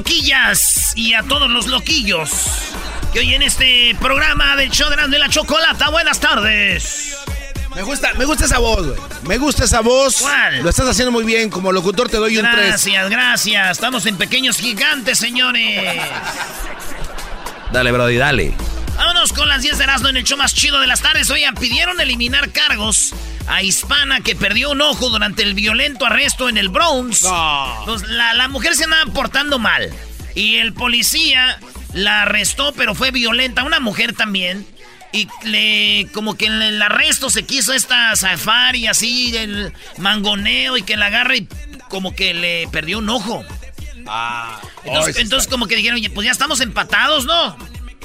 Loquillas y a todos los loquillos que hoy en este programa del show de la chocolata. Buenas tardes. Me gusta, me gusta esa voz, güey. Me gusta esa voz. ¿Cuál? Lo estás haciendo muy bien. Como locutor te doy un 3. Gracias, gracias. Estamos en pequeños gigantes, señores. Dale, Brody, dale. Vámonos con las 10 de Erasmo en el show más chido de las tardes. Oigan, pidieron eliminar cargos a Hispana que perdió un ojo durante el violento arresto en el Bronx. Pues la, la mujer se andaba portando mal. Y el policía la arrestó, pero fue violenta. Una mujer también. Y le, como que en el arresto se quiso esta safari así, el mangoneo y que la agarre y como que le perdió un ojo. Ah. Entonces, Hoy entonces como que dijeron, "Oye, pues ya estamos empatados, ¿no?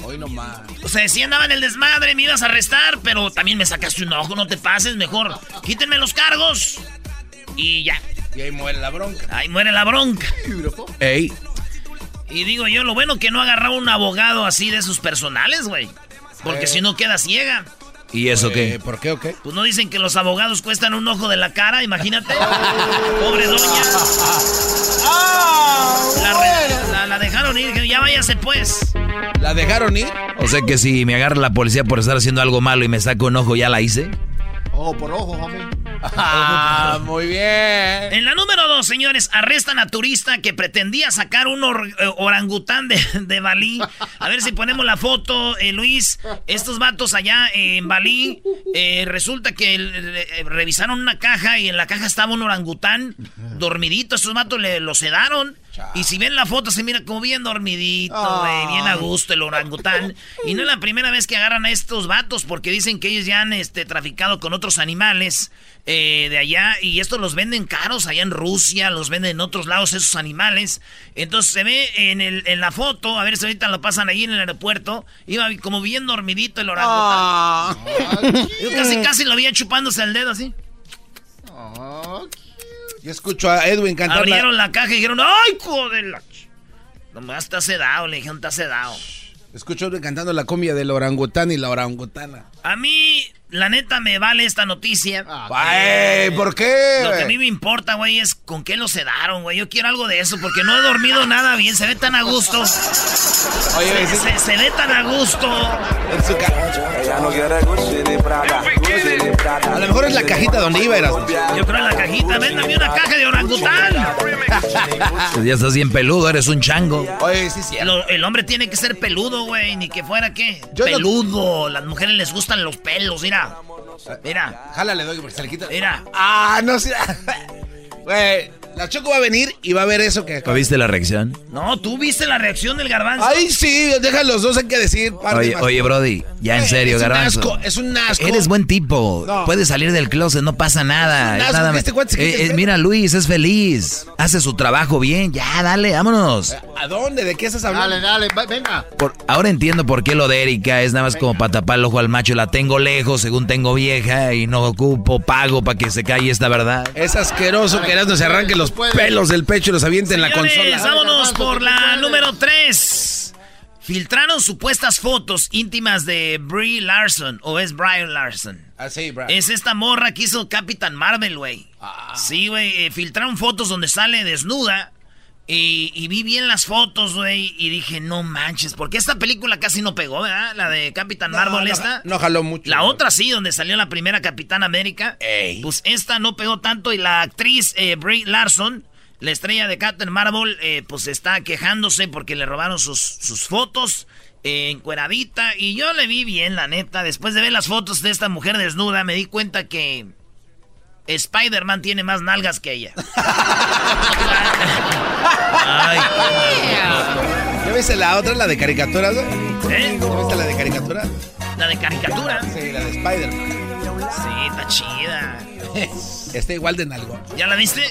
Hoy nomás. O sea, sí andaba en el desmadre, me ibas a arrestar, pero también me sacaste un ojo, no te pases, mejor quítenme los cargos. Y ya, Y ahí muere la bronca. ahí muere la bronca. Ey. Y digo yo, lo bueno que no agarraba un abogado así de sus personales, güey. Porque Eh. si no queda ciega. ¿Y eso Eh, qué? ¿Por qué o qué? Pues no dicen que los abogados cuestan un ojo de la cara, imagínate. Pobre doña. La, re- la- la dejaron ir, ya váyase pues. ¿La dejaron ir? O sea que si me agarra la policía por estar haciendo algo malo y me saca un ojo, ¿ya la hice? Ojo por ojo, homie. Ah, muy bien. En la número dos, señores, arrestan a turista que pretendía sacar un or- eh, orangután de, de Balí. A ver si ponemos la foto, eh, Luis. Estos vatos allá en Balí, eh, resulta que eh, revisaron una caja y en la caja estaba un orangután dormidito. Estos vatos le, lo sedaron. Y si ven la foto, se mira como bien dormidito, bien a gusto el orangután. Y no es la primera vez que agarran a estos vatos porque dicen que ellos ya han este, traficado con otros animales eh, de allá y estos los venden caros allá en Rusia, los venden en otros lados esos animales. Entonces se ve en, el, en la foto, a ver si ahorita lo pasan ahí en el aeropuerto, iba como bien dormidito el orangután. Yo casi casi lo veía chupándose el dedo así. Yo escucho a Edwin cantar. Abrieron la caja y dijeron, ¡ay, joder! la ch-". Nomás está sedado, le dijeron, está sedado. Escucho a Edwin cantando la cumbia del orangután y la orangutana. A mí, la neta, me vale esta noticia. Ay, ¿por qué? Lo que a mí me importa, güey, es con qué lo sedaron, güey. Yo quiero algo de eso porque no he dormido nada bien. Se ve tan a gusto. Oye, Se, se- se ve tan a gusto. en su ca- A lo mejor es la cajita donde iba, eras. Yo creo en la cajita. Véndame una caja de orangután. Pues ya estás bien peludo, eres un chango. Oye, sí, sí. Lo- el hombre tiene que ser peludo, güey. Ni que fuera qué. Yo no- peludo. Las mujeres les gustan los pelos, mira. Mira, Jálale, doy, porque se le quita. mira. Ah, no sé. Güey, la Choco va a venir y va a ver eso que. ¿No ¿Viste la reacción? No, tú viste la reacción del garbanzo. Ay, sí, deja los dos, hay que decir. Oye, oye, Brody, ya en serio, es un garbanzo. asco, es un asco. Eres buen tipo. No. Puedes salir del closet, no pasa nada. Es un nada este Eh, eh, mira, Luis, es feliz. Hace su trabajo bien. Ya, dale, vámonos. ¿A dónde? ¿De qué estás hablando? Dale, dale, va- venga. Por- ahora entiendo por qué lo de Erika es nada más como para tapar el ojo al macho. La tengo lejos, según tengo vieja, y no ocupo, pago para que se calle esta verdad. Es asqueroso que Erasmo se arranque los pelos del pecho y los aviente en la consola. vámonos por la puedes. número 3. Filtraron supuestas fotos íntimas de Brie Larson, o es Brian Larson. Ah, sí, bro. Es esta morra que hizo Capitán Marvel, güey. Ah. Sí, güey. eh, filtraron fotos donde sale desnuda. Y, y vi bien las fotos, güey. Y dije, no manches. Porque esta película casi no pegó, ¿verdad? La de Capitán Marvel, no, esta. no jaló mucho. La otra sí, donde salió la primera Capitán América. Ey. Pues esta no pegó tanto. Y la actriz eh, Brie Larson, la estrella de Captain Marvel, eh, pues está quejándose porque le robaron sus, sus fotos. eh, encueradita. Y yo le vi bien, la neta. Después de ver las fotos de esta mujer desnuda, me di cuenta que Spider-Man tiene más nalgas que ella. Ay, ¿Ya viste la otra, la de caricaturas? güey? ¿eh? ¿Ya viste la de caricatura? La de caricatura. Sí, la de Spider-Man. Sí, está chida. Está igual de nalgón. ¿Ya la viste?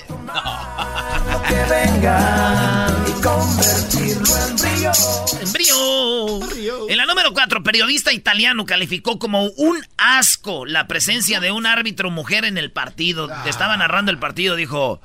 Que venga y convertirlo en brillo. En brío. En la número 4, periodista italiano calificó como un asco la presencia de un árbitro mujer en el partido. Que estaba narrando el partido, dijo...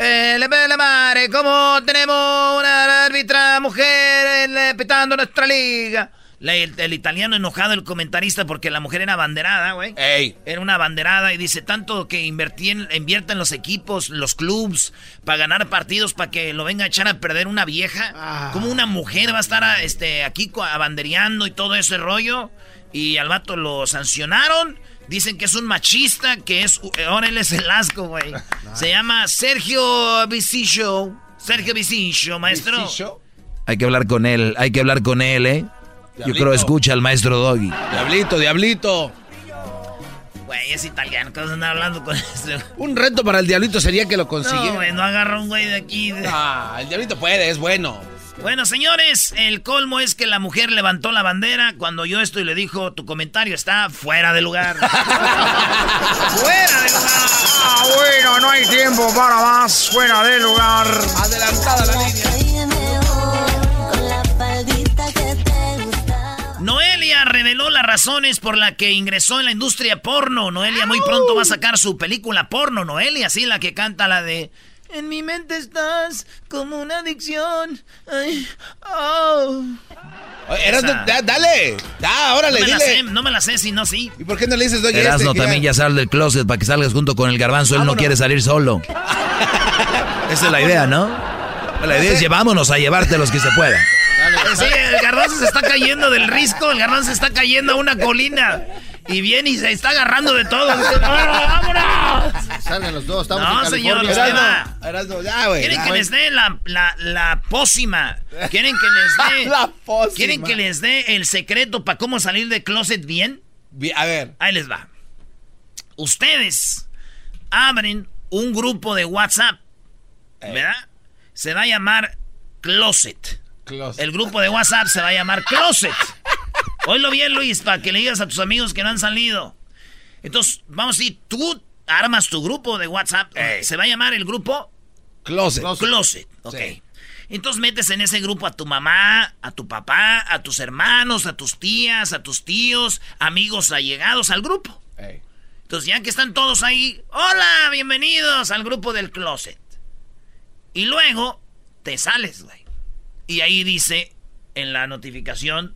Eh, le belle mare, como tenemos una árbitra mujer eh, petando nuestra liga. La- el, el italiano enojado, el comentarista, porque la mujer era banderada, güey. Ey. Era una banderada y dice tanto que invertí en, invierta en los equipos, los clubs, para ganar partidos, para que lo venga a echar a perder una vieja. Como una mujer va a estar a- este, aquí abandereando y todo ese rollo. Y al vato lo sancionaron. Dicen que es un machista, que es... Ahora él es el asco, güey. Se llama Sergio Vicicio. Sergio Vicicio, maestro. ¿Ficho? Hay que hablar con él, hay que hablar con él, ¿eh? Yo creo escucha al maestro Doggy. Diablito, diablito. Güey, es italiano, ¿qué vas a andar hablando con eso? Un reto para el diablito sería que lo No, consiguiera. güey, no agarra un güey de aquí. de- Ah, el diablito puede, es bueno. Bueno, señores, el colmo es que la mujer levantó la bandera cuando yo esto y le dijo, tu comentario está fuera de lugar. ¡Fuera de lugar! Ah, bueno, no hay tiempo para más. Fuera de lugar. Adelantada la línea. Noelia reveló las razones por las que ingresó en la industria porno. Noelia muy pronto va a sacar su película porno. Noelia, sí, la que canta la de... En mi mente estás como una adicción. Ay, oh. Oye, da- dale. Da, órale, no, me la dile. sé, no me la sé, si no, sí. ¿Y por qué no le dices, Doggy, Erasno este, también ya sal del closet para que salgas junto con el garbanzo. Él no quiere salir solo. Esa es la idea, ¿no? La idea es llevámonos a llevarte los que se pueda. Sí, el garbanzo se está cayendo del risco, el garbanzo se está cayendo a una colina. Y viene y se está agarrando de todo. Dice, ¡Vámonos! Salgan los dos, estamos No, en señor, California. usted va. Erasno, Erasno, ya, güey. Quieren ya. que les dé la, la, la pócima. Quieren que les dé. La pócima. Quieren que les dé el secreto para cómo salir de closet bien. Bi- A ver. Ahí les va. Ustedes abren un grupo de WhatsApp. ¿Verdad? Se va a llamar Closet. Closet. El grupo de WhatsApp se va a llamar Closet. Oílo bien, Luis, para que le digas a tus amigos que no han salido. Entonces, vamos a decir, tú armas tu grupo de WhatsApp. Ey. Se va a llamar el grupo Closet. Closet. Ok. Sí. Entonces metes en ese grupo a tu mamá, a tu papá, a tus hermanos, a tus tías, a tus tíos, amigos allegados al grupo. Ey. Entonces ya que están todos ahí, hola, bienvenidos al grupo del closet. Y luego te sales, güey. Y ahí dice en la notificación,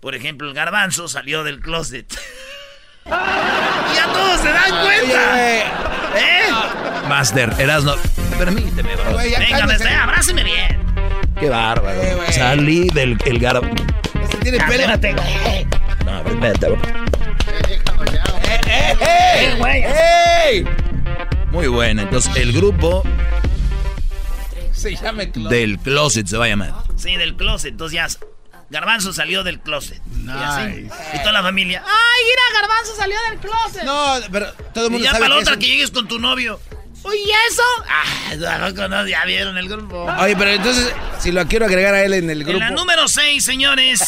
por ejemplo, el garbanzo salió del closet. y ya todos se dan cuenta. Oye, ¿Eh? Master, Erasno, permíteme, bro. Venga, cálmese. me abrázame bien. Qué bárbaro. Eh. Salí del el gar... Este tiene pelo. No, espérate, bro. ¡Eh, eh, eh! güey. ¡Ey! Muy bueno, entonces el grupo Se llama Closet. del closet se va a llamar. Sí, del closet. Entonces ya Garbanzo salió del closet. Y, así. Nice. y toda la familia. ¡Ay, mira, Garbanzo salió del closet! No, pero todo el y mundo ya sabe para la que otra es que llegues con tu novio. Oye, ¿eso? Ah, no, no, ya vieron el grupo. Oye, pero entonces, si lo quiero agregar a él en el grupo. En la número 6, señores.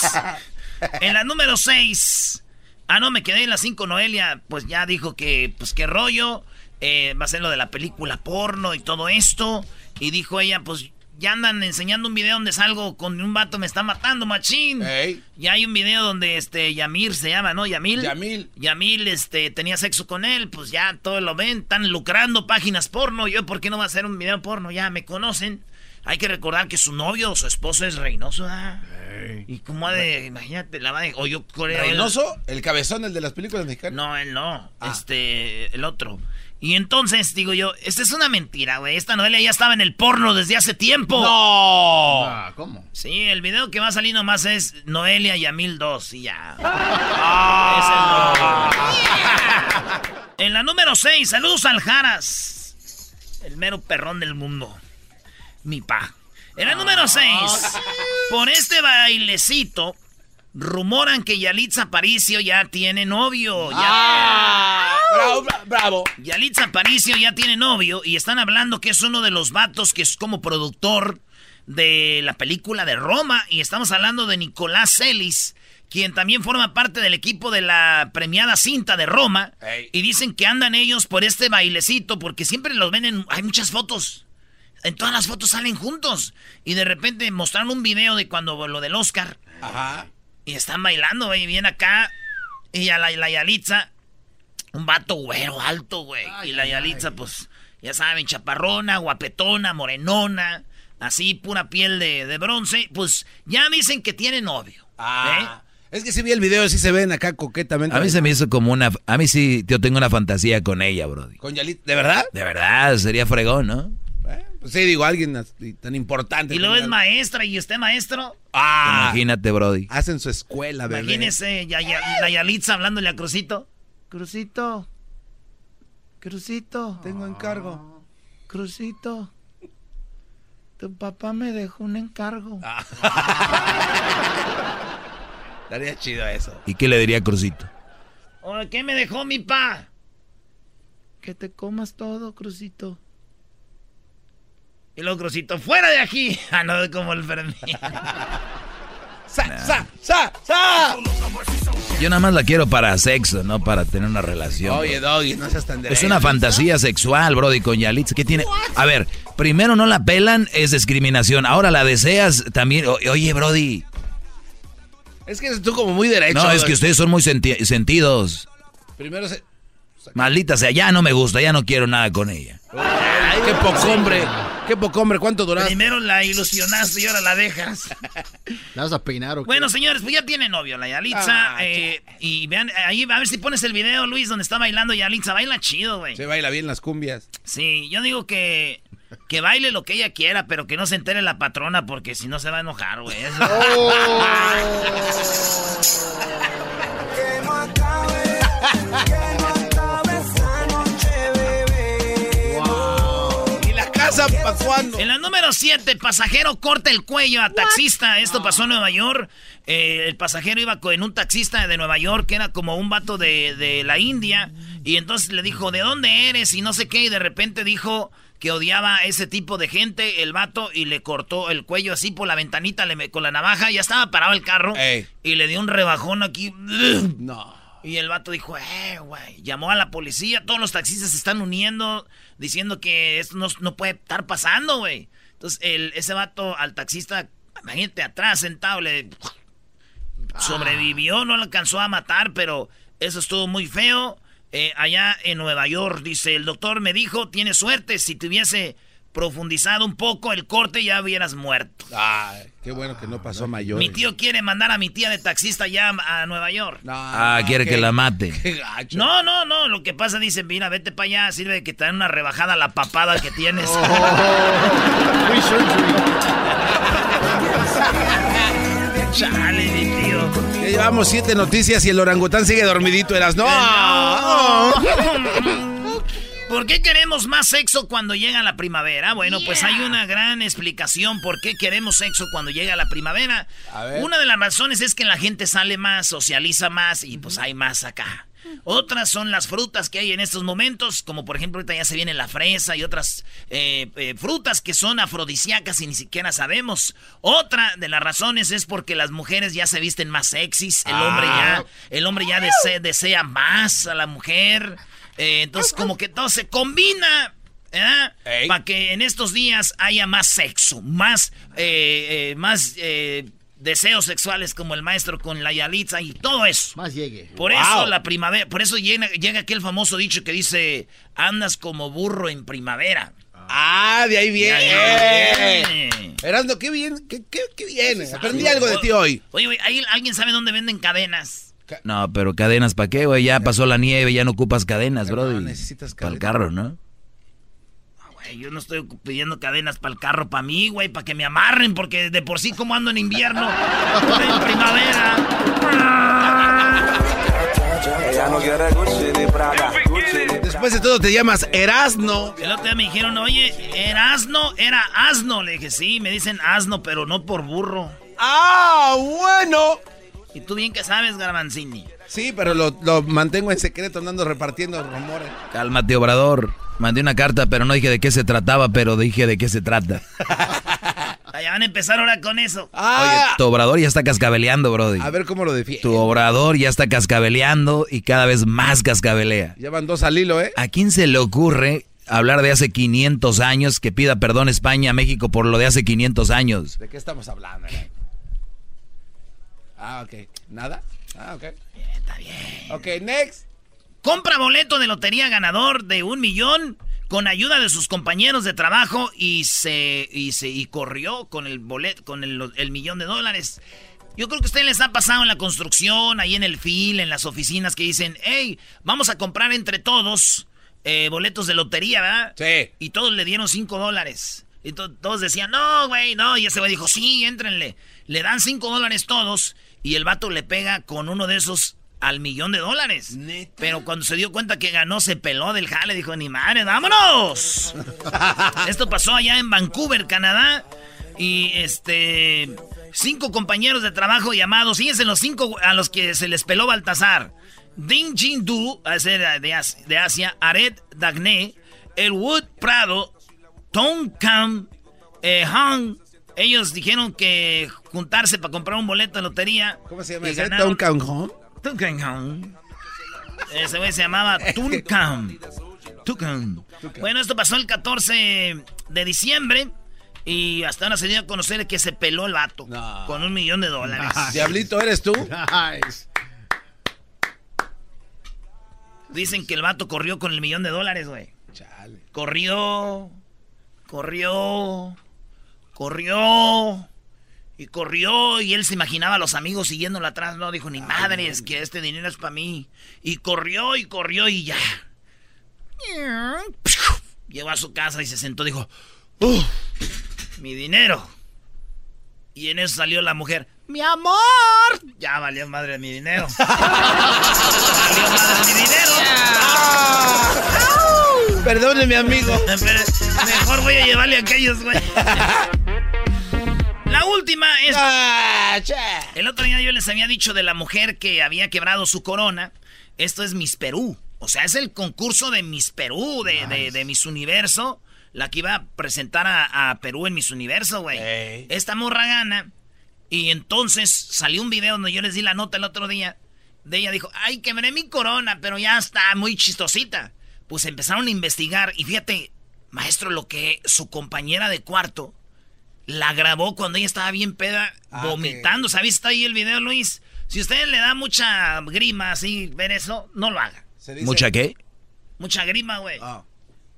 en la número 6. Ah, no, me quedé en la 5. Noelia, pues ya dijo que, pues qué rollo. eh, va a ser lo de la película porno y todo esto. Y dijo ella, pues ya andan enseñando un video donde salgo con un vato me está matando, machín. Ey. Y hay un video donde este Yamir se llama, ¿no? Yamil. Yamil. Yamil este, tenía sexo con él, pues ya todo lo ven, están lucrando páginas porno. Yo, ¿por qué no va a hacer un video porno? Ya me conocen. Hay que recordar que su novio o su esposo es Reynoso, ¿ah? Y cómo ha de, imagínate, la va de, o yo creo. Reynoso, el cabezón, el de las películas mexicanas. No, él no, Ah. este, el otro. Y entonces, digo yo, esta es una mentira, güey. Esta novela ya estaba en el porno desde hace tiempo. ¡No! Ah, ¿cómo? Sí, el video que va a salir nomás es Noelia y Amil 2 y ya. Ah. Es el no. En la número 6, saludos al Jaras. El mero perrón del mundo. Mi pa. En la número 6, por este bailecito, rumoran que Yalitza Aparicio ya tiene novio. Ya, ¡Ah! ¡Bravo, bra- bravo! Yalitza Aparicio ya tiene novio y están hablando que es uno de los vatos que es como productor de la película de Roma y estamos hablando de Nicolás Celis, quien también forma parte del equipo de la premiada cinta de Roma. Y dicen que andan ellos por este bailecito, porque siempre los ven en... Hay muchas fotos. En todas las fotos salen juntos. Y de repente mostraron un video de cuando lo del Oscar. Ajá. Y están bailando, güey. Y viene acá. Y a la, la Yalitza. Un vato güero, alto, güey. Y la Yalitza, pues, ya saben, chaparrona, guapetona, morenona. Así, pura piel de, de bronce. Pues ya dicen que tiene novio. Ah. Es que si vi el video, sí se ven acá coquetamente. A mí se me hizo como una... A mí sí, yo tengo una fantasía con ella, Brody. Con Yalit. ¿De verdad? De verdad, sería fregón, ¿no? Pues sí, digo, alguien así tan importante. Y luego es maestra y usted maestro. Ah, Imagínate, Brody. hacen su escuela, bebé. Imagínese ya, ya- la Yalitza hablándole a Crucito. Crucito. Crucito. Tengo encargo. Crucito. Tu papá me dejó un encargo. Estaría chido eso. ¿Y qué le diría Crucito? Oye, ¿Qué me dejó mi pa? Que te comas todo, Crucito. Y luego, Crucito, fuera de aquí. Ah, no, como el Fermín. ¡Sa, sa, sa, sa! Yo nada más la quiero para sexo, no para tener una relación. Oye, Doggy, no seas tan Es derecho. una fantasía sexual, Brody, con Yalitza. ¿Qué tiene? A ver, primero no la pelan, es discriminación. Ahora la deseas también. O- oye, Brody. Es que eres tú como muy derecho. No, es Doggy. que ustedes son muy senti- sentidos. Primero se... Maldita sea, ya no me gusta, ya no quiero nada con ella. Ay, qué poco hombre. Qué poco hombre. ¿Cuánto duraste? Primero la ilusionaste y ahora la dejas. ¿La vas a peinar o qué? Bueno, señores, pues ya tiene novio la Yalitza. Ah, eh, y vean, ahí a ver si pones el video, Luis, donde está bailando Yalitza. Baila chido, güey. Se baila bien las cumbias. Sí, yo digo que, que baile lo que ella quiera, pero que no se entere la patrona, porque si no se va a enojar, güey. Eso- casa para cuándo? En la número 7, pasajero corta el cuello a taxista. Esto pasó en Nueva York. Eh, el pasajero iba con un taxista de Nueva York, que era como un vato de, de la India. Y entonces le dijo, ¿de dónde eres? Y no sé qué. Y de repente dijo que odiaba a ese tipo de gente, el vato, y le cortó el cuello así por la ventanita le con la navaja. Ya estaba parado el carro. Ey. Y le dio un rebajón aquí. No. Y el vato dijo, eh, güey, llamó a la policía, todos los taxistas se están uniendo, diciendo que esto no, no puede estar pasando, güey. Entonces, el, ese vato al taxista, imagínate, atrás sentado, le sobrevivió, no lo alcanzó a matar, pero eso estuvo muy feo. Eh, allá en Nueva York, dice, el doctor me dijo, tienes suerte, si te hubiese profundizado un poco el corte ya hubieras muerto. Ay, qué bueno que no pasó mayor. Mi tío quiere mandar a mi tía de taxista ya a Nueva York. No, Ah, quiere qué- que la mate. Qué gacho. No, no, no. Lo que pasa, dice, mira, vete para allá. Sirve de que te dan una rebajada a la papada que tienes. Surgery. Chale, mi tío. Ya llevamos siete noticias y el orangután sigue dormidito. Eras, no. ¿Por qué queremos más sexo cuando llega la primavera? Bueno, pues hay una gran explicación por qué queremos sexo cuando llega la primavera. A ver. Una de las razones es que la gente sale más, socializa más y pues hay más acá. Otras son las frutas que hay en estos momentos, como por ejemplo ahorita ya se viene la fresa y otras eh, eh, frutas que son afrodisíacas y ni siquiera sabemos. Otra de las razones es porque las mujeres ya se visten más sexys, el hombre ya, el hombre ya dese- desea más a la mujer. Eh, entonces como que todo se combina. Ey. Para que en estos días haya más sexo, más, eh, eh, más eh, deseos sexuales como el maestro con la Yalitza y todo eso. Más llegue. Por Wow. eso la primavera, por eso llega, llega aquel famoso dicho que dice, andas como burro en primavera. Ah, de ahí viene. viene. Erasno, qué bien, qué, qué, qué bien. Aprendí algo de ti hoy. Oye, oye, ¿hay- ¿alguien sabe dónde venden cadenas? No, pero cadenas, ¿para qué, güey? Ya pasó la nieve, ya no ocupas cadenas, No, Brody. necesitas Para el cadenas. carro, ¿no? Ah, Güey, yo no estoy pidiendo cadenas para el carro, para mí, güey, para que me amarren, porque de por sí como ando en invierno, en primavera. No Después de todo te llamas Erasno. El otro día me dijeron, oye, ¿era asno? Era asno. Le dije, sí, me dicen asno, pero no por burro. Ah, bueno. Y tú bien que sabes, Garbanzini. Sí, pero lo, lo mantengo en secreto, andando repartiendo rumores. Cálmate, Obrador. Mandé una carta, pero no dije de qué se trataba, pero dije de qué se trata. Allá van a empezar ahora con eso. Oye, tu obrador ya está cascabeleando, Brody. A ver cómo lo defiende. Tu obrador ya está cascabeleando y cada vez más cascabelea. Llevan dos al hilo, ¿eh? ¿A quién se le ocurre hablar de hace 500 años que pida perdón España a México por lo de hace 500 años? ¿De qué estamos hablando? eh? Ah, ok. ¿Nada? Ah, ok. Está bien. Ok, next. Compra boleto de lotería ganador de un millón con ayuda de sus compañeros de trabajo y se y se y corrió con el boleto con el, el millón de dólares. Yo creo que a ustedes les ha pasado en la construcción, ahí en el fil, en las oficinas que dicen, hey, vamos a comprar entre todos eh, boletos de lotería, ¿verdad? Sí. Y todos le dieron cinco dólares. Y to- todos decían, no, güey, no. Y ese güey dijo, sí, éntrenle. Le dan cinco dólares todos y el vato le pega con uno de esos al millón de dólares. Pero cuando se dio cuenta que ganó, se peló del jale. Dijo, ni madre, vámonos. Esto pasó allá en Vancouver, Canadá. Y este. Cinco compañeros de trabajo llamados. Fíjense los cinco a los que se les peló Baltasar. Ding Jin Du, de, As- de Asia. Aret Dagne. Elwood Prado. Tom Cam. Eh, Han. Ellos dijeron que juntarse para comprar un boleto de lotería. ¿Cómo se llama Tom Canjon. Tuncanham. Ese güey se llamaba Tuncam. Tuncam. Bueno, esto pasó el 14 de diciembre. Y hasta ahora se dio a conocer que se peló el vato. No. Con un millón de dólares. Diablito, ¿eres tú? Nice. Dicen que el vato corrió con el millón de dólares, güey. Chale. Corrió. Corrió. Corrió. Y corrió. Y él se imaginaba a los amigos siguiéndolo atrás. No, dijo, ni madre, es que este dinero es para mí. Y corrió y corrió y ya. Llegó a su casa y se sentó. Dijo, "Uf, mi dinero. Y en eso salió la mujer. Mi amor. Ya valió madre mi dinero. valió madre mi dinero. Perdóneme, amigo. Mejor voy a llevarle a aquellos, güey. Última es. El otro día yo les había dicho de la mujer que había quebrado su corona. Esto es Miss Perú. O sea, es el concurso de Miss Perú, de, de- de Miss Universo. La que iba a presentar a, a Perú en Miss Universo, güey. Ey. Esta morra gana. Y entonces salió un video donde yo les di la nota el otro día. De ella dijo, ay, quebré mi corona, pero ya está muy chistosita. Pues empezaron a investigar y fíjate, maestro, lo que su compañera de cuarto la grabó cuando ella estaba bien peda, Ah, vomitando. ¿Sabes? Está ahí el video, Luis. Si a usted le da mucha grima así ver eso, no lo haga. Se dice- ¿Mucha qué? Mucha grima, güey. Ah.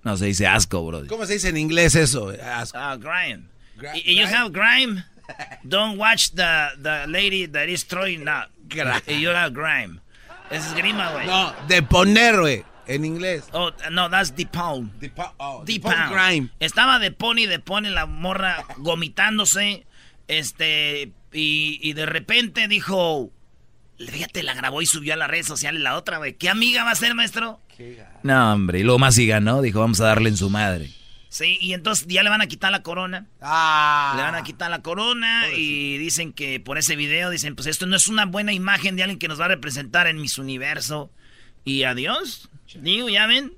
No, se dice asco, bro. ¿Cómo se dice en inglés eso? Asco. Ah, grime. Gra- Y- y you grime? have grime, don't watch the, the lady that is throwing up. Y you have grime. Esa es grima, güey. No, de poner, güey. En inglés. Oh, no, that's the pound. Pa- oh, The de pon pound. grime. Estaba de pony, de pony la morra vomitándose. Este, y, y de repente dijo, fíjate, la grabó y subió a las redes sociales la otra, güey. ¿Qué amiga va a ser, maestro? No, hombre. Y luego más y ganó. Dijo, vamos a darle en su madre. Sí, y entonces ya le van a quitar la corona. Ah. Le van a quitar la corona y dicen que por ese video, dicen, pues esto no es una buena imagen de alguien que nos va a representar en Miss Universo. Y adiós. Digo, ya ven,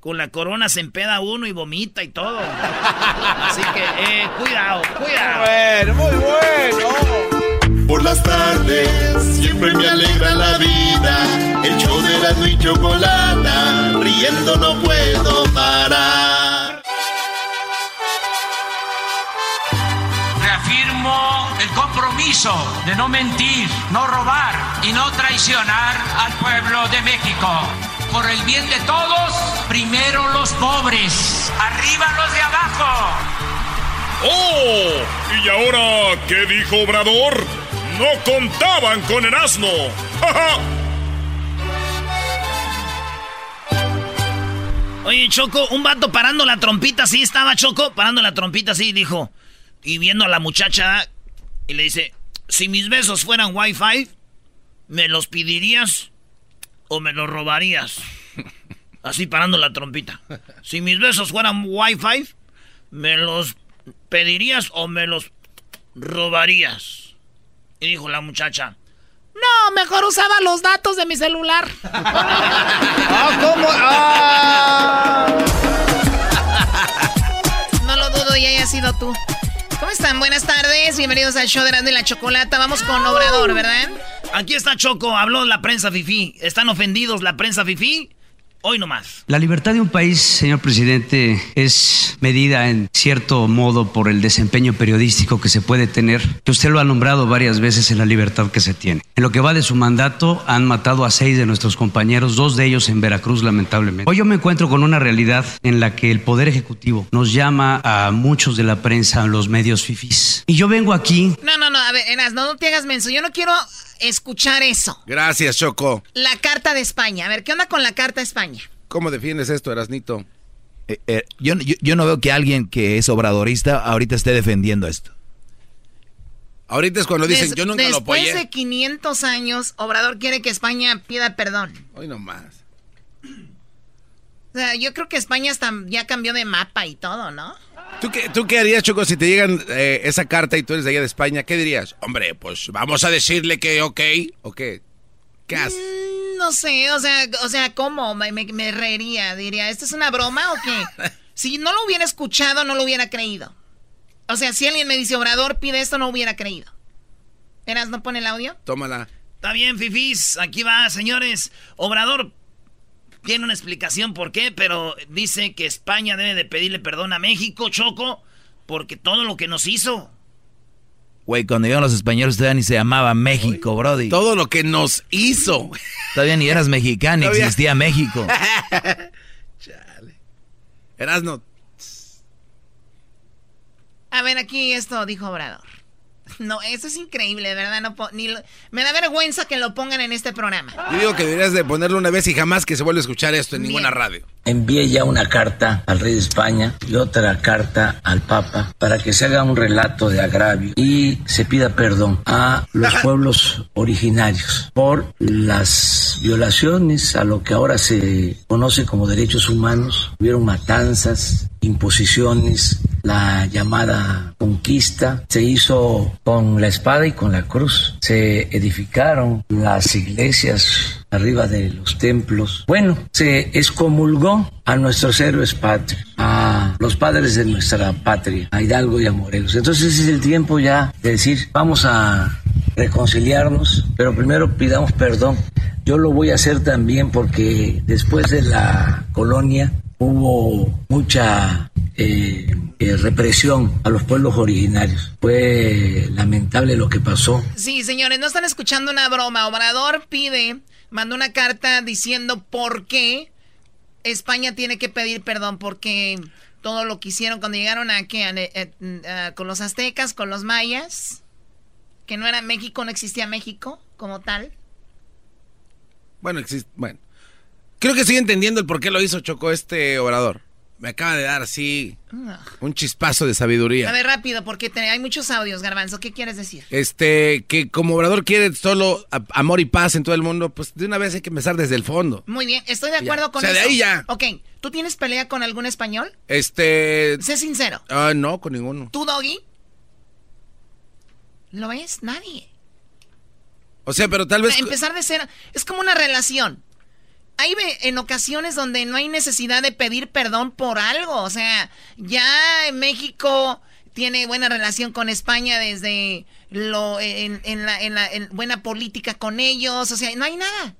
con la corona se empeda uno y vomita y todo. Así que, eh, cuidado, cuidado. Bueno, muy bueno. Por las tardes siempre me alegra la vida. El show de la y chocolata, riendo no puedo parar. Reafirmo el compromiso de no mentir, no robar y no traicionar al pueblo de México. Por el bien de todos, primero los pobres, arriba los de abajo. ¡Oh! ¿Y ahora qué dijo Obrador? ¡No contaban con el asno! ¡Ja, ja! Oye, Choco, un vato parando la trompita así, estaba Choco, parando la trompita así, dijo, y viendo a la muchacha, y le dice, si mis besos fueran wifi, ¿me los pedirías o me los robarías? Así parando la trompita. Si mis besos fueran wifi, ¿me los pedirías o me los robarías? Y dijo la muchacha, no, mejor usaba los datos de mi celular. Ah, ¿cómo? Ah. No lo dudo y haya sido tú. ¿Cómo están? Buenas tardes, bienvenidos al show de Erasmo y la Chocolata. Vamos con Obrador, ¿verdad? Aquí está Choco, habló la prensa fifí. ¿Están ofendidos la prensa fifí? Hoy nomás. La libertad de un país, señor presidente, es medida en cierto modo por el desempeño periodístico que se puede tener, que usted lo ha nombrado varias veces en la libertad que se tiene. En lo que va de su mandato, han matado a seis de nuestros compañeros, dos de ellos en Veracruz, lamentablemente. Hoy yo me encuentro con una realidad en la que el Poder Ejecutivo nos llama a muchos de la prensa, a los medios fifís. Y yo vengo aquí No, no, no, a ver, Erasmo, no te hagas menso. Yo no quiero escuchar eso. Gracias, Choco. La carta de España. A ver, ¿qué onda con la carta de España? ¿Cómo defiendes esto, Erasnito? Eh, eh, yo, yo, yo no veo que alguien que es obradorista ahorita esté defendiendo esto. Ahorita es cuando dicen, Des- yo nunca lo Después apoyé. de 500 años, Obrador quiere que España pida perdón. Hoy nomás. O sea, yo creo que España hasta ya cambió de mapa y todo, ¿no? ¿Tú qué, ¿Tú qué harías, Choco, si te llegan eh, esa carta y tú eres de allá de España? ¿Qué dirías? Hombre, pues vamos a decirle que ok. ¿O qué? ¿Qué haces? Mm, No sé, o sea, o sea, ¿cómo? Me, me- me reiría, diría, ¿esto es una broma o qué? Si no lo hubiera escuchado, no lo hubiera creído. O sea, si alguien me dice, Obrador pide esto, no hubiera creído. ¿Eras no pone el audio? Tómala. Está bien, fifís. Aquí va, señores. Obrador tiene una explicación por qué, pero dice que España debe de pedirle perdón a México, Choco, porque todo lo que nos hizo. Güey, cuando llegaron los españoles todavía ni se llamaba México, Brody. Todo lo que nos hizo. Todavía ni eras mexicano, Todavía- existía México. Erasno. A ver, aquí esto dijo Obrador. No, eso es increíble, de verdad. No ni lo- me da vergüenza que lo pongan en este programa. Yo digo que deberías de ponerlo una vez y jamás que se vuelva a escuchar esto en ninguna radio. Envié ya una carta al rey de España y otra carta al Papa para que se haga un relato de agravio y se pida perdón a los pueblos originarios por las violaciones a lo que ahora se conoce como derechos humanos. Hubieron matanzas, imposiciones, la llamada conquista se hizo con la espada y con la cruz. Se edificaron las iglesias arriba de los templos. Bueno, se excomulgó a nuestros héroes patrios, a los padres de nuestra patria, a Hidalgo y a Morelos. Entonces es el tiempo ya de decir, vamos a reconciliarnos, pero primero pidamos perdón. Yo lo voy a hacer también porque después de la colonia hubo mucha eh, eh, represión a los pueblos originarios. Fue lamentable lo que pasó. Sí, señores, no están escuchando una broma. Obrador pide, mandó una carta diciendo por qué España tiene que pedir perdón, porque todo lo que hicieron cuando llegaron a, ¿qué? A- a- a- con los aztecas, con los mayas, que no era México, no existía México como tal. Bueno, existe. Bueno. Creo que estoy entendiendo el por qué lo hizo Choco este orador. Me acaba de dar así un chispazo de sabiduría. A ver, rápido, porque te- hay muchos audios, Garbanzo. ¿Qué quieres decir? Este, que como Obrador quiere solo a- amor y paz en todo el mundo, pues de una vez hay que empezar desde el fondo. Muy bien, estoy de Ya. acuerdo O con sea, de eso. ahí ya. Ok, ¿tú tienes pelea con algún español? Este. Sé sincero. Ah, no, con ninguno. ¿Tú, Doggy? ¿Lo ves? Nadie. O sea, pero tal vez. Empezar de cero. Es como una relación. Hay en ocasiones donde no hay necesidad de pedir perdón por algo. O sea, ya México tiene buena relación con España desde lo en, en la, en la- en buena política con ellos. O sea, no hay nada.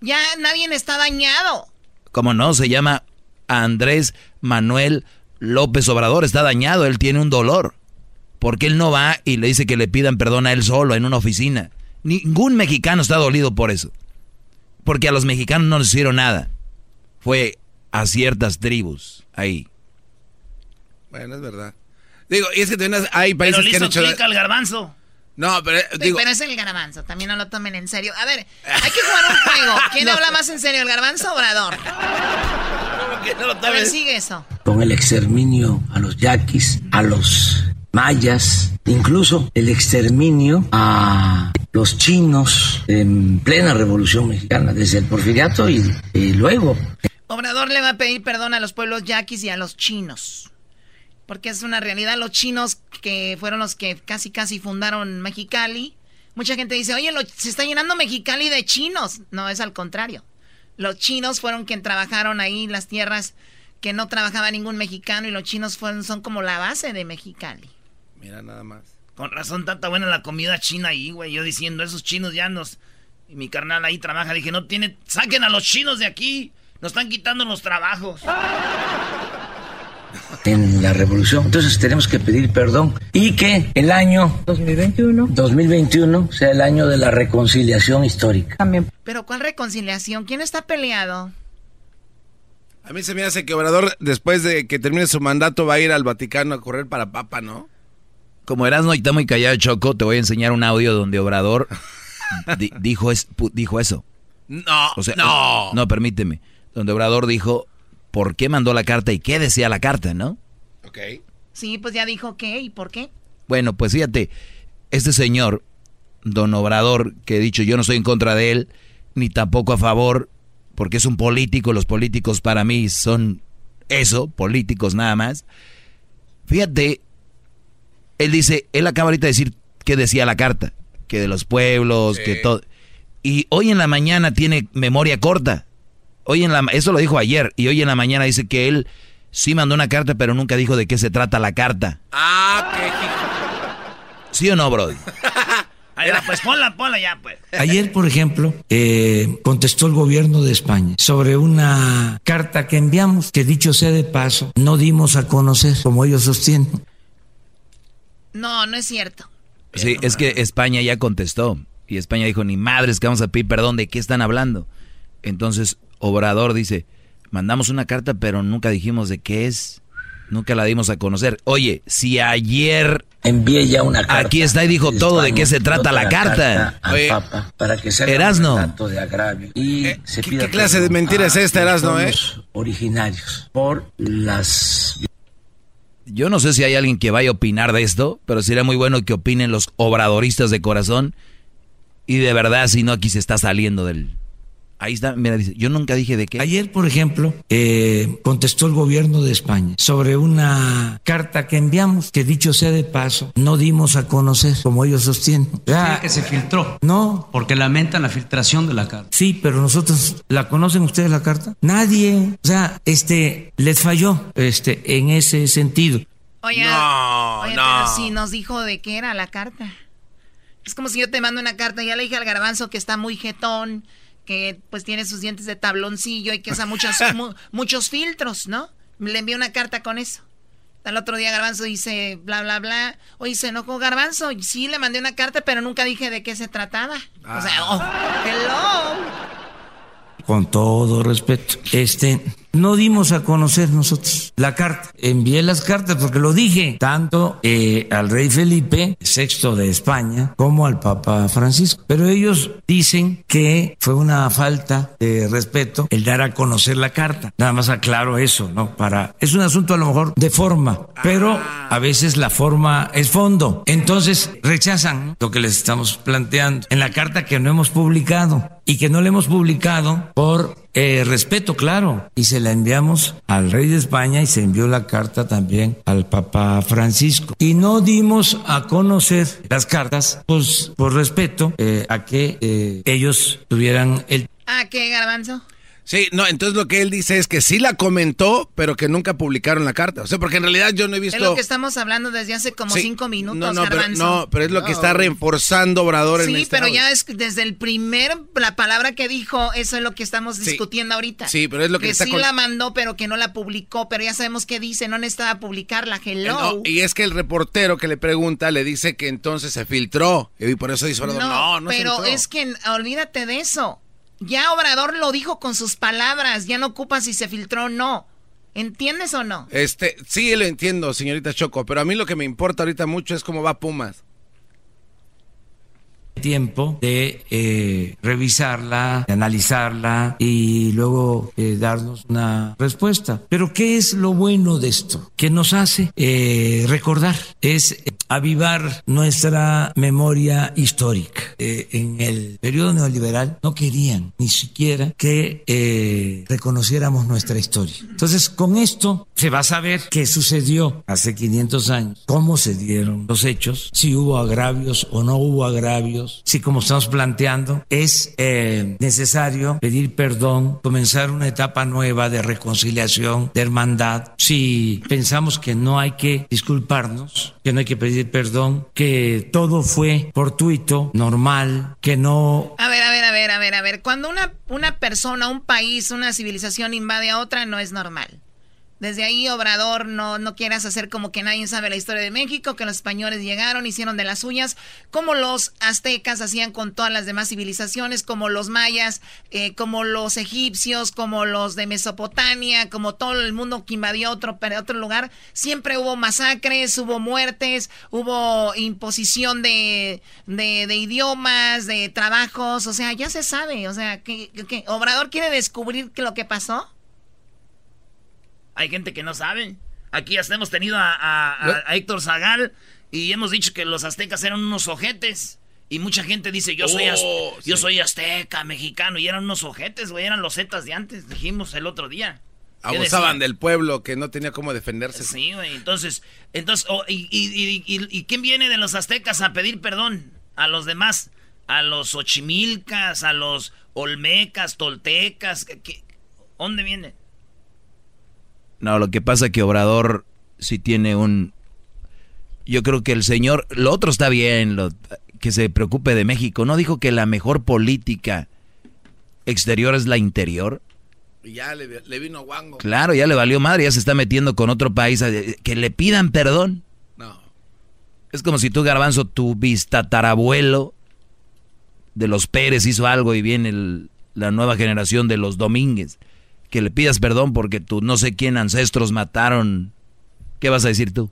Ya nadie está dañado. Como no, se llama Andrés Manuel López Obrador. Está dañado, él tiene un dolor. Porque él no va y le dice que le pidan perdón a él solo en una oficina. Ningún mexicano está dolido por eso. Porque a los mexicanos no les hicieron nada. Fue a ciertas tribus ahí. Bueno, es verdad. Digo, y es que también hay Pero países le que han hizo hecho. clic al garbanzo. No, pero eh, Sí, digo. pero es el garbanzo, también no lo tomen en serio. A ver, hay que jugar un juego. ¿Quién No. habla más en serio, el garbanzo o Obrador? A ver, sigue eso. con el exterminio a los yaquis, a los mayas, incluso el exterminio a los chinos en plena revolución mexicana, desde el porfiriato y, luego. Obrador le va a pedir perdón a los pueblos yaquis y a los chinos. Porque es una realidad, los chinos que fueron los que casi casi fundaron Mexicali. Mucha gente dice, oye, se está llenando Mexicali de chinos. No, es al contrario. Los chinos fueron quien trabajaron ahí las tierras que no trabajaba ningún mexicano y los chinos fueron, son como la base de Mexicali. Mira nada más. Con razón, tanta buena la comida china ahí, güey. Yo diciendo, esos chinos ya nos... Y mi carnal ahí trabaja. Dije, no tiene... Saquen a los chinos de aquí. Nos están quitando los trabajos. en la revolución. Entonces tenemos que pedir perdón y que el año 2021 2021 sea el año de la reconciliación histórica. También. Pero ¿cuál reconciliación? ¿Quién está peleado? A mí se me hace que Obrador, después de que termine su mandato, va a ir al Vaticano a correr para Papa, ¿no? Como Erasmo y está muy callado, Choco, te voy a enseñar un audio donde Obrador di- dijo, es, pu- dijo eso. No, O sea, no. No, permíteme. Donde Obrador dijo por qué mandó la carta y qué decía la carta, ¿no? Ok. Sí, pues ya dijo qué y por qué. Bueno, pues fíjate, este señor, don Obrador, que he dicho yo no estoy en contra de él, ni tampoco a favor, porque es un político, los políticos para mí son eso, políticos nada más. Fíjate, él dice, él acaba ahorita de decir qué decía la carta, que de los pueblos, que todo. Y hoy en la mañana tiene memoria corta. Hoy en la eso lo dijo ayer y hoy en la mañana dice que él sí mandó una carta, pero nunca dijo de qué se trata la carta. Ah, qué ¿Sí o no, Brody? Va, pues ponla, ponla ya, pues. Ayer, por ejemplo, eh, contestó el gobierno de España sobre una carta que enviamos, que dicho sea de paso, no dimos a conocer, como ellos sostienen. No, no es cierto. Sí, es que España ya contestó. Y España dijo, ni madres que vamos a pedir perdón, ¿de qué están hablando? Entonces, Obrador dice, mandamos una carta, pero nunca dijimos de qué es. Nunca la dimos a conocer. Oye, si ayer... Envié ya una carta. Aquí está y dijo todo de qué se trata la carta. al Oye, Papa para que se haga Erasno. un de agravio y se pida qué clase de mentira es esta, Erasno, eh? originarios por las Yo no sé si hay alguien que vaya a opinar de esto, pero sería muy bueno que opinen los obradoristas de corazón. Y de verdad, si no, aquí se está saliendo del... Ahí está, mira, dice, yo nunca dije de qué. Ayer, por ejemplo, eh, contestó el gobierno de España sobre una carta que enviamos, que dicho sea de paso, no dimos a conocer, como ellos sostienen. Ya- que se filtró. No. Porque lamentan la filtración de la carta. Sí, pero nosotros, ¿la conocen ustedes la carta? Nadie. O sea, este, les falló, este, en ese sentido. Oye, No, oye, no. pero si nos dijo de qué era la carta. Es como si yo te mando una carta, ya le dije al garbanzo que está muy jetón, que pues tiene sus dientes de tabloncillo y que usa muchos, mu- muchos filtros, ¿no? Le envié una carta con eso. Al otro día Garbanzo dice bla, bla, bla. Oye, se enojó Garbanzo. Y Sí, le mandé una carta, pero nunca dije de qué se trataba. O sea, oh, hello. Con todo respeto. Este, no dimos a conocer nosotros la carta. Envié las cartas porque lo dije, tanto eh, al rey Felipe VI de España como al Papa Francisco. Pero ellos dicen que fue una falta de respeto el dar a conocer la carta. Nada más aclaro eso, ¿no? Para, es un asunto a lo mejor de forma, pero a veces la forma es fondo. Entonces rechazan lo que les estamos planteando en la carta que no hemos publicado y que no le hemos publicado por eh, respeto, claro. Y se la enviamos al rey de España y se envió la carta también al Papa Francisco. Y no dimos a conocer las cartas, pues por respeto eh, a que eh, ellos tuvieran el ¿Ah, qué, Garbanzo? Sí, no, entonces lo que él dice es que sí la comentó, pero que nunca publicaron la carta. O sea, porque en realidad yo no he visto... Es lo que estamos hablando desde hace como Sí, cinco minutos, no, no, pero, no, es lo que está No. reforzando Obrador en Sí, este pero audio. ya es desde el primer, la palabra que dijo, eso es lo que estamos Sí. discutiendo ahorita. Sí, pero es lo que Que está sí con- la mandó, pero que no la publicó, pero ya sabemos qué dice, no necesitaba publicarla, hello. No, y es que el reportero que le pregunta le dice que entonces se filtró. Y por eso dice Obrador, no, no, se pero filtró. es que olvídate de eso. Ya Obrador lo dijo con sus palabras, ya no ocupa si se filtró o no. ¿Entiendes o no? Este, sí lo entiendo, señorita Choco, pero a mí lo que me importa ahorita mucho es cómo va Pumas. tiempo de eh, revisarla, de analizarla y luego eh, darnos una respuesta. Pero ¿qué es lo bueno de esto? Que nos hace eh, recordar, es eh, avivar nuestra memoria histórica. Eh, en el periodo neoliberal no querían ni siquiera que eh, reconociéramos nuestra historia. Entonces, con esto se va a saber qué sucedió hace 500 años, cómo se dieron los hechos, si hubo agravios o no hubo agravios, si como estamos planteando es eh, necesario pedir perdón, comenzar una etapa nueva de reconciliación, de hermandad, si pensamos que no hay que disculparnos, que no hay que pedir perdón, que todo fue fortuito, normal, que no A ver, a ver, a ver, a ver, a ver. Cuando una, una persona, un país, una civilización invade a otra, no es normal. Desde ahí, Obrador, no, no quieras hacer como que nadie sabe la historia de México, que los españoles llegaron, hicieron de las suyas, como los aztecas hacían con todas las demás civilizaciones, como los mayas, eh, como los egipcios, como los de Mesopotamia, como todo el mundo que invadió otro, otro lugar. Siempre hubo masacres, hubo muertes, hubo imposición de, de, idiomas, de trabajos, o sea, ya se sabe, o sea, que, que Obrador quiere descubrir qué lo que pasó. Hay gente que no sabe. Aquí hasta hemos tenido a, a- a Héctor Zagal y hemos dicho que los aztecas eran unos ojetes. Y mucha gente dice, yo soy, Oh, yo soy azteca, mexicano. Y eran unos ojetes, güey. Eran los zetas de antes, dijimos el otro día. ¿Qué Abusaban del pueblo que no tenía cómo defenderse. Sí, güey. Entonces, entonces oh, y, y- y- y- y quién viene de los aztecas a pedir perdón? A los demás. A los ochimilcas, a los olmecas, toltecas. ¿qué- qué? ¿Dónde viene? No, lo que pasa que Obrador sí tiene un... Yo creo que el señor... Lo otro está bien, lo, que se preocupe de México. ¿No dijo que la mejor política exterior es la interior? Y ya le, le vino guango. Claro, ya le valió madre, ya se está metiendo con otro país. Que le pidan perdón. No. Es como si tú, Garbanzo, tu bistatarabuelo de los Pérez hizo algo y viene el- la nueva generación de los Domínguez. Que le pidas perdón porque tu no sé quién ancestros mataron. ¿Qué vas a decir tú?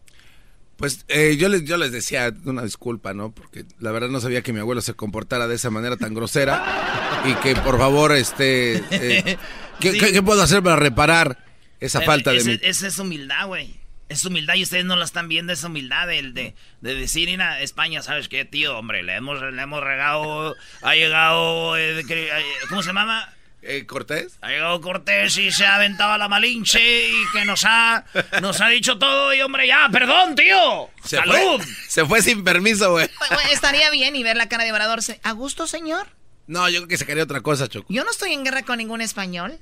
Pues eh, yo, les, yo les decía una disculpa, ¿no? Porque la verdad no sabía que mi abuelo se comportara de esa manera tan grosera. y que por favor, este... eh, ¿qué, Sí. qué- qué puedo hacer para reparar esa Pero falta de ese-? Esa es humildad, güey. Es humildad y ustedes no la están viendo, esa humildad del- de, de decir, mira, España, ¿sabes qué, tío? Hombre, le hemos, le hemos regado, ha llegado, eh, de eh, ¿cómo se llama? Eh, ¿Cortés? Ha llegado Cortés y se ha aventado a la Malinche y que nos ha, nos ha dicho todo y, hombre, ya, perdón, tío. Se ¡Salud! fue, se fue sin permiso, güey. Bueno, Estaría bien y ver la cara de Obrador. se- ¿A gusto, señor? No, yo creo que sacaría otra cosa, Choco. Yo no estoy en guerra con ningún español.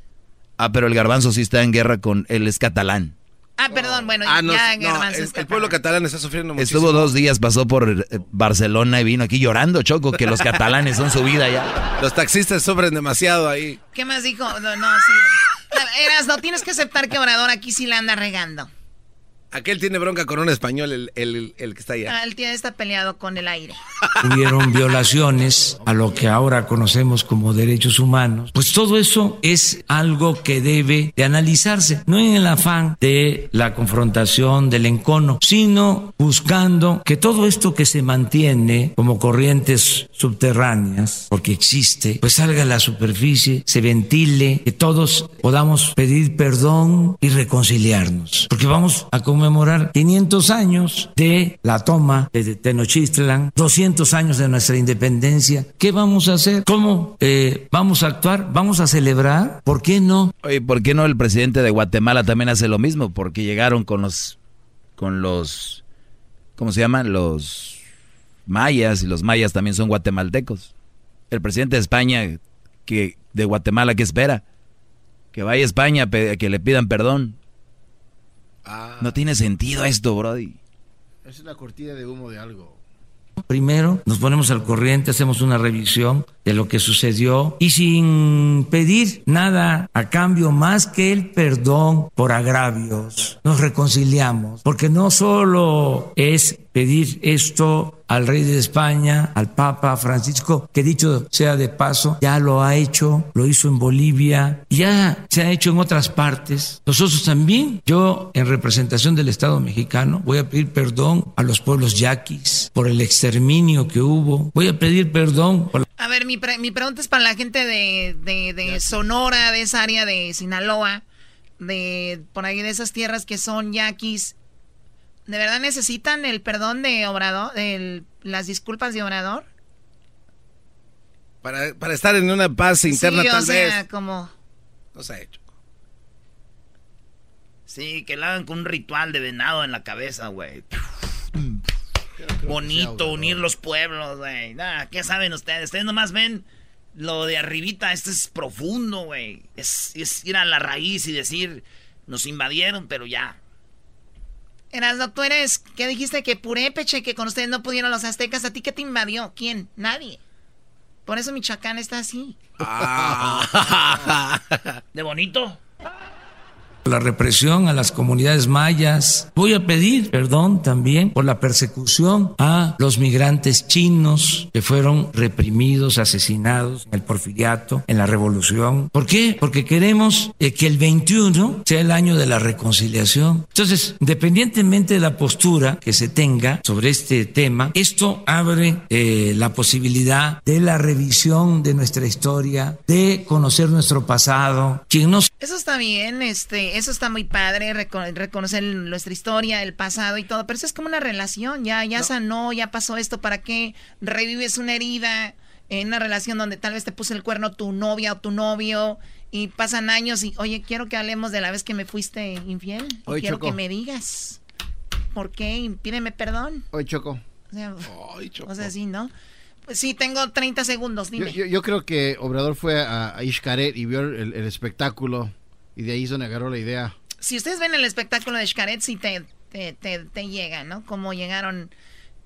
Ah, pero el Garbanzo sí está en guerra con... Él es catalán. Ah, perdón, bueno, Ah, no, ya no, el, está el pueblo catalán está sufriendo muchísimo. Estuvo dos días, pasó por eh, Barcelona y vino aquí llorando, Choco, que los catalanes son su vida ya. Los taxistas sufren demasiado ahí. ¿Qué más dijo? No, no, sí. Eras, no tienes que aceptar que Obrador aquí sí la anda regando. Aquel tiene bronca con un español, el, el- el que está allá. Ah, el tío está peleado con el aire. hubieron violaciones a lo que ahora conocemos como derechos humanos, pues todo eso es algo que debe de analizarse, no en el afán de la confrontación, del encono, sino buscando que todo esto que se mantiene como corrientes subterráneas, porque existe, pues salga a la superficie, se ventile, que todos podamos pedir perdón y reconciliarnos, porque vamos a conmemorar 500 años de la toma de Tenochtitlan, 200 años de nuestra independencia. ¿Qué vamos a hacer? ¿Cómo eh, vamos a actuar? ¿Vamos a celebrar? ¿Por qué no? ¿por qué no el presidente de Guatemala también hace lo mismo? Porque llegaron con los, con los, ¿cómo se llaman? Los mayas y los mayas también son guatemaltecos. El presidente de España, que de Guatemala, ¿qué espera? Que vaya a España, que le pidan perdón. No tiene sentido esto, Brody. Es la cortina de humo de algo. Primero nos ponemos al corriente, hacemos una revisión de lo que sucedió y sin pedir nada a cambio más que el perdón por agravios, nos reconciliamos, porque no solo es pedir esto al rey de España, al Papa Francisco, que dicho sea de paso, ya lo ha hecho, lo hizo en Bolivia, ya se ha hecho en otras partes. Nosotros también, yo en representación del Estado mexicano, voy a pedir perdón a los pueblos yaquis por el exterminio que hubo. Voy a pedir perdón por la A ver, mi, pre- mi pregunta es para la gente de, de, de Sonora, de esa área de Sinaloa, de por ahí de esas tierras que son yaquis. ¿De verdad necesitan el perdón de Obrador, el- las disculpas de Obrador? Para, para estar en una paz interna, sí, o tal sea, vez. como... No se ha hecho. Sí, que lo hagan con un ritual de venado en la cabeza, güey. Bonito, unir los pueblos, güey. Nah, ¿qué saben ustedes? Ustedes nomás ven lo de arribita. Esto es profundo, güey. Es, es ir a la raíz y decir, nos invadieron, pero ya. Erasno, tú eres, ¿qué dijiste? Que Purépeche, que con ustedes no pudieron los aztecas. ¿A ti qué te invadió? ¿Quién? Nadie. Por eso Michoacán está así. Ah. ¿De bonito? La represión a las comunidades mayas. Voy a pedir perdón también por la persecución a los migrantes chinos que fueron reprimidos, asesinados en el porfiriato, en la revolución. ¿Por qué? Porque queremos eh, que el 21 sea el año de la reconciliación. Entonces, independientemente de la postura que se tenga sobre este tema, esto abre eh, la posibilidad de la revisión de nuestra historia, de conocer nuestro pasado. Quien no eso está bien, este, eso está muy padre, reconocer nuestra historia, el pasado y todo, pero eso es como una relación, ya, ya sanó, ya pasó esto, ¿para qué revives una herida en una relación donde tal vez te puso el cuerno tu novia o tu novio y pasan años y, oye, quiero que hablemos de la vez que me fuiste infiel, quiero que me digas, ¿por qué? Pídeme perdón. Hoy Choco. O sea, o sea sí, ¿no? Pues sí, tengo 30 segundos, dime. Yo, creo que Obrador fue a, a y vio el, espectáculo y de ahí donde agarró la idea. Si ustedes ven el espectáculo de Xcaret, sí te, te, te, llega, ¿no? Como llegaron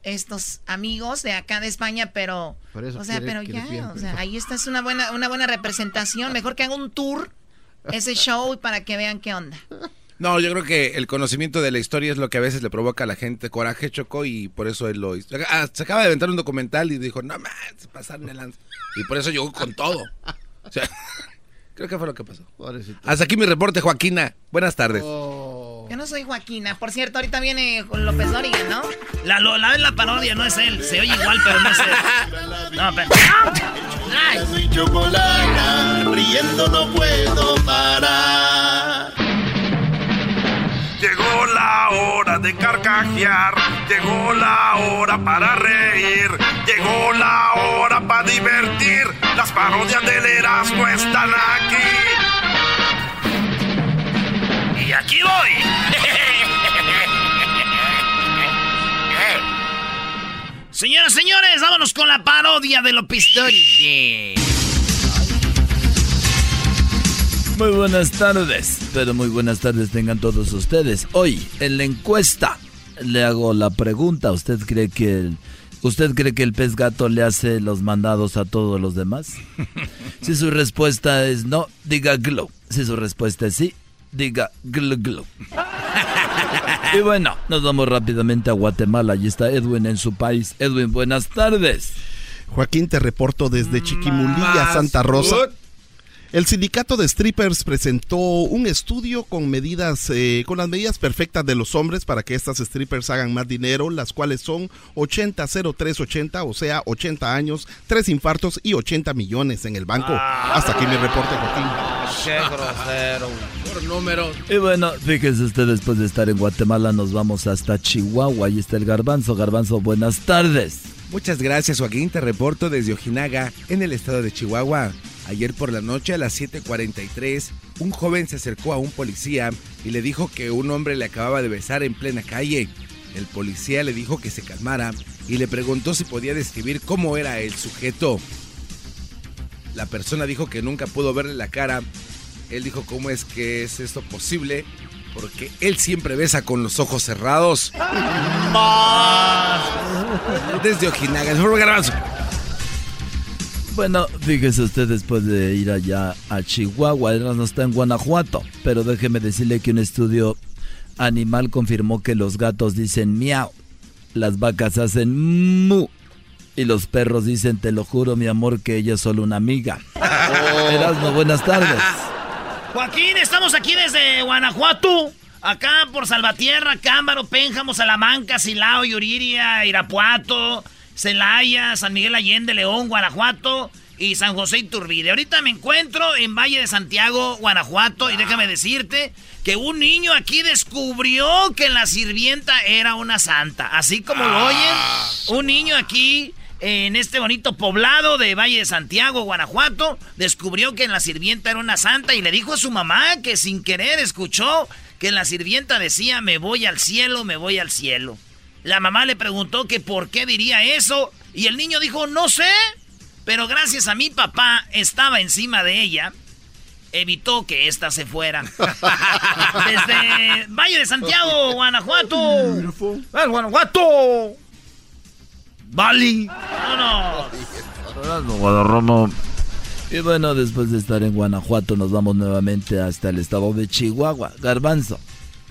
estos amigos de acá de España, pero... o sea, pero ya, o sea, ahí está, es una buena, una buena representación. Mejor que haga un tour, ese show, para que vean qué onda. No, yo creo que el conocimiento de la historia es lo que a veces le provoca a la gente coraje, Choco, y por eso él lo hizo. Ah, se acaba de aventar un documental y dijo, no más, pasaron el lance. Y por eso llegó con todo. O sea, creo que fue lo que pasó. Hasta aquí mi reporte, Joaquina. Buenas tardes. Yo no soy Joaquina. Por cierto, ahorita viene López Dóriga, ¿no? La, la, la parodia, no es él. Se oye igual, pero no es él. No, pero... Ay. chocolate, riendo no puedo parar. Llegó la hora de carcajear, llegó la hora para reír, llegó la hora para divertir. Las parodias del Erasmo están aquí. Y aquí voy. Señoras, señores, vámonos con la parodia de los pistones. Muy buenas tardes, pero muy buenas tardes tengan todos ustedes. Hoy, en la encuesta, le hago la pregunta, ¿usted cree que el, ¿Usted cree que el pez gato le hace los mandados a todos los demás? Si su respuesta es no, diga glow. Si su respuesta es sí, diga glow glow. Y bueno, nos vamos rápidamente a Guatemala. Allí está Edwin en su país. Edwin, buenas tardes. Joaquín, te reporto desde Chiquimulilla, Santa Rosa. El sindicato de strippers presentó un estudio con medidas, eh, con las medidas perfectas de los hombres para que estas strippers hagan más dinero, las cuales son 80 0380, o sea, 80 años, 3 infartos y 80 millones en el banco. Hasta aquí mi reporte, Joaquín. Qué grosero. Por número. Y bueno, fíjese usted, después de estar en Guatemala, nos vamos hasta Chihuahua. Ahí está el Garbanzo. Garbanzo, buenas tardes. Muchas gracias, Joaquín. Te reporto desde Ojinaga, en el estado de Chihuahua. Ayer por la noche a las 7:43, un joven se acercó a un policía y le dijo que un hombre le acababa de besar en plena calle. El policía le dijo que se calmara y le preguntó si podía describir cómo era el sujeto. La persona dijo que nunca pudo verle la cara. Él dijo, ¿cómo es que es esto posible? Porque él siempre besa con los ojos cerrados. Desde Ojinaga, el bueno, fíjese usted después de ir allá a Chihuahua, no está en Guanajuato, pero déjeme decirle que un estudio animal confirmó que los gatos dicen miau, las vacas hacen mu y los perros dicen te lo juro mi amor que ella es solo una amiga. Oh. buenas tardes. Joaquín, estamos aquí desde Guanajuato. Acá por Salvatierra, Cámbaro, Pénjamo, Salamanca, Silao, Yuriria, Irapuato, Celaya, San Miguel Allende, León, Guanajuato y San José Iturbide. Ahorita me encuentro en Valle de Santiago, Guanajuato, y déjame decirte que un niño aquí descubrió que la sirvienta era una santa. Así como lo oyen, un niño aquí en este bonito poblado de Valle de Santiago, Guanajuato, descubrió que la sirvienta era una santa y le dijo a su mamá que sin querer escuchó que la sirvienta decía, me voy al cielo, me voy al cielo. La mamá le preguntó que por qué diría eso y el niño dijo, no sé, pero gracias a mi papá estaba encima de ella evitó que ésta se fuera. Desde Valle de Santiago, Guanajuato. ¡El Guanajuato! ¡Bali! ¡Vámonos! Y bueno, después de estar en Guanajuato, nos vamos nuevamente hasta el estado de Chihuahua. Garbanzo.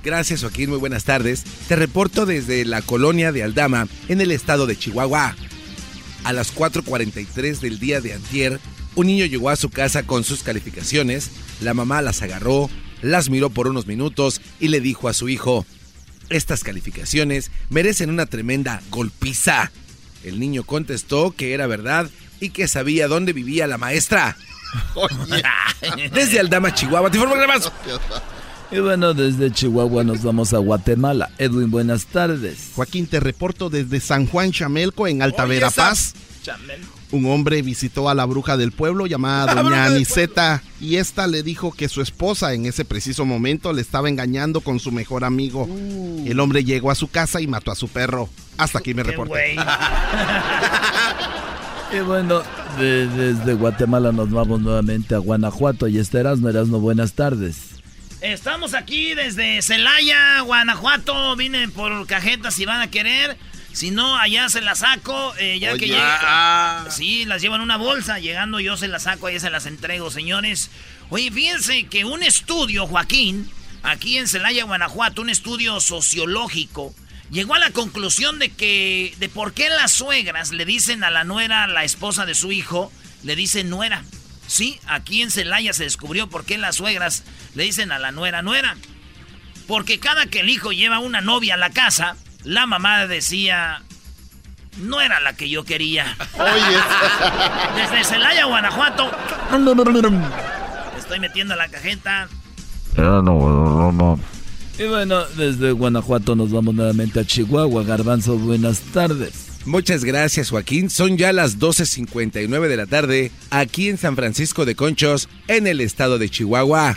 Gracias Joaquín, muy buenas tardes. Te reporto desde la colonia de Aldama, en el estado de Chihuahua. A las 4.43 del día de antier, un niño llegó a su casa con sus calificaciones, la mamá las agarró, las miró por unos minutos y le dijo a su hijo, estas calificaciones merecen una tremenda golpiza. El niño contestó que era verdad y que sabía dónde vivía la maestra. Desde Aldama, Chihuahua, te informo Garbanzo. Y bueno, desde Chihuahua nos vamos a Guatemala. Edwin, buenas tardes. Joaquín, te reporto desde San Juan Chamelco, en Alta Oye, Verapaz. Un hombre visitó a la bruja del pueblo llamada Doña Aniceta y esta le dijo que su esposa en ese preciso momento le estaba engañando con su mejor amigo. El hombre llegó a su casa y mató a su perro. Hasta aquí me reporté. Y bueno, de- desde Guatemala nos vamos nuevamente a Guanajuato. Y este Erasmo, Erasmo, buenas tardes. Estamos aquí desde Celaya, Guanajuato. Vine por cajetas si van a querer. Si no, allá se las saco. eh, ya que Oye. llegue- Ah. Sí, las llevo en una bolsa. Llegando yo se las saco, allá se las entrego, señores. Oye, fíjense que un estudio, Joaquín, aquí en Celaya, Guanajuato, un estudio sociológico, llegó a la conclusión de que, de por qué las suegras le dicen a la nuera, la esposa de su hijo, le dicen nuera. Sí, aquí en Celaya se descubrió por qué las suegras le dicen a la nuera nuera. Porque cada que el hijo lleva una novia a la casa, la mamá decía, no era la que yo quería. Desde Celaya, Guanajuato. Estoy metiendo la cajeta. Y bueno, desde Guanajuato nos vamos nuevamente a Chihuahua. Garbanzo, buenas tardes. Muchas gracias Joaquín. Son ya las 12.59 de la tarde aquí en San Francisco de Conchos, en el estado de Chihuahua.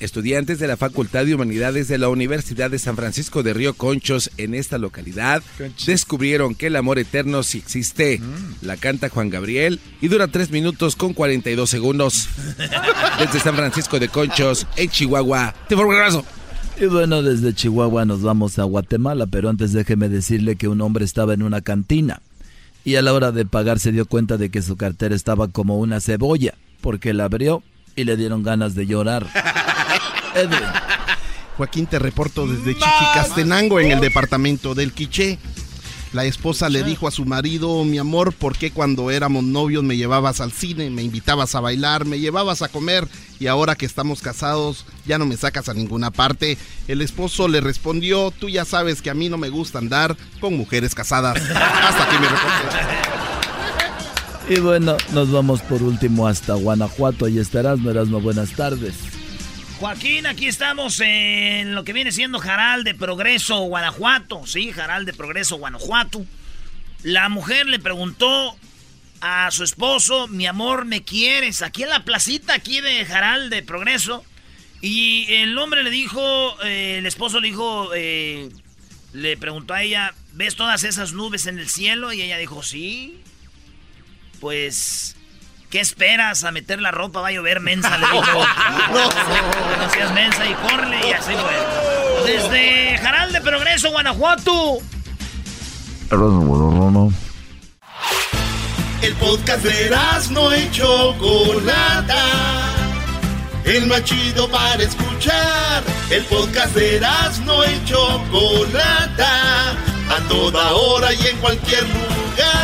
Estudiantes de la Facultad de Humanidades de la Universidad de San Francisco de Río Conchos en esta localidad descubrieron que el amor eterno sí existe. La canta Juan Gabriel y dura 3 minutos con 42 segundos. Desde San Francisco de Conchos, en Chihuahua. Te informo, Garbanzo. Y bueno, desde Chihuahua nos vamos a Guatemala, pero antes déjeme decirle que un hombre estaba en una cantina y a la hora de pagar se dio cuenta de que su cartera estaba como una cebolla, porque la abrió y le dieron ganas de llorar. Edwin. Joaquín, te reporto desde Chichicastenango, en el departamento del Quiché. La esposa le dijo a su marido, mi amor, ¿por qué cuando éramos novios me llevabas al cine, me invitabas a bailar, me llevabas a comer y ahora que estamos casados ya no me sacas a ninguna parte? El esposo le respondió, tú ya sabes que a mí no me gusta andar con mujeres casadas. Hasta aquí me reporte. Y bueno, nos vamos por último hasta Guanajuato. Y estarás, no Erasmo, buenas tardes. Joaquín, aquí estamos en lo que viene siendo Jaral de Progreso, Guanajuato. Sí, Jaral de Progreso, Guanajuato. La mujer le preguntó a su esposo, mi amor, ¿me quieres? Aquí en la placita, aquí de Jaral de Progreso. Y el hombre le dijo, eh, el esposo le dijo, eh, le preguntó a ella, ¿ves todas esas nubes en el cielo? Y ella dijo, sí. Pues, ¿qué esperas a meter la ropa? Va a llover mensa, le dijo. no, no seas mensa y corre y así fue. Desde Jaral de Progreso, Guanajuato. El podcast de no y Chocolata. El más chido para escuchar. El podcast de no y Chocolata. A toda hora y en cualquier lugar.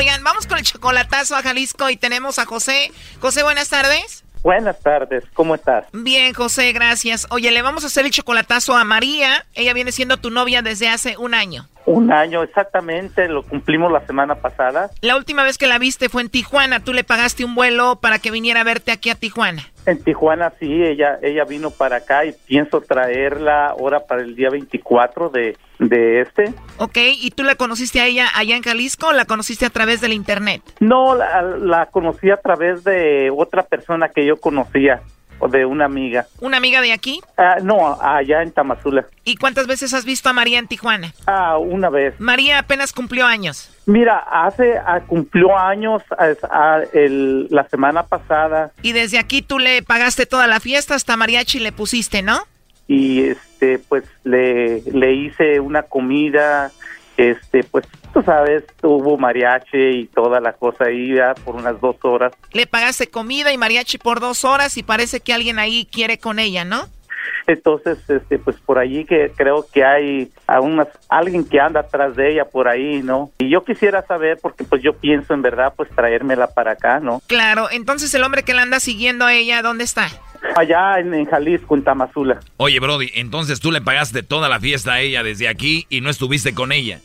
Oigan, vamos con el chocolatazo a Jalisco y tenemos a José. José, buenas tardes. Buenas tardes, ¿cómo estás? Bien, José, gracias. Oye, le vamos a hacer el chocolatazo a María. Ella viene siendo tu novia desde hace un año. Un año exactamente, lo cumplimos la semana pasada. La última vez que la viste fue en Tijuana, tú le pagaste un vuelo para que viniera a verte aquí a Tijuana. En Tijuana sí, ella ella vino para acá y pienso traerla ahora para el día 24 de, de este. Ok, ¿y tú la conociste a ella allá en Jalisco o la conociste a través del internet? No, la, la conocí a través de otra persona que yo conocía o de una amiga. ¿Una amiga de aquí? Ah, no, allá en Tamazula. ¿Y cuántas veces has visto a María en Tijuana? Ah, una vez. María apenas cumplió años. Mira, hace ah, cumplió años ah, el, la semana pasada. Y desde aquí tú le pagaste toda la fiesta, hasta mariachi le pusiste, ¿no? Y este, pues le, le hice una comida, este, pues tú sabes, hubo mariachi y toda la cosa ahí ya por unas dos horas. Le pagaste comida y mariachi por dos horas y parece que alguien ahí quiere con ella, ¿no? Entonces, este, pues por allí que creo que hay a unas, alguien que anda atrás de ella por ahí, ¿no? Y yo quisiera saber, porque pues yo pienso en verdad, pues traérmela para acá, ¿no? Claro, entonces el hombre que la anda siguiendo a ella, ¿dónde está? Allá en, en, Jalisco, en Tamazula. Oye, Brody, entonces tú le pagaste toda la fiesta a ella desde aquí y no estuviste con ella.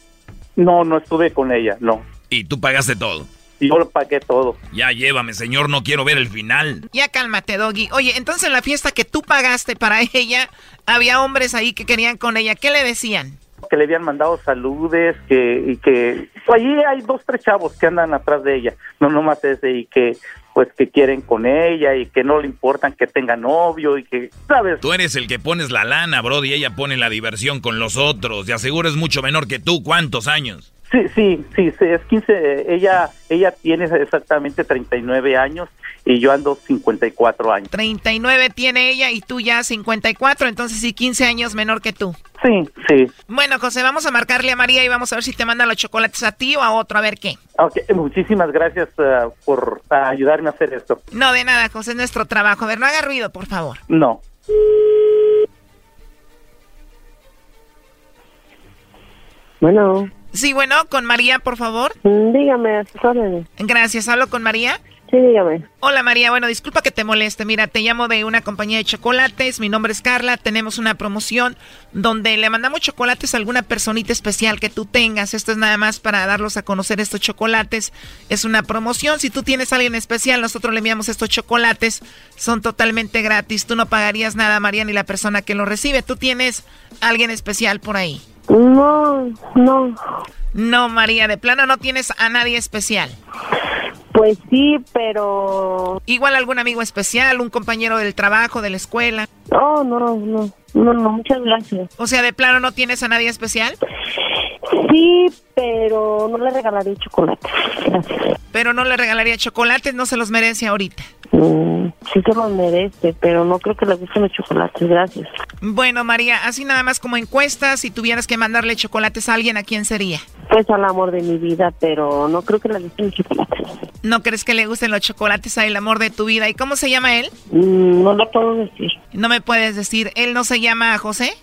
No, no estuve con ella, no. ¿Y tú pagaste todo? Yo lo pagué todo. Ya llévame, señor, no quiero ver el final. Ya cálmate, Doggy. Oye, entonces en la fiesta que tú pagaste para ella, había hombres ahí que querían con ella. ¿Qué le decían? Que le habían mandado saludes, que, y que allí hay dos, tres chavos que andan atrás de ella, no nomás ese, y que pues que quieren con ella y que no le importan que tenga novio y que, ¿sabes? Tú eres el que pones la lana, Brody, y ella pone la diversión con los otros. De aseguro mucho menor que tú. ¿Cuántos años? Sí, sí, sí, es 15, ella, ella tiene exactamente 39 años y yo ando 54 años. 39 tiene ella y tú ya 54, entonces sí, 15 años menor que tú. Sí, sí. Bueno, José, vamos a marcarle a María y vamos a ver si te manda los chocolates a ti o a otro, a ver qué. Ok, muchísimas gracias uh, por uh, ayudarme a hacer esto. No, de nada, José, es nuestro trabajo. A ver, no haga ruido, por favor. No. Bueno. Sí, bueno, con María, por favor. Dígame, órdenes. Gracias, ¿hablo con María? Sí, dígame. Hola María, bueno, disculpa que te moleste. Mira, te llamo de una compañía de chocolates. Mi nombre es Carla. Tenemos una promoción donde le mandamos chocolates a alguna personita especial que tú tengas. Esto es nada más para darlos a conocer estos chocolates. Es una promoción. Si tú tienes a alguien especial, nosotros le enviamos estos chocolates. Son totalmente gratis. Tú no pagarías nada, María, ni la persona que lo recibe. Tú tienes a alguien especial por ahí. No, no. No, María, de plano no tienes a nadie especial. Pues sí, pero... Igual algún amigo especial, un compañero del trabajo, de la escuela. No, no, no, no, no, muchas gracias. O sea, de plano no tienes a nadie especial. Sí, pero no le regalaría chocolate. Gracias. Pero no le regalaría chocolates, no se los merece ahorita. Mm, sí se los merece, pero no creo que le gusten los chocolates, gracias. Bueno, María, así nada más como encuesta, si tuvieras que mandarle chocolates a alguien, ¿a quién sería? Pues al amor de mi vida, pero no creo que le gusten los chocolates. ¿No crees que le gusten los chocolates al amor de tu vida? ¿Y cómo se llama él? Mm, no lo puedo decir. ¿No me puedes decir? ¿Él no se llama José?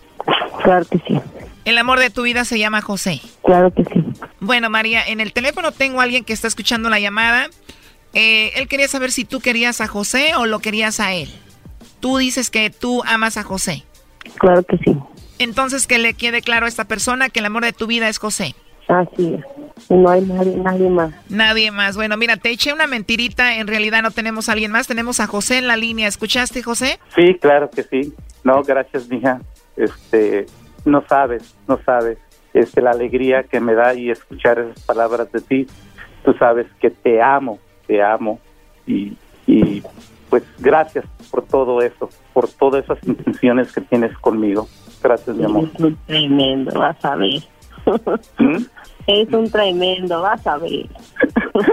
Claro que sí. El amor de tu vida se llama José. Claro que sí. Bueno, María, en el teléfono tengo a alguien que está escuchando la llamada. Eh, él quería saber si tú querías a José o lo querías a él. Tú dices que tú amas a José. Claro que sí. Entonces que le quede claro a esta persona que el amor de tu vida es José. Así es. No hay nadie, nadie más. Nadie más. Bueno, mira, te eché una mentirita. En realidad no tenemos a alguien más. Tenemos a José en la línea. ¿Escuchaste, José? Sí, claro que sí. No, gracias, mija. Este, no sabes, no sabes. Este, la alegría que me da y escuchar esas palabras de ti. Tú sabes que te amo, te amo. Y, y pues gracias por todo eso, por todas esas intenciones que tienes conmigo. Gracias, mi amor. Es un tremendo, vas a ver. ¿Mm? Es un tremendo, vas a ver.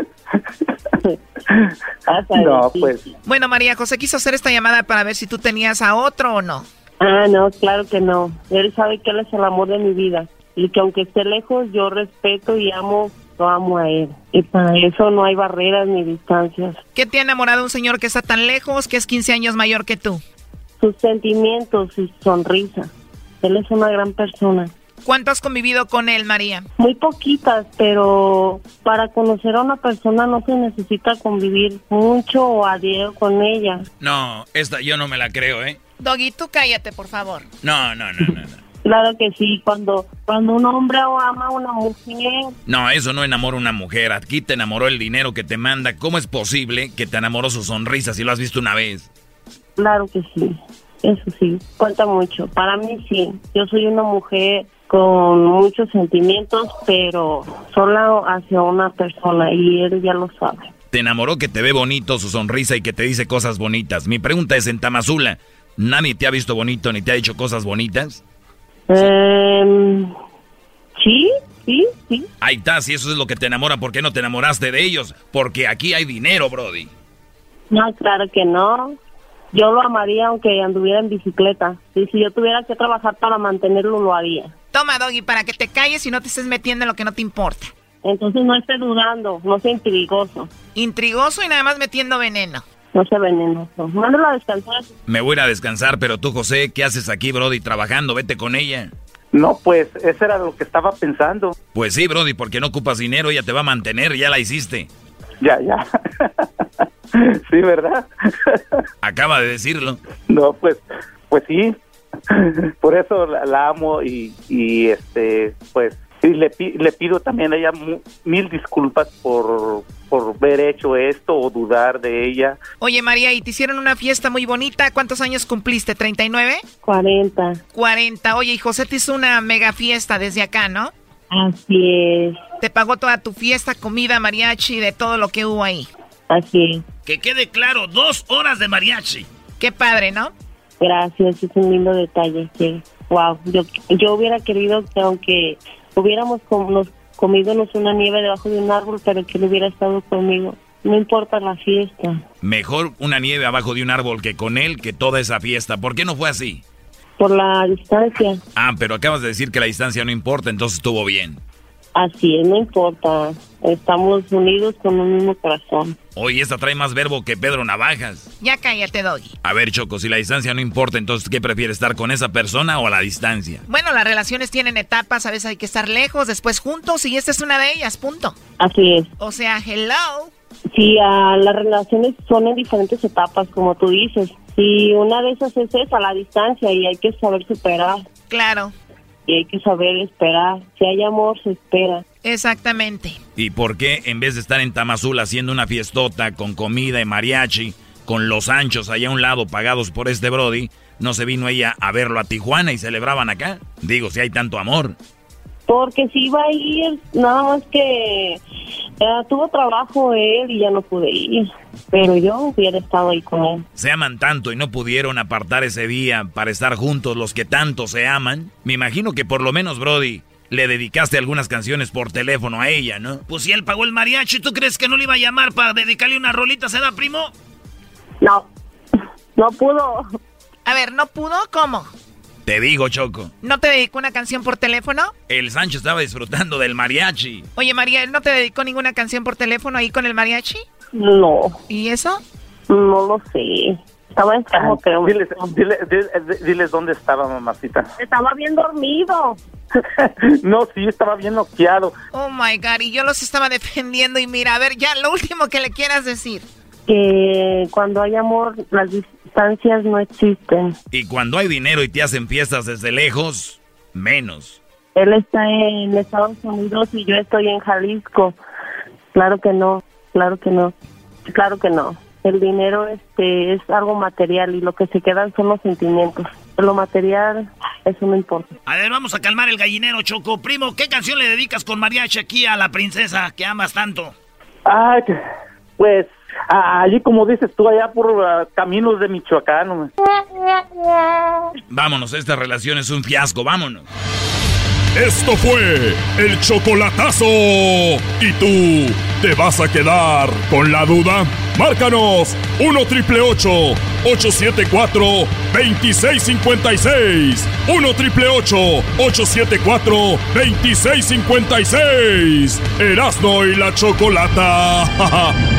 vas a No, pues. Bueno, María José quiso hacer esta llamada para ver si tú tenías a otro o no. Ah, no, claro que no. Él sabe que él es el amor de mi vida. Y que aunque esté lejos, yo respeto y amo, lo amo a él. Y para eso no hay barreras ni distancias. ¿Qué te ha enamorado un señor que está tan lejos, que es 15 años mayor que tú? Sus sentimientos y su sonrisa. Él es una gran persona. ¿Cuánto has convivido con él, María? Muy poquitas, pero para conocer a una persona no se necesita convivir mucho o a diario con ella. No, esta yo no me la creo, ¿eh? Doggy, tú cállate, por favor. No, no, no, no. no. Claro que sí, cuando, cuando un hombre ama a una mujer. No, eso no enamora a una mujer. Aquí te enamoró el dinero que te manda. ¿Cómo es posible que te enamoró su sonrisa si lo has visto una vez? Claro que sí, eso sí, cuenta mucho. Para mí sí, yo soy una mujer con muchos sentimientos, pero solo hacia una persona y él ya lo sabe. Te enamoró que te ve bonito su sonrisa y que te dice cosas bonitas. Mi pregunta es en Tamazula, ¿nadie te ha visto bonito ni te ha dicho cosas bonitas? Eh, sí, sí, sí. Ahí está, si eso es lo que te enamora, ¿por qué no te enamoraste de ellos? Porque aquí hay dinero, Brody. No, claro que no. Yo lo amaría aunque anduviera en bicicleta. Y si yo tuviera que trabajar para mantenerlo, lo haría. Toma, Doggy, para que te calles y no te estés metiendo en lo que no te importa. Entonces no esté dudando, no sea intrigoso. Intrigoso y nada más metiendo veneno. No sea venenoso. Mándalo a descansar. Me voy a ir a descansar, pero tú, José, ¿qué haces aquí, Brody? Trabajando, vete con ella. No, pues eso era lo que estaba pensando. Pues sí, Brody, porque no ocupas dinero, ella te va a mantener, ya la hiciste. Ya, ya. sí, ¿verdad? Acaba de decirlo. No, pues, pues sí. Por eso la, la amo y, y este, pues y le, pi- le pido también a ella mil disculpas por, por haber hecho esto o dudar de ella. Oye, María, y te hicieron una fiesta muy bonita. ¿Cuántos años cumpliste? ¿39? 40. 40. Oye, y José te hizo una mega fiesta desde acá, ¿no? Así es. Te pagó toda tu fiesta, comida, mariachi, de todo lo que hubo ahí. Así es. Que quede claro, dos horas de mariachi. Qué padre, ¿no? Gracias, es un lindo detalle. Que, wow, yo, yo hubiera querido que aunque hubiéramos com- nos comidonos una nieve debajo de un árbol, pero que él hubiera estado conmigo. No importa la fiesta, Mejor una nieve abajo de un árbol que con él que toda esa fiesta. ¿Por qué no fue así? por la distancia. Ah, pero acabas de decir que la distancia no importa, entonces estuvo bien. Así es, no importa. Estamos unidos con un mismo corazón. Oye, esta trae más verbo que Pedro Navajas. Ya cállate, Doggy. A ver, Choco, si la distancia no importa, entonces ¿qué prefieres, estar con esa persona o a la distancia? Bueno, las relaciones tienen etapas, a veces hay que estar lejos, después juntos, y esta es una de ellas, punto. Así es. O sea, hello. Sí, ah, las relaciones son en diferentes etapas, como tú dices. Y una de esas es esa, la distancia, y hay que saber superar. Claro. Y hay que saber esperar. Si hay amor, se espera. Exactamente. ¿Y por qué en vez de estar en Tamazul haciendo una fiestota con comida y mariachi, con los anchos allá a un lado pagados por este Brody, no se vino ella a verlo a Tijuana y celebraban acá? Digo, si hay tanto amor. Porque si iba a ir, nada más que eh, tuvo trabajo él y ya no pude ir. Pero yo hubiera estado ahí con él. Se aman tanto y no pudieron apartar ese día para estar juntos los que tanto se aman. Me imagino que por lo menos, Brody, le dedicaste algunas canciones por teléfono a ella, ¿no? Pues si él pagó el mariachi, ¿tú crees que no le iba a llamar para dedicarle una rolita a da primo? No, no pudo. A ver, ¿no pudo? ¿Cómo? Te digo, Choco. ¿No te dedicó una canción por teléfono? El Sancho estaba disfrutando del mariachi. Oye, María, ¿él no te dedicó ninguna canción por teléfono ahí con el mariachi? No. ¿Y eso? No lo sé. Estaba enfermo, creo. Diles, dile- dile- diles dónde estaba, mamacita. Estaba bien dormido. no, sí, estaba bien noqueado. Oh my God, y yo los estaba defendiendo. Y mira, a ver, ya lo último que le quieras decir. Que cuando hay amor, las distancias no existen. Y cuando hay dinero y te hacen fiestas desde lejos, menos. Él está en Estados Unidos y yo estoy en Jalisco. Claro que no, claro que no, claro que no. El dinero este es algo material y lo que se quedan son los sentimientos. Lo material, eso no importa. A ver, vamos a calmar el gallinero, Choco. Primo, ¿qué canción le dedicas con mariachi aquí a la princesa que amas tanto? Que- pues ah, allí como dices tú, allá por ah, caminos de Michoacán. hombre. Vámonos, esta relación es un fiasco, vámonos. Esto fue el chocolatazo. ¿Y tú te vas a quedar con la duda? Márcanos 1 triple 874 2656. 1 triple 874 2656. Erasno y la chocolata.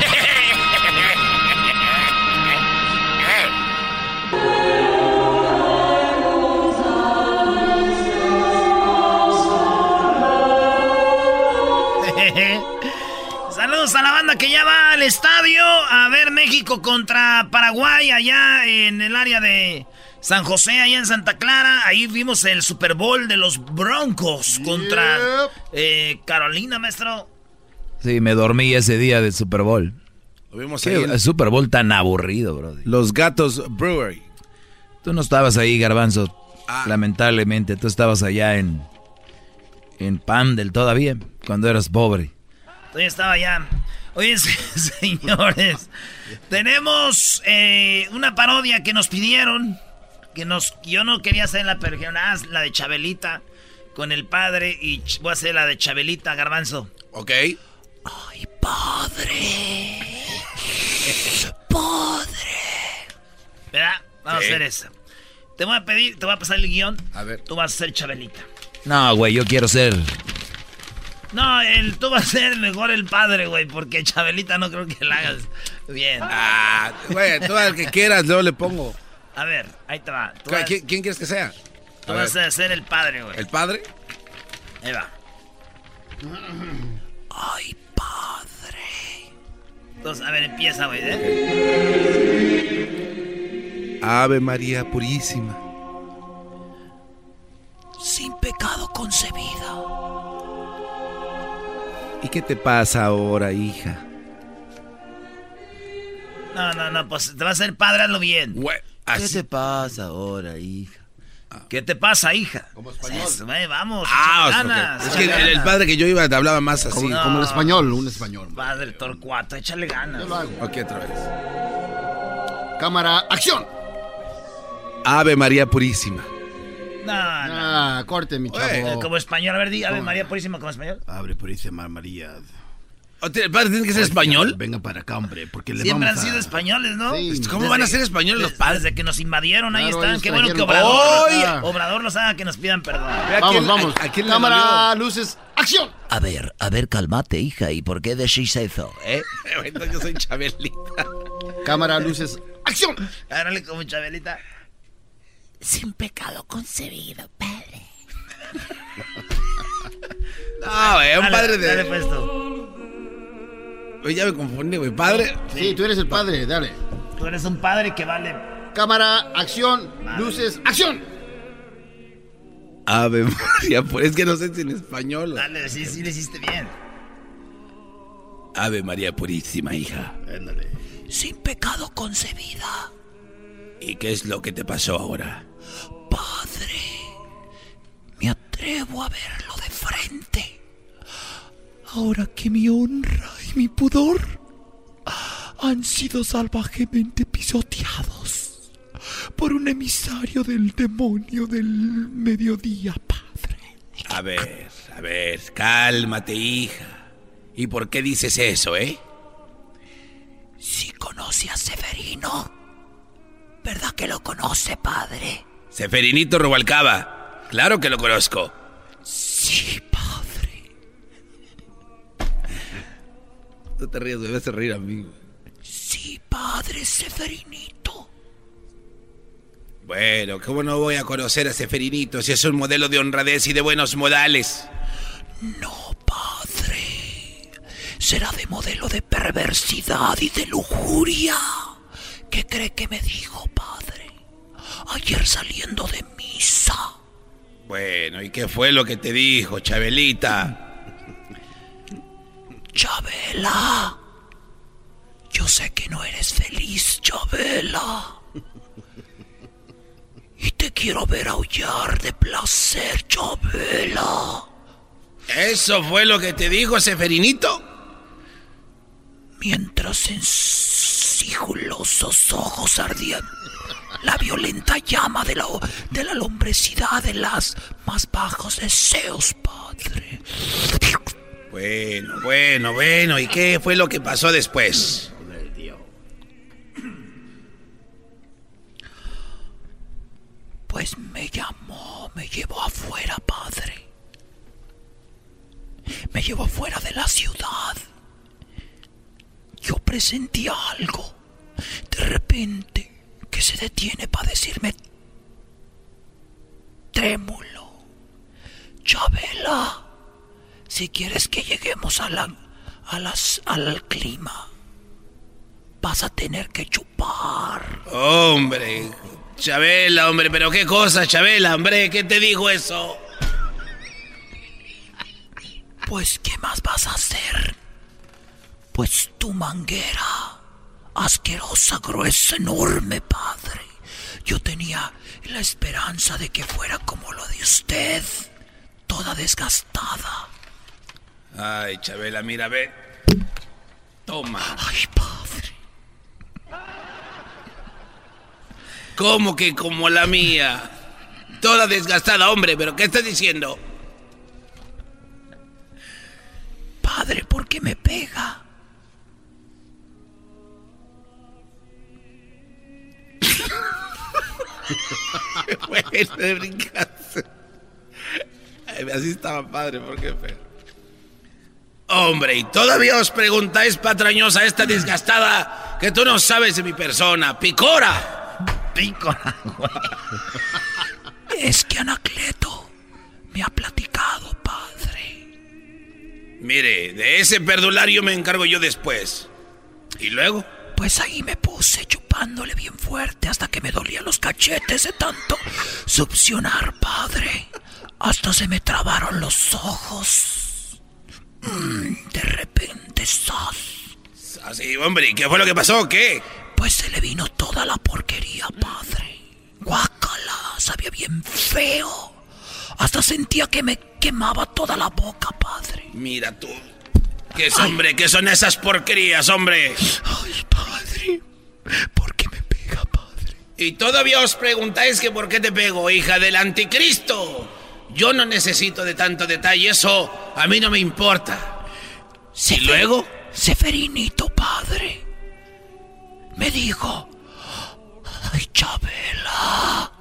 Banda que ya va al estadio a ver México contra Paraguay allá en el área de San José, allá en Santa Clara. Ahí vimos el Super Bowl de los Broncos contra eh, Carolina, maestro. Sí, me dormí ese día del Super Bowl. Lo vimos Qué ahí. el Super Bowl tan aburrido, bro. Los Gatos Brewery. Tú no estabas ahí, Garbanzo. Ah. Lamentablemente, tú estabas allá en en Pandel todavía, cuando eras pobre. Todavía estaba allá. Oye, señores, tenemos eh, una parodia que nos pidieron. Que nos, yo no quería hacer la pero "Ah, la de Chabelita con el padre y voy a hacer la de Chabelita, Garbanzo. Ok. Ay, padre. Padre. ¿Verdad? Vamos Sí. a hacer eso. Te voy a pedir, te voy a pasar el guion. A ver. Tú vas a ser Chabelita. No, güey, yo quiero ser. No, el, tú vas a ser mejor el padre, güey, porque Chabelita no creo que la hagas bien. Ah, güey, tú al que quieras, luego le pongo. A ver, ahí te va. Tú ¿Quién, vas, quién- quién quieres que sea? tú A vas ver. a ser el padre, güey. ¿El padre? Ahí va. Ay, padre. Entonces, a ver, empieza, güey. ¿eh? Ave María Purísima. Sin pecado concebida. ¿Y qué te pasa ahora, hija? No, no, no, pues te vas a ser padre, hazlo bien. ¿Qué te pasa ahora, hija? ¿Qué te pasa, hija? Como español. vamos, Ah, ganas, es que el, padre que yo iba te hablaba más así. Como- como el español, un español. Padre Torcuato, échale ganas. Yo lo hago. Ok, otra vez. Cámara, acción. Ave María Purísima. No, no. Ah, corte, mi chavo. Eh, Como español, a ver, di, Ave María Purísima como español. Abre Purísima María. ¿El padre tiene que ser español? Venga para acá, hombre, porque le Siempre han sido españoles, ¿no? Sí. ¿Cómo van a ser españoles los padres? Desde que nos invadieron, ahí Claro, están. Qué bueno que Obrador, ¡Oye! Obrador nos haga que nos pidan perdón. Vamos, vamos. Cámara, luces, acción. A ver, a ver, cálmate, hija. ¿Y por qué decís eso, eh? Yo soy Chabelita. Cámara, luces, acción. Agárrale como Chabelita. Sin pecado concebido, padre. No, güey, un Dale, padre de. Dale pues tú. Güey, ya me confundí, güey. Padre. Sí, tú eres el padre, dale. Tú eres un padre que vale. Cámara, acción, luces, acción. Ave María, pues es que no sé si en español. Dale, sí, sí le hiciste bien. Ave María Purísima, hija. Sin pecado concebida. ¿Y qué es lo que te pasó ahora? Padre, me atrevo a verlo de frente. Ahora que mi honra y mi pudor han sido salvajemente pisoteados por un emisario del demonio del mediodía, padre. A ver, a ver, cálmate, hija. ¿Y por qué dices eso, eh? Si conoce a Severino, ¿verdad que lo conoce, padre? Seferinito Rubalcaba. Claro que lo conozco. Sí, padre. No te rías, me vas a reír a mí. Sí, padre Severinito. Bueno, ¿cómo no voy a conocer a Seferinito si es un modelo de honradez y de buenos modales? No, padre. Será de modelo de perversidad y de lujuria. ¿Qué cree que me dijo, padre? Ayer saliendo de misa. Bueno, ¿y qué fue lo que te dijo, Chabelita? Chabela. Yo sé que no eres feliz, Chabela. Y te quiero ver aullar de placer, Chabela. ¿Eso fue lo que te dijo Seferinito? Mientras en sigilosos ojos ardían la violenta llama de la, de la lombrecidad de las más bajos deseos, padre. Bueno, bueno, bueno, ¿y qué fue lo que pasó después? Pues me llamó, me llevó afuera, padre. Me llevó afuera de la ciudad. Yo presentía algo. De repente, que se detiene para decirme trémulo. Chabela, si quieres que lleguemos a la, a las, al clima. Vas a tener que chupar. Hombre, Chabela, hombre, pero qué cosa, Chabela, hombre, ¿qué te dijo eso? Pues, ¿qué más vas a hacer? Pues tu manguera, asquerosa, gruesa, enorme, padre. Yo tenía la esperanza de que fuera como lo de usted, toda desgastada. Ay, Chabela, mira, ve. Toma. Ay, padre. ¿Cómo que como la mía? Toda desgastada, hombre, pero ¿qué estás diciendo? Padre, ¿por qué me pega? Bueno. Así estaba padre, ¿por qué feo? Hombre, y todavía os preguntáis, patrañosa, esta desgastada, que tú no sabes de mi persona. ¡Picora! ¡Picora, Es que Anacleto me ha platicado, padre. Mire, de ese perdulario me encargo yo después. ¿Y luego? Pues ahí me puse chupándole bien fuerte hasta que me dolían los cachetes de tanto succionar, padre. Hasta se me trabaron los ojos. Mm, de repente, ¡zas! Así, hombre, ¿y qué fue lo que pasó? ¿Qué? Pues se le vino toda la porquería, padre. Guácala, sabía bien feo. Hasta sentía que me quemaba toda la boca, padre. Mira tú. ¿Qué es, hombre? ¿Qué son esas porquerías, hombre? Ay, padre. ¿Por qué me pega, padre? Y todavía os preguntáis que por qué te pego, hija del anticristo. Yo no necesito de tanto detalle, eso a mí no me importa. ¿Y luego? Seferinito, padre. Me dijo, ay, Chabela,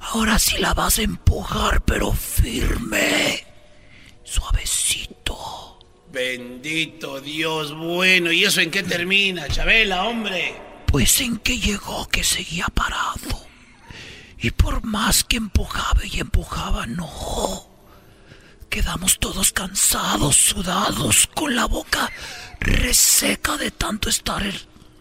ahora sí la vas a empujar, pero firme, suavecito. Bendito Dios bueno. ¿Y eso en qué termina, Chabela, hombre? Pues en que llegó que seguía parado. Y por más que empujaba y empujaba, no. Quedamos todos cansados, sudados, con la boca reseca de tanto estar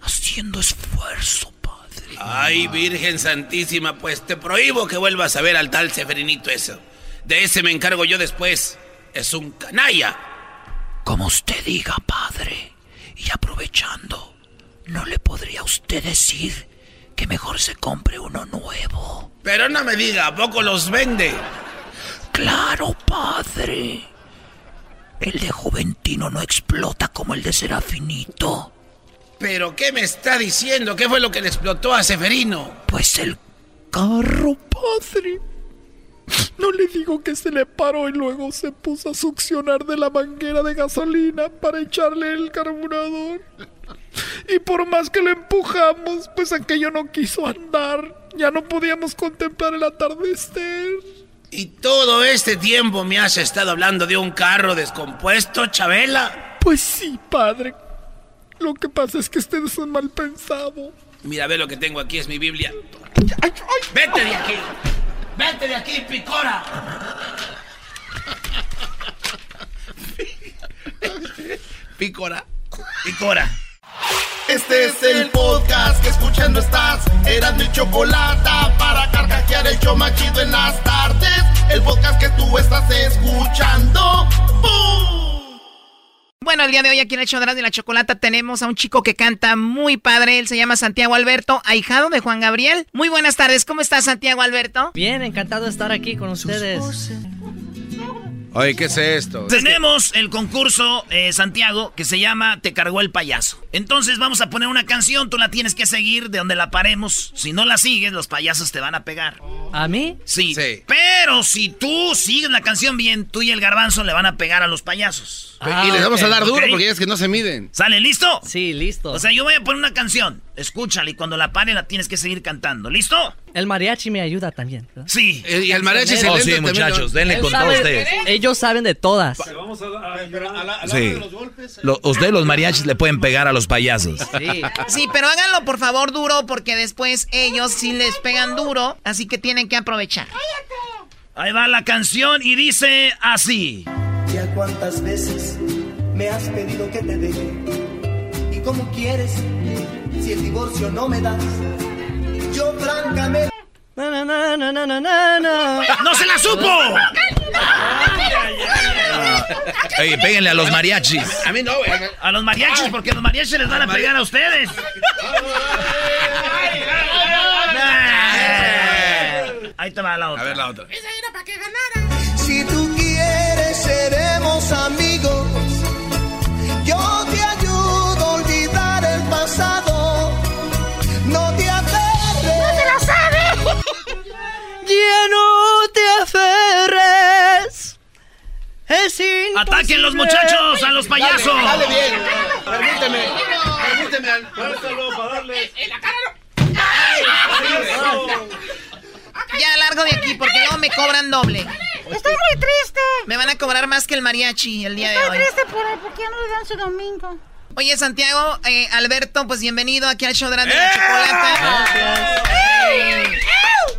haciendo esfuerzo, padre. Ay, Virgen Santísima, pues te prohíbo que vuelvas a ver al tal Seferinito eso. De ese me encargo yo después. Es un canalla. Como usted diga, padre. Y aprovechando, ¿no le podría usted decir que mejor se compre uno nuevo? Pero no me diga, ¿a poco los vende? Claro, padre. El de Juventino no explota como el de Serafinito. ¿Pero qué me está diciendo? ¿Qué fue lo que le explotó a Severino? Pues el carro, padre. No le digo que se le paró y luego se puso a succionar de la manguera de gasolina para echarle el carburador. Y por más que le empujamos, pues aquello no quiso andar. Ya no podíamos contemplar el atardecer. ¿Y todo este tiempo me has estado hablando de un carro descompuesto, Chabela? Pues sí, padre. Lo que pasa es que usted es un mal pensado. Mira, ve lo que tengo aquí, es mi Biblia. ¡Vete de aquí! ¡Vete de aquí, picora! Picora. Picora. Este es el podcast que escuchando estás. Eran mi chocolate para carcajear el yo machido en las tardes. El podcast que tú estás escuchando. ¡Bum! Bueno, el día de hoy aquí en el show de la chocolata tenemos a un chico que canta muy padre. Él se llama Santiago Alberto, ahijado de Juan Gabriel. Muy buenas tardes. ¿Cómo estás, Santiago Alberto? Bien, encantado de estar aquí con ustedes. Oye, ¿qué es esto? Tenemos el concurso, eh, Santiago, que se llama Te cargó el payaso. Entonces vamos a poner una canción, tú la tienes que seguir de donde la paremos. Si no la sigues, los payasos te van a pegar. ¿A mí? Sí. Pero si tú sigues la canción bien, tú y el garbanzo le van a pegar a los payasos. y les vamos a dar duro Ok. porque ya es que no se miden. ¿Sale listo? Sí, listo. O sea, yo voy a poner una canción, escúchala y cuando la pare la tienes que seguir cantando. ¿Listo? El mariachi me ayuda también. ¿verdad? Sí. Y el mariachi se Oh, sí, muchachos, denle con todos ustedes. Ellos saben de todas. Sí. Lo- ustedes los mariachis le pueden pegar a los payasos. Sí. Sí, pero háganlo por favor duro porque después ellos sí les pegan duro, así que tienen que aprovechar. Ahí va la canción y dice así. Ya cuántas veces me has pedido que te deje. ¿Y cómo quieres si el divorcio no me das? Yo francamente... No, no, no, no, no, no, no. ¡No se la supo! Oye, péguenle a los mariachis. A mí no, güey. A los mariachis, porque los mariachis les van a pegar a ustedes. Ahí te va la otra. A ver la otra. Si tú quieres, seremos amigos. Yo ¡Ataquen los muchachos a los payasos! Dale, dale bien. Permíteme. Permíteme. al- para darle. Ya largo de aquí porque luego me cobran doble. Estoy muy triste. Me van a cobrar más que el mariachi el día de Estoy hoy. triste por porque ya no le dan su domingo. Oye, Santiago, eh, Alberto, pues bienvenido aquí al show de la, de la chocolata.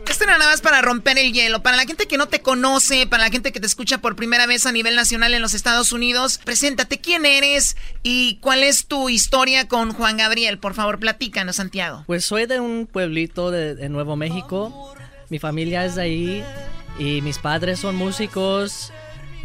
Esto era nada más para romper el hielo. Para la gente que no te conoce, para la gente que te escucha por primera vez a nivel nacional en los Estados Unidos, preséntate quién eres y cuál es tu historia con Juan Gabriel. Por favor, platícanos, Santiago. Pues soy de un pueblito de, de Nuevo México. Mi familia es de ahí y mis padres son músicos.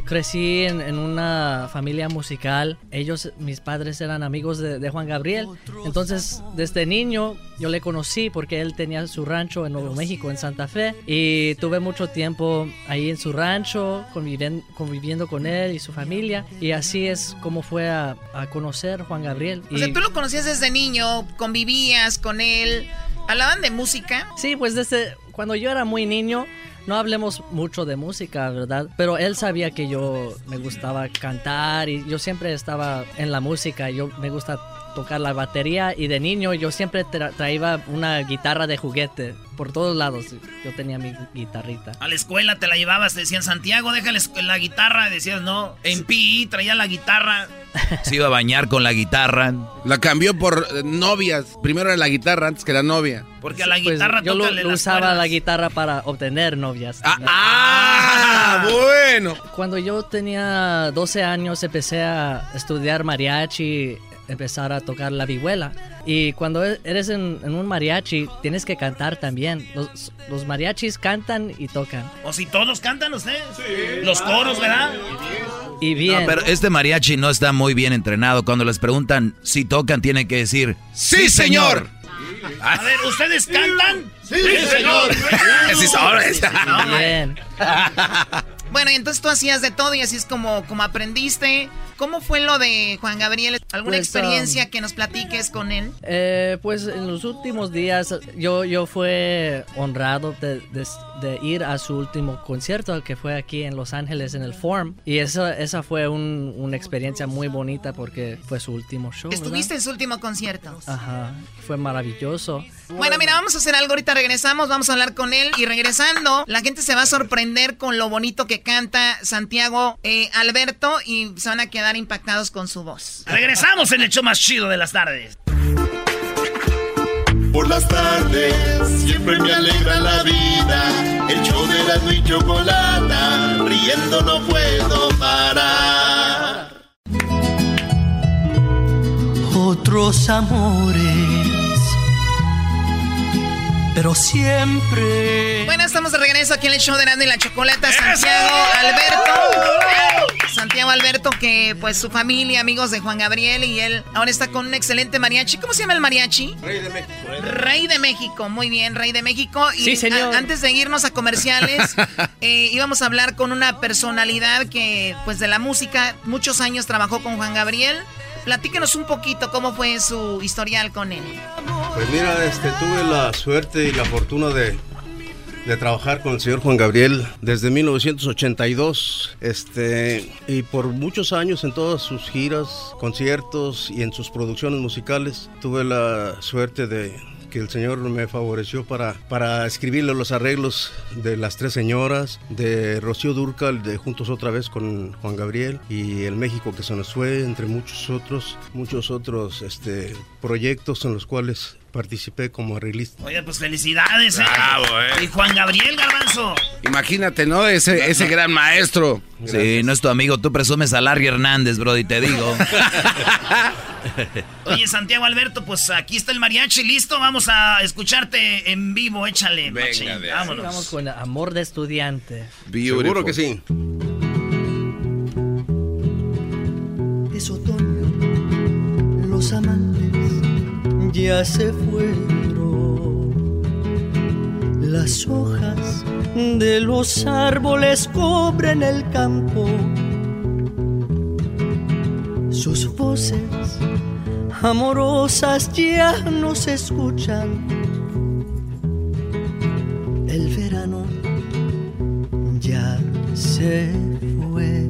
Crecí en, en una familia musical. Ellos, mis padres eran amigos de, de Juan Gabriel. Entonces, desde niño yo le conocí porque él tenía su rancho en Nuevo México, en Santa Fe. Y tuve mucho tiempo ahí en su rancho, conviven- conviviendo con él y su familia. Y así es como fue a, a conocer Juan Gabriel. O sea, tú lo conocías desde niño, convivías con él, hablaban de música. Sí, pues desde cuando yo era muy niño, no hablemos mucho de música, ¿verdad? Pero él sabía que yo me gustaba cantar y yo siempre estaba en la música. Yo me gusta tocar la batería y de niño yo siempre tra- traía una guitarra de juguete por todos lados. Yo tenía mi guitarrita. A la escuela te la llevabas, te decían, Santiago, déjale la guitarra. Decías, no. En PI traía la guitarra. Se iba a bañar con la guitarra. La cambió por eh, novias. Primero era la guitarra antes que la novia. Porque a la Pues guitarra yo lo, usaba cuerdas. la guitarra para obtener novias. Ah, bueno. Cuando yo tenía 12 años empecé a estudiar mariachi, empezar a tocar la vihuela. Y cuando e- eres en, en un mariachi, tienes que cantar también. Los, los mariachis cantan y tocan. O si todos cantan ustedes. Los coros, ¿verdad? Y bien. No, pero este mariachi no está muy bien entrenado. Cuando les preguntan si tocan, tienen que decir ¡Sí, señor! A ver, ¿ustedes cantan? Sí, señor. Sí, sabes. Bien. Bueno, y entonces tú hacías de todo y así es como, como aprendiste. ¿Cómo fue lo de Juan Gabriel? ¿Alguna Pues, experiencia que nos platiques con él? Eh, pues en los últimos días yo, yo fue honrado de, de- de ir a su último concierto que fue aquí en Los Ángeles en el Forum. Y esa, esa fue un- una experiencia muy bonita porque fue su último show. ¿verdad? Estuviste en su último concierto. Ajá, fue maravilloso. Bueno, mira, vamos a hacer algo. Ahorita regresamos, vamos a hablar con él. Y regresando, la gente se va a sorprender con lo bonito que canta Santiago eh, Alberto y se van a quedar impactados con su voz. Regresamos en el show más chido de las tardes. Por las tardes siempre me alegra la vida. El show de la y chocolata, riendo no puedo parar. Otros amores, pero siempre. Bueno, estamos de regreso aquí en el show de Nando y la Chocolata. Santiago Alberto. Santiago Alberto, que pues su familia, amigos de Juan Gabriel y él ahora está con un excelente mariachi. ¿Cómo se llama el mariachi? Rey de México. Rey de México, muy bien, Rey de México. Y Sí, señor. a- antes de irnos a comerciales, eh, íbamos a hablar con una personalidad que, pues de la música, muchos años trabajó con Juan Gabriel. Platíquenos un poquito cómo fue su historial con él. Pues mira, este, tuve la suerte y la fortuna de, de trabajar con el señor Juan Gabriel desde 1982, este, y por muchos años en todas sus giras, conciertos y en sus producciones musicales, tuve la suerte de que el señor me favoreció para, para escribirle los arreglos de Las Tres Señoras, de Rocío Durcal, de Juntos otra vez con Juan Gabriel y El México que se nos fue, entre muchos otros, muchos otros este, proyectos en los cuales participé como arreglista. Oye, pues felicidades, ¿eh? Bravo, eh. Y Juan Gabriel Garbanzo. Imagínate, ¿no? Ese, ese gran maestro. Sí, no es tu amigo, tú presumes a Larry Hernández, bro, y te digo. Oye, Santiago Alberto, pues aquí está el mariachi, listo, vamos a escucharte en vivo, échale. Venga, de vámonos. Vamos con Amor de Estudiante. Seguro que sí. Es otoño, los amantes ya se fueron. Las hojas de los árboles cubren el campo. Sus voces amorosas ya no se escuchan. El verano ya se fue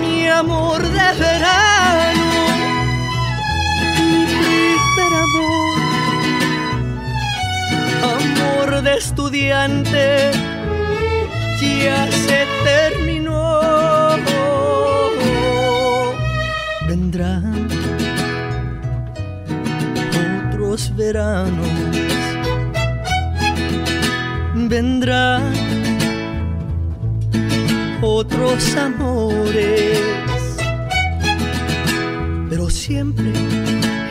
mi amor de verano, estudiante, ya se terminó. Vendrán otros veranos, vendrán otros amores, pero siempre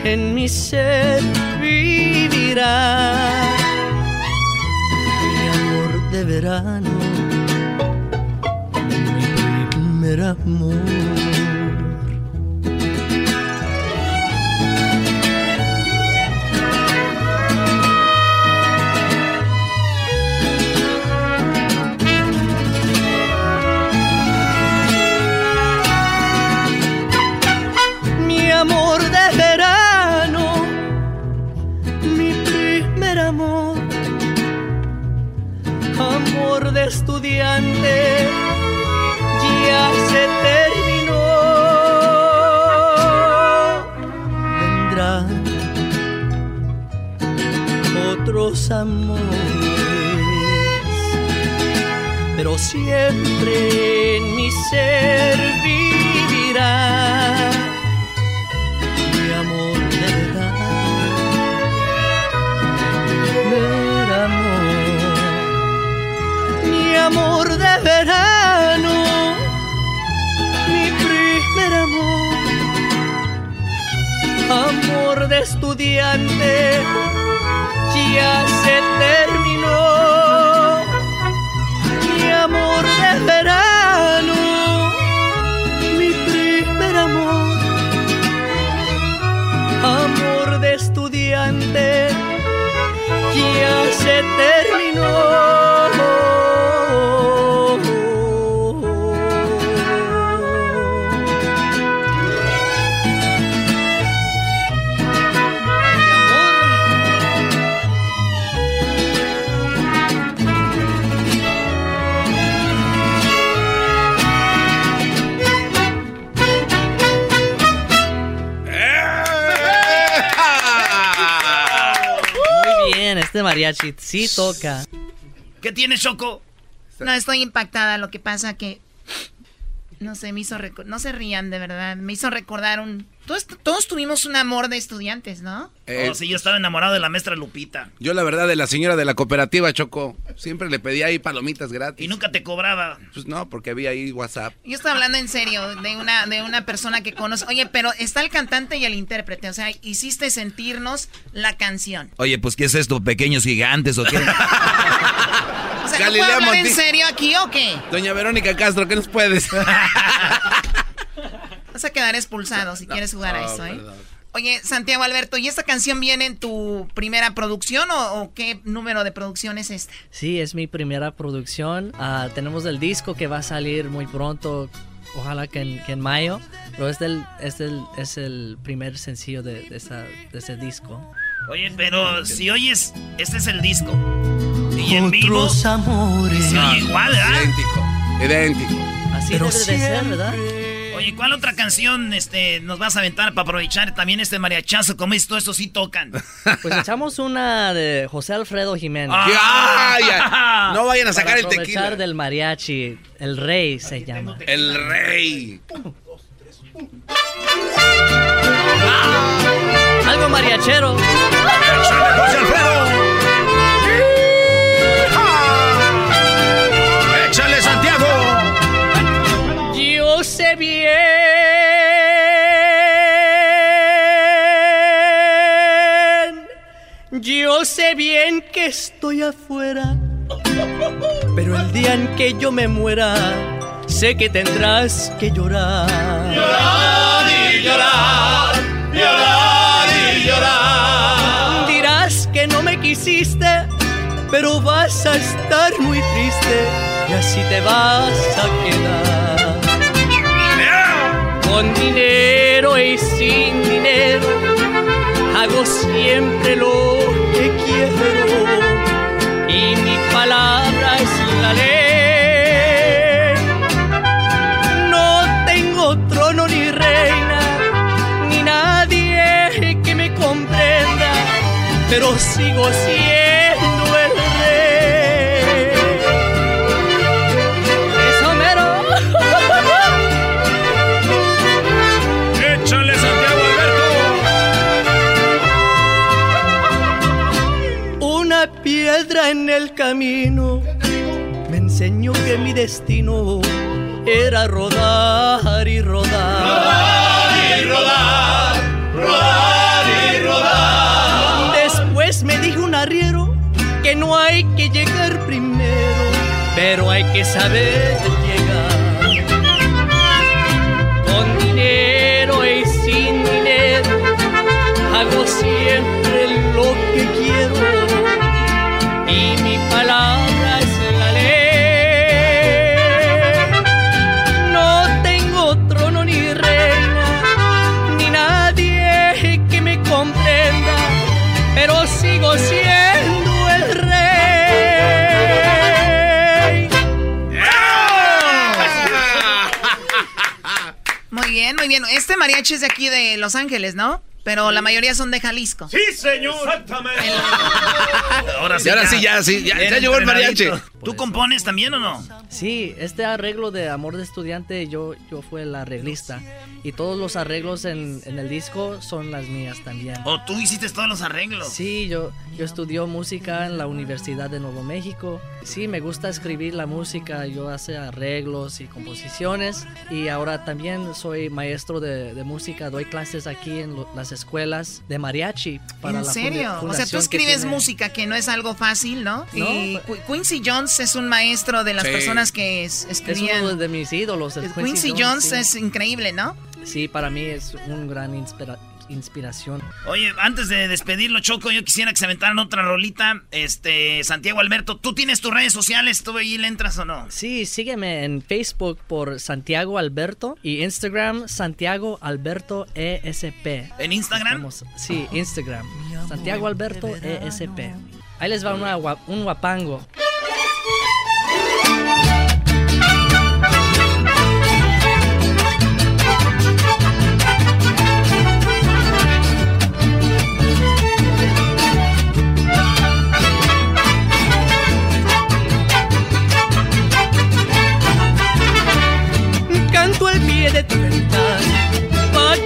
en mi ser vivirá verano, mi primer amor. Estudiante, ya se terminó. Vendrán otros amores, pero siempre en mi ser vivirá verano, mi primer amor, amor de estudiante, ya se terminó, mi amor de verano, mi primer amor. Amor de estudiante ya se Muy mariachi sí toca. ¿Qué tiene Choco? No, estoy impactada. Lo que pasa que. No sé, me hizo. No se rían, de verdad. Me hizo recordar un. Todos, todos tuvimos un amor de estudiantes, ¿no? Eh, oh, sí, yo estaba enamorado de la maestra Lupita. Yo la verdad de la señora de la cooperativa Choco, siempre le pedía ahí palomitas gratis. Y nunca te cobraba. Pues no, porque había ahí WhatsApp. Yo estoy hablando en serio de una, de una persona que conoce. Oye, pero está el cantante y el intérprete. O sea, hiciste sentirnos la canción. Oye, pues ¿qué es esto? ¿Pequeños gigantes o qué? Sea, ¿no Galilea puedo hablar en serio aquí o qué? Doña Verónica Castro, ¿qué nos puedes? Vas a quedar expulsado si quieres jugar a No, eso, ¿eh? perdón. Oye, Santiago Alberto, ¿y esta canción viene en tu primera producción o, o qué número de producción es esta? Sí, es mi primera producción. Ah, tenemos el disco que va a salir muy pronto, ojalá que en, que en mayo. Pero es, del, es, del- es el primer sencillo de, de esa- de ese disco. Oye, pero si oyes, este es el disco. Y en vivo Otros amores. se oye igual, ¿verdad? Idéntico, idéntico. Así Pero debe de ser, ¿verdad? Oye, ¿cuál otra canción este, nos vas a aventar para aprovechar también este mariachazo? Como esto, estos sí tocan. Pues echamos una de José Alfredo Jiménez. Ah. ¡Ay, ay! No vayan a sacar Para el aprovechar tequila. del mariachi. El rey se llama. El rey. Algo Mariachero. ¡Échale, José Alfredo! ¡Échale, Santiago! Yo sé bien. Yo sé bien que estoy afuera. Pero el día en que yo me muera, sé que tendrás que llorar. Llorar y llorar, llorar quisiste, pero vas a estar muy triste y así te vas a quedar. Con dinero y sin dinero, hago siempre lo que quiero y mi palabra es la ley. Pero sigo siendo el rey. Eso mero. ¡Échale, Santiago Una piedra en el camino me enseñó que mi destino era rodar y rodar. Rodar que no hay que llegar primero, pero hay que saber Este mariachi es de aquí de Los Ángeles, ¿no? Pero la mayoría son de Jalisco. ¡Sí, señor! Exactamente. Ahora sí, ahora sí, ya, sí, ya, ya llegó el mariachi. ¿Tú compones también o no? Sí, este arreglo de Amor de Estudiante yo, yo fui el arreglista. Y todos los arreglos en, en el disco son las mías también. ¿O tú hiciste todos los arreglos? Sí, yo, yo estudié música en la Universidad de Nuevo México. Sí, me gusta escribir la música, yo hace arreglos y composiciones. Y ahora también soy maestro de, de música, doy clases aquí en lo- las escuelas de mariachi. Para ¿En la serio? O sea, tú que escribes tiene- música, que no es algo fácil, ¿no? No, y pues- Qu- Quincy Jones es un maestro de las Sí. personas que es- Es escribían. uno de mis ídolos. el Quincy, Jones, sí. es increíble, ¿no? Sí, para mí es un gran inspira- inspiración. Oye, antes de despedirlo, Choco, yo quisiera que se aventaran otra rolita. Este, Santiago Alberto, ¿tú tienes tus redes sociales? ¿Tú ahí le entras o no? Sí, sígueme en Facebook por Santiago Alberto y Instagram Santiago Alberto ESP. ¿En Instagram? Estamos- sí, Instagram. Santiago Alberto ESP. Ahí les va una un guapango.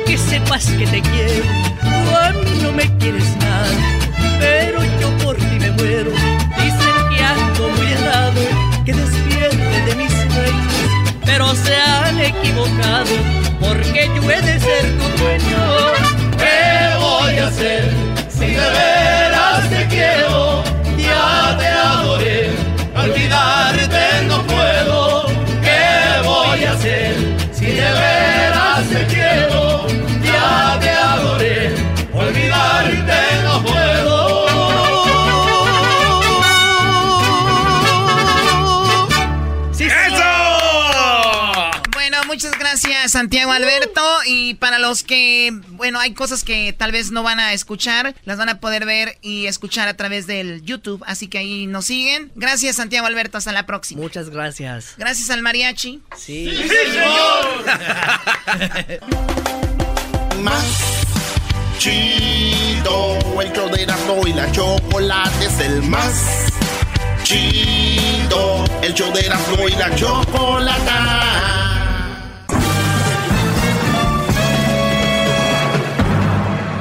Que sepas que te quiero. Tú a mí no me quieres pero se han equivocado, porque yo he de ser tu dueño. ¿Qué voy a hacer si de veras te quiero? Ya te adoré, olvidarte no puedo. ¿Qué voy a hacer Santiago Alberto y para los que, bueno, hay cosas que tal vez no van a escuchar, las van a poder ver y escuchar a través del YouTube, así que ahí nos siguen. Gracias Santiago Alberto, hasta la próxima. Muchas gracias. Gracias al mariachi. Sí. Más chido, el show de Erasmo y la chocolate es el más chido, el show de Erasmo y la chocolate.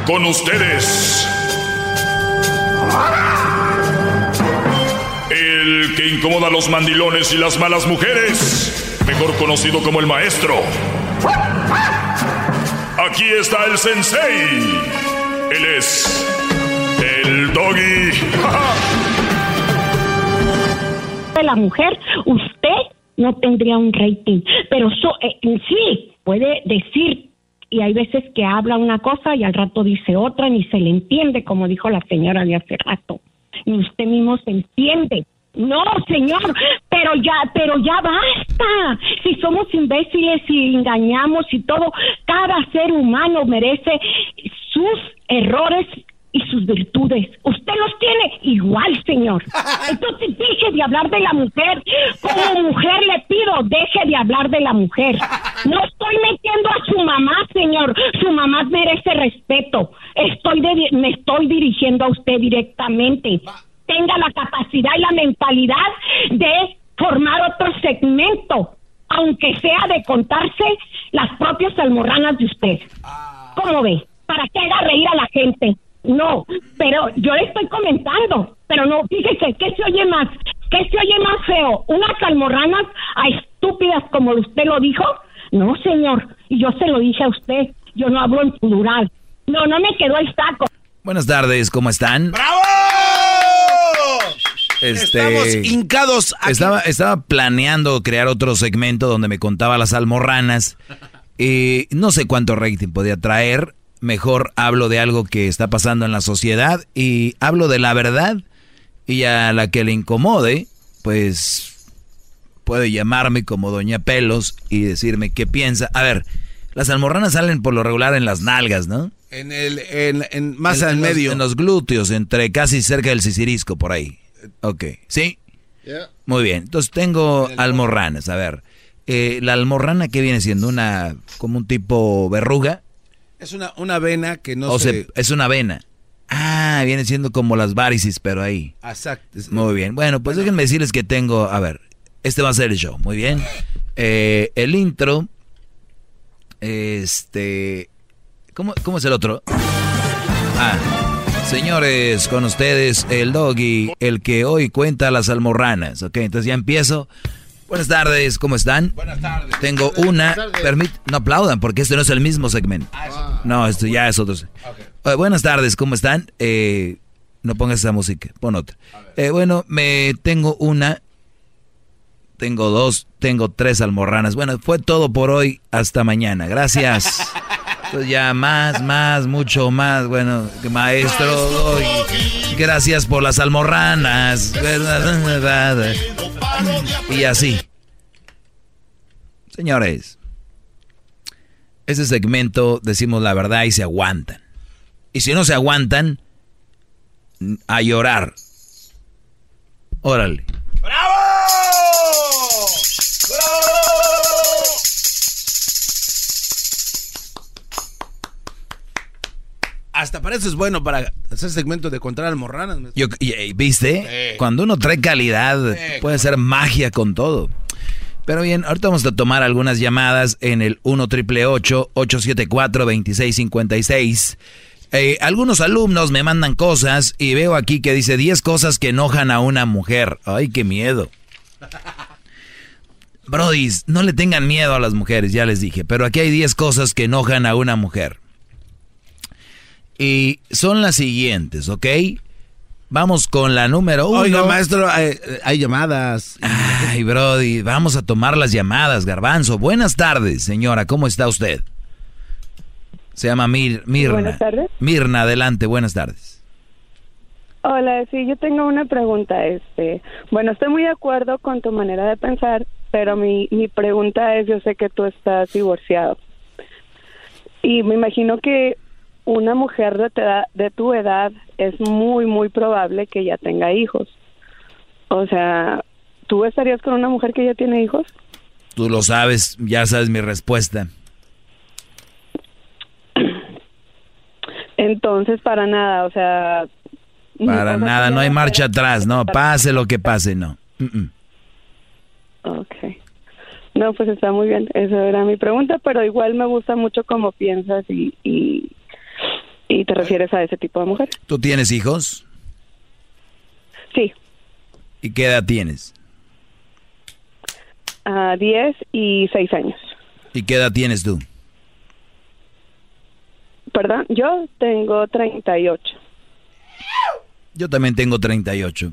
Con ustedes. El que incomoda a los mandilones y las malas mujeres. Mejor conocido como el maestro. Aquí está el sensei. Él es el doggy. de la mujer, usted no tendría un rating. Pero so, eh, sí, puede decir, y hay veces que habla una cosa y al rato dice otra, ni se le entiende, como dijo la señora de hace rato. Ni usted mismo se entiende. No, señor, pero ya, pero ya basta. Si somos imbéciles y engañamos y todo, cada ser humano merece sus errores y sus virtudes. Usted los tiene igual, señor. Entonces deje de hablar de la mujer. Como mujer le pido, deje de hablar de la mujer. No estoy metiendo a su mamá, señor. Su mamá merece respeto. Estoy me estoy dirigiendo a usted directamente. Tenga la capacidad y la mentalidad de formar otro segmento, aunque sea de contarse las propias almorranas de usted. ¿Cómo ve? Para que haga reír a la gente. No, pero yo le estoy comentando, pero no, fíjese, ¿qué se oye más? ¿Qué se oye más feo? ¿Unas almorranas a estúpidas como usted lo dijo? No, señor, y yo se lo dije a usted, yo no hablo en plural. No, no me quedó el saco. Buenas tardes, ¿cómo están? ¡Bravo! Este, Estamos hincados aquí. Estaba, estaba planeando crear otro segmento donde me contaba las almorranas. Y no sé cuánto rating podía traer mejor hablo de algo que está pasando en la sociedad y hablo de la verdad y a la que le incomode, pues puede llamarme como Doña Pelos y decirme qué piensa. A ver, las almorranas salen por lo regular en las nalgas, ¿no? En el, en, más en, al medio. en los glúteos, entre casi cerca del sisirisco, por ahí. Ok, ¿sí? Muy bien, entonces tengo almorranas, a ver. Eh, la almorrana, ¿qué viene siendo? Una, como un tipo verruga. Es una, una vena que no o se... se... Es una vena. Ah, viene siendo como las varices, pero ahí. Exacto. Muy bien. Bueno, pues déjenme decirles que tengo... A ver, este va a ser el show. Muy bien. Eh, el intro... Este... ¿Cómo, ¿Cómo es el otro? Ah, señores, con ustedes el doggy, el que hoy cuenta las almorranas. Ok, entonces ya empiezo. Buenas tardes, ¿cómo están? Buenas tardes. Tengo una. Permit, no aplaudan porque este no es el mismo segmento. No, esto ya es otro. Eh, buenas tardes, ¿cómo están? Eh, no pongas esa música, pon otra. Eh, bueno, me tengo una. Tengo dos, tengo tres almorranas. Bueno, fue todo por hoy. Hasta mañana. Gracias. Entonces ya más, más, mucho más. Bueno, maestro, doy. Gracias por las almorranas. Y así. Señores, ese segmento decimos la verdad y se aguantan. Y si no se aguantan, a llorar. Órale. Hasta para eso es bueno para hacer segmento de contar almorranas. Yo, y- y- ¿Viste? Cuando uno trae calidad, puede ser magia con todo. Pero bien, ahorita vamos a tomar algunas llamadas en el 1 triple 874 2656 Eh, algunos alumnos me mandan cosas y veo aquí que dice 10 cosas que enojan a una mujer. Ay, qué miedo. Brodis, no le tengan miedo a las mujeres, ya les dije, pero aquí hay 10 cosas que enojan a una mujer. Y son las siguientes, ¿ok? Vamos con la número uno. Oiga, maestro, hay, hay llamadas. Ay, Brody, vamos a tomar las llamadas, Garbanzo. Buenas tardes, señora, ¿cómo está usted? Se llama Mir, Mirna. Buenas tardes. Mirna, adelante, buenas tardes. Hola, sí, yo tengo una pregunta. Este, bueno, estoy muy de acuerdo con tu manera de pensar, pero mi, mi pregunta es, yo sé que tú estás divorciado y me imagino que una mujer de tu edad, de tu edad es muy, muy probable que ya tenga hijos. O sea, ¿tú estarías con una mujer que ya tiene hijos? Tú lo sabes, ya sabes mi respuesta. Entonces, para nada, o sea... Para nada, no hay marcha atrás, no, pase lo que pase, no. Okay. No, pues está muy bien. Esa era mi pregunta, pero igual me gusta mucho cómo piensas y, y, ¿Y te refieres a ese tipo de mujer? ¿Tú tienes hijos? Sí. ¿Y qué edad tienes? A 10 y 6 años. ¿Y qué edad tienes tú? ¿Perdón? Yo tengo 38. Yo también tengo 38.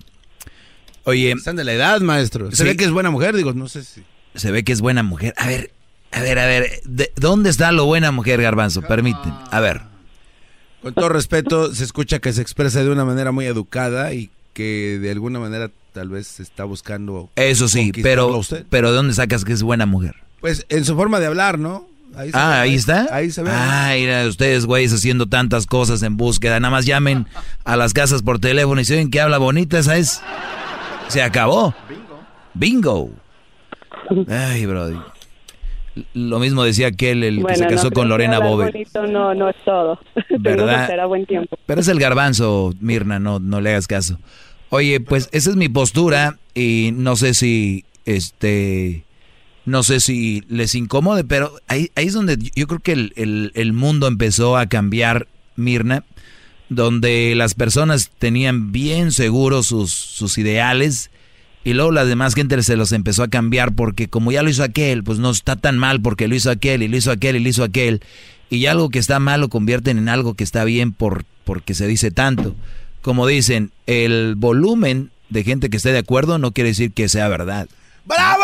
Oye. Están de la edad, maestro. Se Sí. ve que es buena mujer, digo, no sé si. Se ve que es buena mujer. A ver, a ver, a ver. ¿de- ¿Dónde está lo buena mujer, Garbanzo? Permíteme. A ver. Con todo respeto, se escucha que se expresa de una manera muy educada y que de alguna manera tal vez está buscando. Eso sí, pero, a usted. pero ¿de dónde sacas que es buena mujer? Pues en su forma de hablar, ¿no? Ahí se ah, ve, ahí está. Ahí se ve. Ah, mira, ustedes, güeyes, haciendo tantas cosas en búsqueda. Nada más llamen a las casas por teléfono y si oyen que habla bonita, esa es. Se acabó. Bingo. Ay, brody. Lo mismo decía aquel, el que se casó no con Lorena Bobel. bonito no, no es todo. ¿Verdad? a buen tiempo. Pero es el garbanzo, Mirna, no, no le hagas caso. Oye, pues esa es mi postura y no sé si, este, no sé si les incomode, pero ahí, ahí es donde yo creo que el, el- el mundo empezó a cambiar, Mirna, donde las personas tenían bien seguros sus, sus ideales y luego la demás gente se los empezó a cambiar porque como ya lo hizo aquel, pues no está tan mal porque lo hizo aquel y lo hizo aquel y lo hizo aquel. Y ya algo que está mal lo convierten en algo que está bien por, porque se dice tanto. Como dicen, el volumen de gente que esté de acuerdo no quiere decir que sea verdad. ¡Bravo!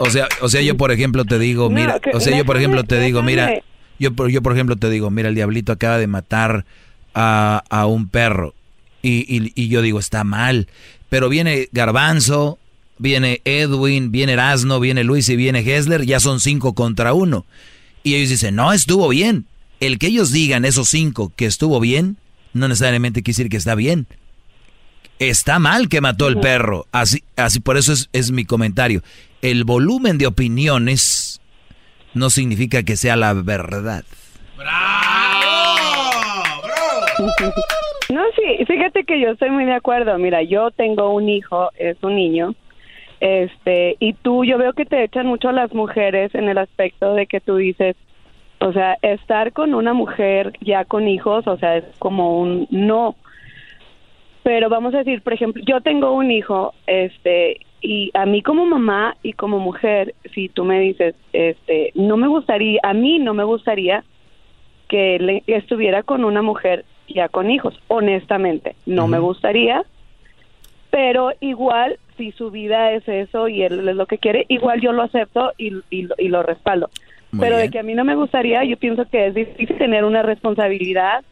O sea, o sea, yo por ejemplo te digo, No, mira, que- o sea, yo por ejemplo te digo, mira, yo por, yo por ejemplo te digo, mira, el diablito acaba de matar a, a un perro y, y- y yo digo, está mal, pero viene Garbanzo, viene Edwin, viene Erasno, viene Luis y viene Hessler, ya son cinco contra uno. Y ellos dicen, no, estuvo bien. El que ellos digan, esos cinco, que estuvo bien, no necesariamente quiere decir que está bien. Está mal que mató el perro. Así, así por eso es, es mi comentario. El volumen de opiniones no significa que sea la verdad. No, sí, fíjate que yo estoy muy de acuerdo. Mira, yo tengo un hijo, es un niño, este, y tú, yo veo que te echan mucho las mujeres en el aspecto de que tú dices, o sea, estar con una mujer ya con hijos, o sea, es como un no. Pero vamos a decir, por ejemplo, yo tengo un hijo, este, y a mí como mamá y como mujer, si tú me dices, este, no me gustaría, a mí no me gustaría que le- estuviera con una mujer ya con hijos, honestamente, no me gustaría, pero igual si su vida es eso y él es lo que quiere, igual yo lo acepto y, y, lo- y lo respaldo. Muy pero de que a mí no me gustaría, yo pienso que es difícil tener una responsabilidad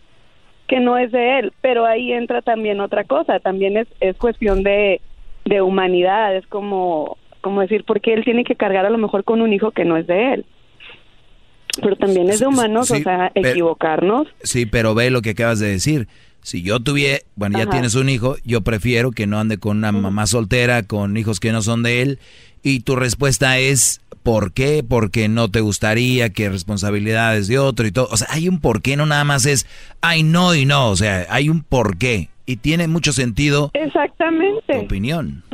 que no es de él, pero ahí entra también otra cosa, también es, es cuestión de, de humanidad, es como, como decir, porque él tiene que cargar a lo mejor con un hijo que no es de él. Pero también es de humanos, sí, o sea, pero- equivocarnos. Sí, pero ve lo que acabas de decir. Si yo tuviera, bueno, ya Ajá. tienes un hijo, yo prefiero que no ande con una mamá soltera, con hijos que no son de él. Y tu respuesta es, ¿por qué? Porque no te gustaría que responsabilidades de otro y todo. O sea, hay un por qué, no nada más es, ay, no y no. O sea, hay un por qué. Y tiene mucho sentido Exactamente. tu opinión.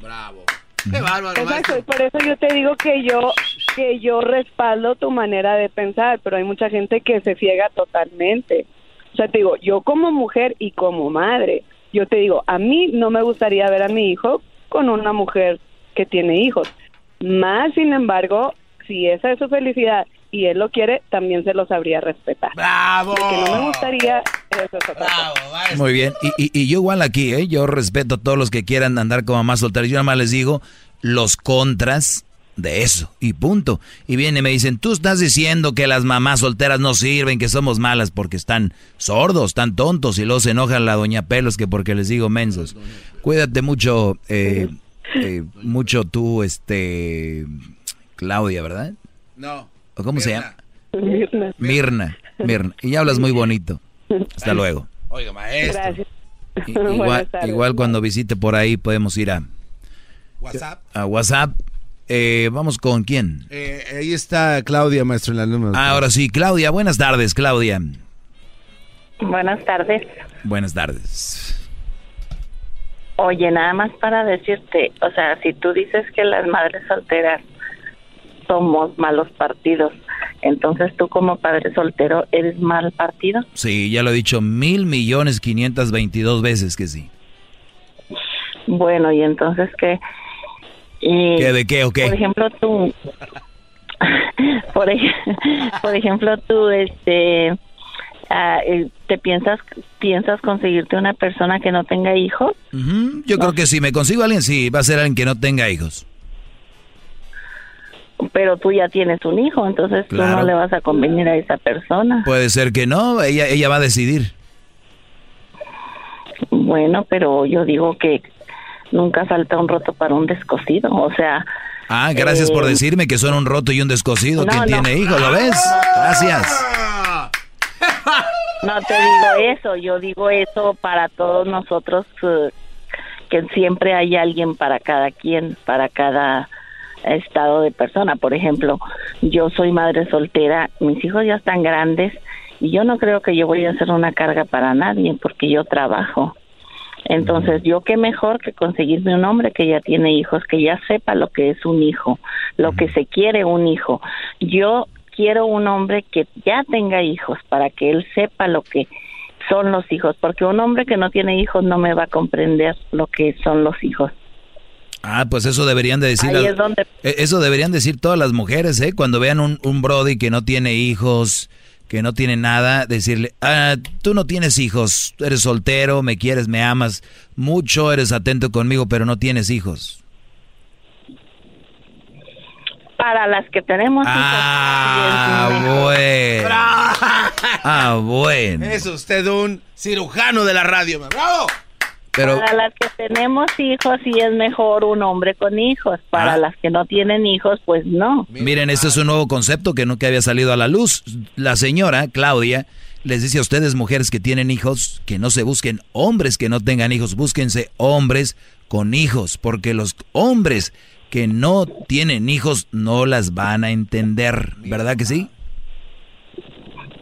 Bravo. Qué bárbaro, Exacto, y por eso yo te digo que yo que yo respaldo tu manera de pensar, pero hay mucha gente que se ciega totalmente. O sea, te digo, yo como mujer y como madre, yo te digo, a mí no me gustaría ver a mi hijo con una mujer que tiene hijos. Más, sin embargo, si esa es su felicidad y él lo quiere, también se lo sabría respetar. ¡Bravo! De que no me gustaría, eso es otra cosa. Muy bien, y, y- y yo igual aquí, ¿eh? yo respeto a todos los que quieran andar como mamás solteras. Yo nada más les digo los contras de eso, y punto. Y vienen y me dicen, tú estás diciendo que las mamás solteras no sirven, que somos malas porque están sordos, están tontos, y luego se enojan la doña Pelos que porque les digo mensos. Cuídate mucho, eh, eh, mucho tú, este, Claudia, ¿verdad? No. ¿O cómo se llama? Mirna. Mirna, Mirna. Y hablas muy bonito. Hasta luego. Oiga, maestro. Gracias. I- Igual, cuando visite por ahí podemos ir a, WhatsApp. a WhatsApp. Eh, Vamos con quién. Eh, ahí está Claudia, maestro, en la número. Ah, ahora sí, Claudia. Buenas tardes, Claudia. Buenas tardes. Buenas tardes. Oye, nada más para decirte, o sea, si tú dices que las madres solteras somos malos partidos, Entonces tú como padre soltero eres mal partido. Sí, ya lo he dicho mil millones quinientas veintidós veces que sí. Bueno, y entonces que... eh, ¿Qué, de qué o qué? Por ejemplo, tú... por, ej- por ejemplo, tú, este... eh, ¿Te piensas piensas conseguirte una persona que no tenga hijos? Yo creo que si me consigo a alguien, sí, va a ser alguien que no tenga hijos. Pero tú ya tienes un hijo, entonces tú Claro. no le vas a convenir a esa persona. Puede ser que no, ella, ella va a decidir. Bueno, pero yo digo que nunca falta un roto para un descosido, o sea... Ah, gracias por Eh, decirme que son un roto y un descosido. no, ¿Quién no. tiene hijos? ¿Lo ves? Gracias. No te digo eso, yo digo eso para todos nosotros, eh, que siempre hay alguien para cada quien, para cada estado de persona. Por ejemplo, yo soy madre soltera, mis hijos ya están grandes y yo no creo que yo voy a ser una carga para nadie porque yo trabajo. Entonces, yo qué mejor que conseguirme un hombre que ya tiene hijos, que ya sepa lo que es un hijo, lo que se quiere un hijo. Yo quiero un hombre que ya tenga hijos para que él sepa lo que son los hijos, porque un hombre que no tiene hijos no me va a comprender lo que son los hijos. Ah, pues eso deberían de decir. Ahí es donde eh, Eso deberían decir todas las mujeres, ¿eh? Cuando vean un, un Brody que no tiene hijos, que no tiene nada, decirle, ah, tú no tienes hijos, eres soltero, me quieres, me amas mucho, eres atento conmigo, pero no tienes hijos. para las que tenemos Ah, hijos. bueno. Ah, bueno. Es usted un cirujano de la radio. ¡Bravo! Pero, Para las que tenemos hijos sí es mejor un hombre con hijos, para Ah. las que no tienen hijos pues no. miren, este es un nuevo concepto que nunca había salido a la luz. La señora, Claudia, les dice a ustedes, mujeres que tienen hijos, que no se busquen hombres que no tengan hijos, búsquense hombres con hijos, porque los hombres que no tienen hijos no las van a entender, ¿verdad que sí?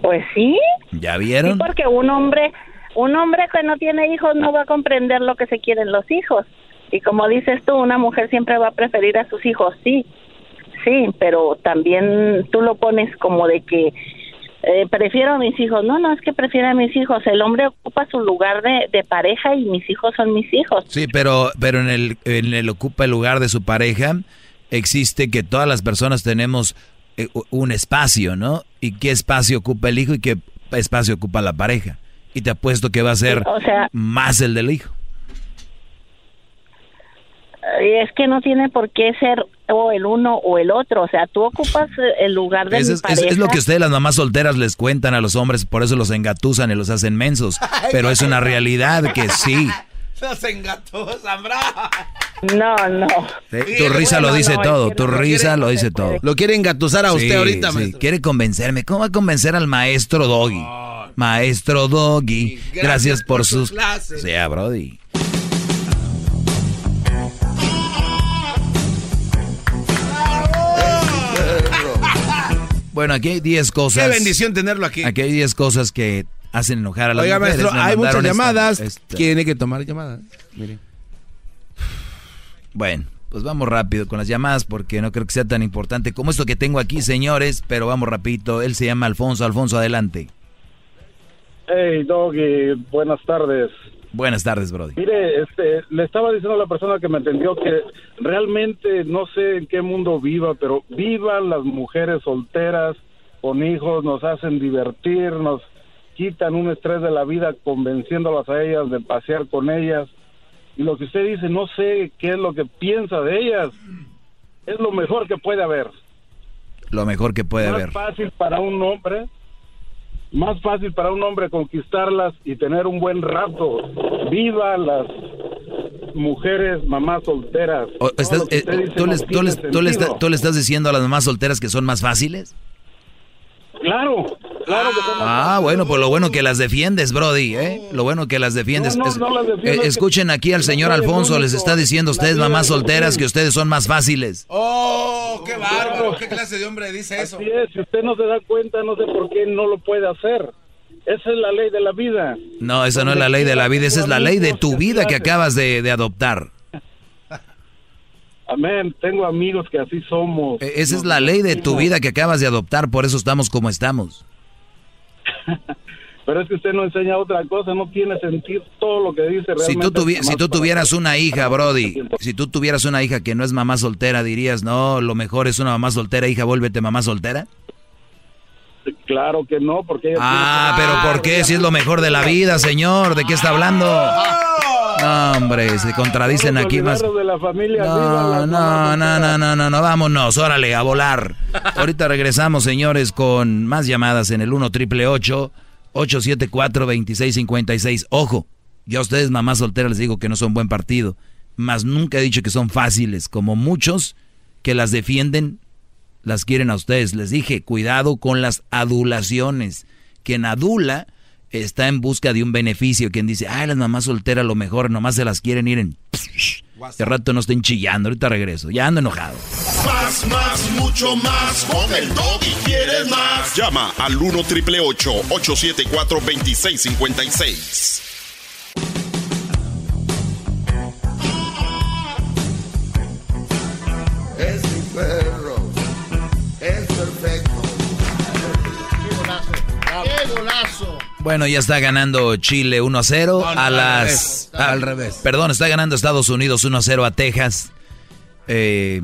Pues sí. ¿Ya Sí, vieron? porque un hombre, un hombre que no tiene hijos no va a comprender lo que se quieren los hijos. Y como dices tú, una mujer siempre va a preferir a sus hijos, sí, sí, pero también tú lo pones como de que eh, prefiero a mis hijos. No, no es que prefiero a mis hijos. El hombre ocupa su lugar de, de pareja y mis hijos son mis hijos. Sí, pero, pero en, el, en el ocupa el lugar de su pareja, existe que todas las personas tenemos eh, un espacio, ¿no? ¿Y qué espacio ocupa el hijo y qué espacio ocupa la pareja? Y te apuesto que va a ser O sea, más el del hijo. eh, es que no tiene por qué ser o el uno o el otro. O sea, tú ocupas eh, el lugar de mi es, es- lo que ustedes las mamás solteras les cuentan a los hombres, por eso los engatusan y los hacen mensos. Pero es una realidad que sí. Nos engató, Zambra. No, no. Sí, Tu risa lo dice todo, tu risa lo dice todo. Lo quiere engatusar a usted Sí, ahorita, sí. Quiere convencerme. ¿Cómo va a convencer al maestro Doggy? Maestro Doggy, gracias, gracias por por sus clases. Sea, Brody. Bueno, aquí hay 10 cosas. Qué bendición tenerlo aquí. Aquí hay 10 cosas que hacen enojar a las Oiga, mujeres. maestro, Me hay muchas esta- llamadas. esta- Tiene que tomar llamadas. Mire. Bueno, pues vamos rápido con las llamadas porque no creo que sea tan importante como esto que tengo aquí, señores, pero vamos rapidito. Él se llama Alfonso. Alfonso, adelante. Hey, Doggy, buenas tardes. Buenas tardes, Brody. Mire, este, le estaba diciendo a la persona que me atendió que realmente no sé en qué mundo viva, pero vivan las mujeres solteras con hijos, nos hacen divertir, nos quitan un estrés de la vida convenciéndolas a ellas de pasear con ellas. Y lo que usted dice, no sé qué es lo que piensa de ellas. Es lo mejor que puede haber. Lo mejor que puede haber. fácil para un hombre, más fácil para un hombre conquistarlas y tener un buen rato. Viva las mujeres, mamás solteras. Estás- eh, usted dice ¿tú, no les- tú tiene les- tú les- sentido. tú le estás diciendo a las mamás solteras que son más fáciles? Claro, claro que son Ah, bueno, pues lo bueno que las defiendes, Brody, ¿eh? Lo bueno que las defiendes. No, no, Es- no las defiendo, eh, escuchen aquí al señor Alfonso, les está diciendo a ustedes, mamás solteras, que ustedes son más fáciles. ¡Oh, qué bárbaro! ¿Qué clase de hombre dice eso? Así es, si usted no se da cuenta, no sé por qué no lo puede hacer. Esa es la ley de la vida. No, esa no es la ley de la vida, esa es la ley de tu vida que acabas de, de adoptar. Amén. Tengo amigos que así somos. E, esa es la ley de tu vida que acabas de adoptar, por eso estamos como estamos. Pero es que usted no enseña otra cosa, no tiene sentido todo lo que dice realmente. Si tú, si tú tuvieras una hija, Brody, si tú tuvieras una hija que no es mamá soltera, dirías, no, lo mejor es una mamá soltera, hija, vuélvete mamá soltera. Claro que no, porque... Ah, pero ¿por qué? Si es lo mejor de la vida, señor, ¿de qué está hablando? No, hombre, se contradicen aquí más. De la familia, no, no, no, no, no, no, no, vámonos, órale, a volar. Ahorita regresamos, señores, con más llamadas en el 1 triple 874-2656. Ojo, yo a ustedes, mamás solteras, les digo que no son buen partido. Mas nunca he dicho que son fáciles, como muchos que las defienden, las quieren a ustedes. Les dije, cuidado con las adulaciones. Quien adula está en busca de un beneficio. Quien dice, ay, las mamás solteras lo mejor, nomás se las quieren ir en... De rato no estén chillando, ahorita regreso. Ya ando enojado. Más, más, mucho más. Con el y quieres más. Llama al 1 triple 874 2656. Bueno, ya está ganando Chile 1 a 0 a las... al revés. Perdón, está ganando Estados Unidos 1 a 0 a Texas. Eh,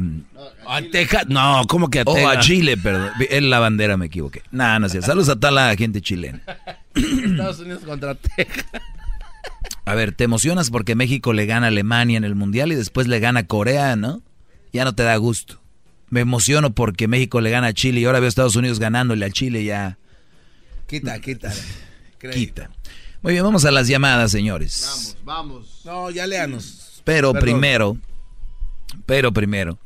¿A Texas? No, ¿cómo que a oh, Texas? a Chile, perdón. Es la bandera, me equivoqué. No, no sé. Saludos a toda la gente chilena. Estados Unidos contra Texas. A ver, te emocionas porque México le gana a Alemania en el Mundial y después le gana a Corea, ¿no? Ya no te da gusto. Me emociono porque México le gana a Chile y ahora veo a Estados Unidos ganándole a Chile ya. Quita, quita. Quita. Muy bien, vamos a las llamadas, señores. Vamos, vamos. No, ya léanos. Pero Perdón. primero, pero primero,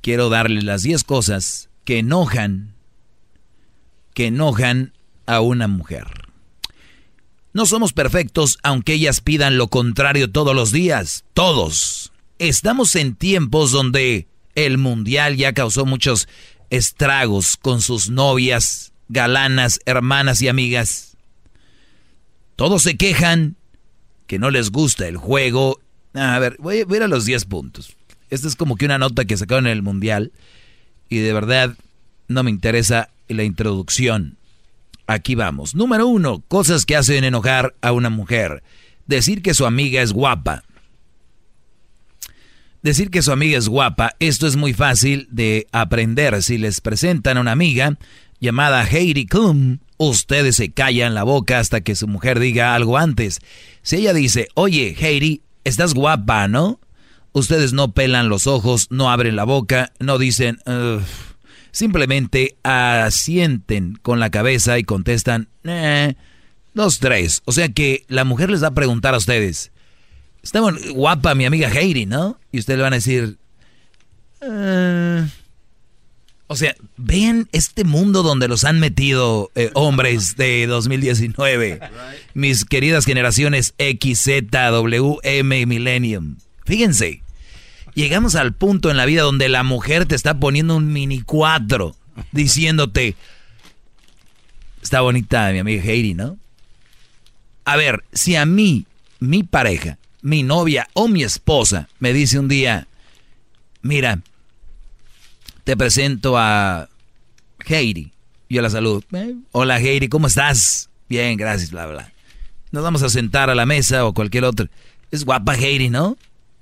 quiero darles las 10 cosas que enojan, que enojan a una mujer. No somos perfectos aunque ellas pidan lo contrario todos los días, todos. Estamos en tiempos donde el mundial ya causó muchos estragos con sus novias, galanas, hermanas y amigas. Todos se quejan que no les gusta el juego. A ver, voy a ver a los 10 puntos. Esta es como que una nota que sacaron en el mundial y de verdad no me interesa la introducción. Aquí vamos. Número uno, cosas que hacen enojar a una mujer. Decir que su amiga es guapa. Decir que su amiga es guapa, esto es muy fácil de aprender. Si les presentan a una amiga llamada Heidi Klum, ustedes se callan la boca hasta que su mujer diga algo antes. Si ella dice, oye Heidi, estás guapa, ¿no? Ustedes no pelan los ojos, no abren la boca, no dicen, simplemente asienten con la cabeza y contestan, eh, dos, tres. O sea que la mujer les va a preguntar a ustedes, está guapa mi amiga Heidi, ¿no? Y ustedes le van a decir, "Eh". O sea, vean este mundo donde los han metido eh, hombres de 2019. Mis queridas generaciones X, Z, W, M Millennium. Fíjense, llegamos al punto en la vida donde la mujer te está poniendo un mini cuatro, diciéndote, está bonita mi amiga Heidi, ¿no? A ver, si a mí, mi pareja, mi novia o mi esposa me dice un día, mira, te presento a Heidi. Yo la saludo. "Eh, Hola Heidi, ¿cómo estás? Bien, gracias, bla, bla. Nos vamos a sentar a la mesa o cualquier otro. Es guapa Heidi, ¿no?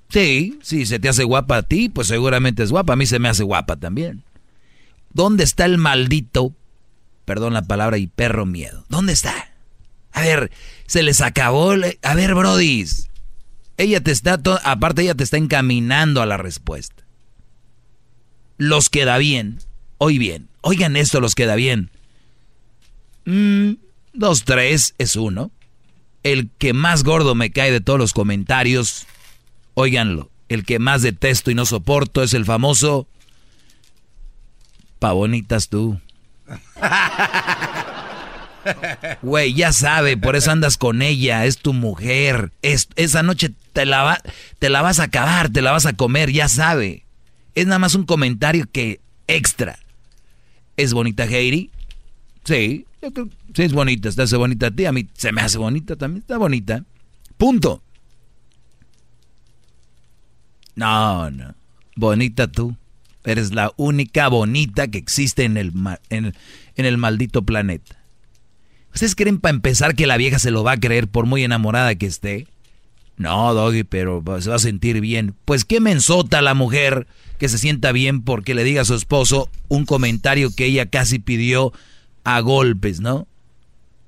Sí, sí, se te hace guapa a ti, pues seguramente es guapa. A mí se me hace guapa también. ¿Dónde está el maldito, perdón la palabra, y perro miedo? ¿Dónde está? A ver, se les acabó. A ver, brodis. Ella te está, aparte ella te está encaminando a la respuesta. Los queda bien. Hoy bien. Oigan esto, los queda bien. Mm, dos, tres es uno. El que más gordo me cae de todos los comentarios, óiganlo. El que más detesto y no soporto es el famoso. Pa' bonitas tú. Güey, ya sabe, por eso andas con ella, es tu mujer. Es, esa noche te la, va- te la vas a acabar, te la vas a comer, ya sabe. Es nada más un comentario que extra. ¿Es bonita Heidi? Sí, yo creo sí es bonita, está hace bonita a ti, a mí se me hace bonita también, está bonita. Punto. No, no. Bonita tú. Eres la única bonita que existe en el, en, el maldito planeta. ¿Ustedes creen para empezar que la vieja se lo va a creer por muy enamorada que esté? No, Doggy, pero se va a sentir bien. Pues qué mensota la mujer que se sienta bien porque le diga a su esposo un comentario que ella casi pidió a golpes, ¿no?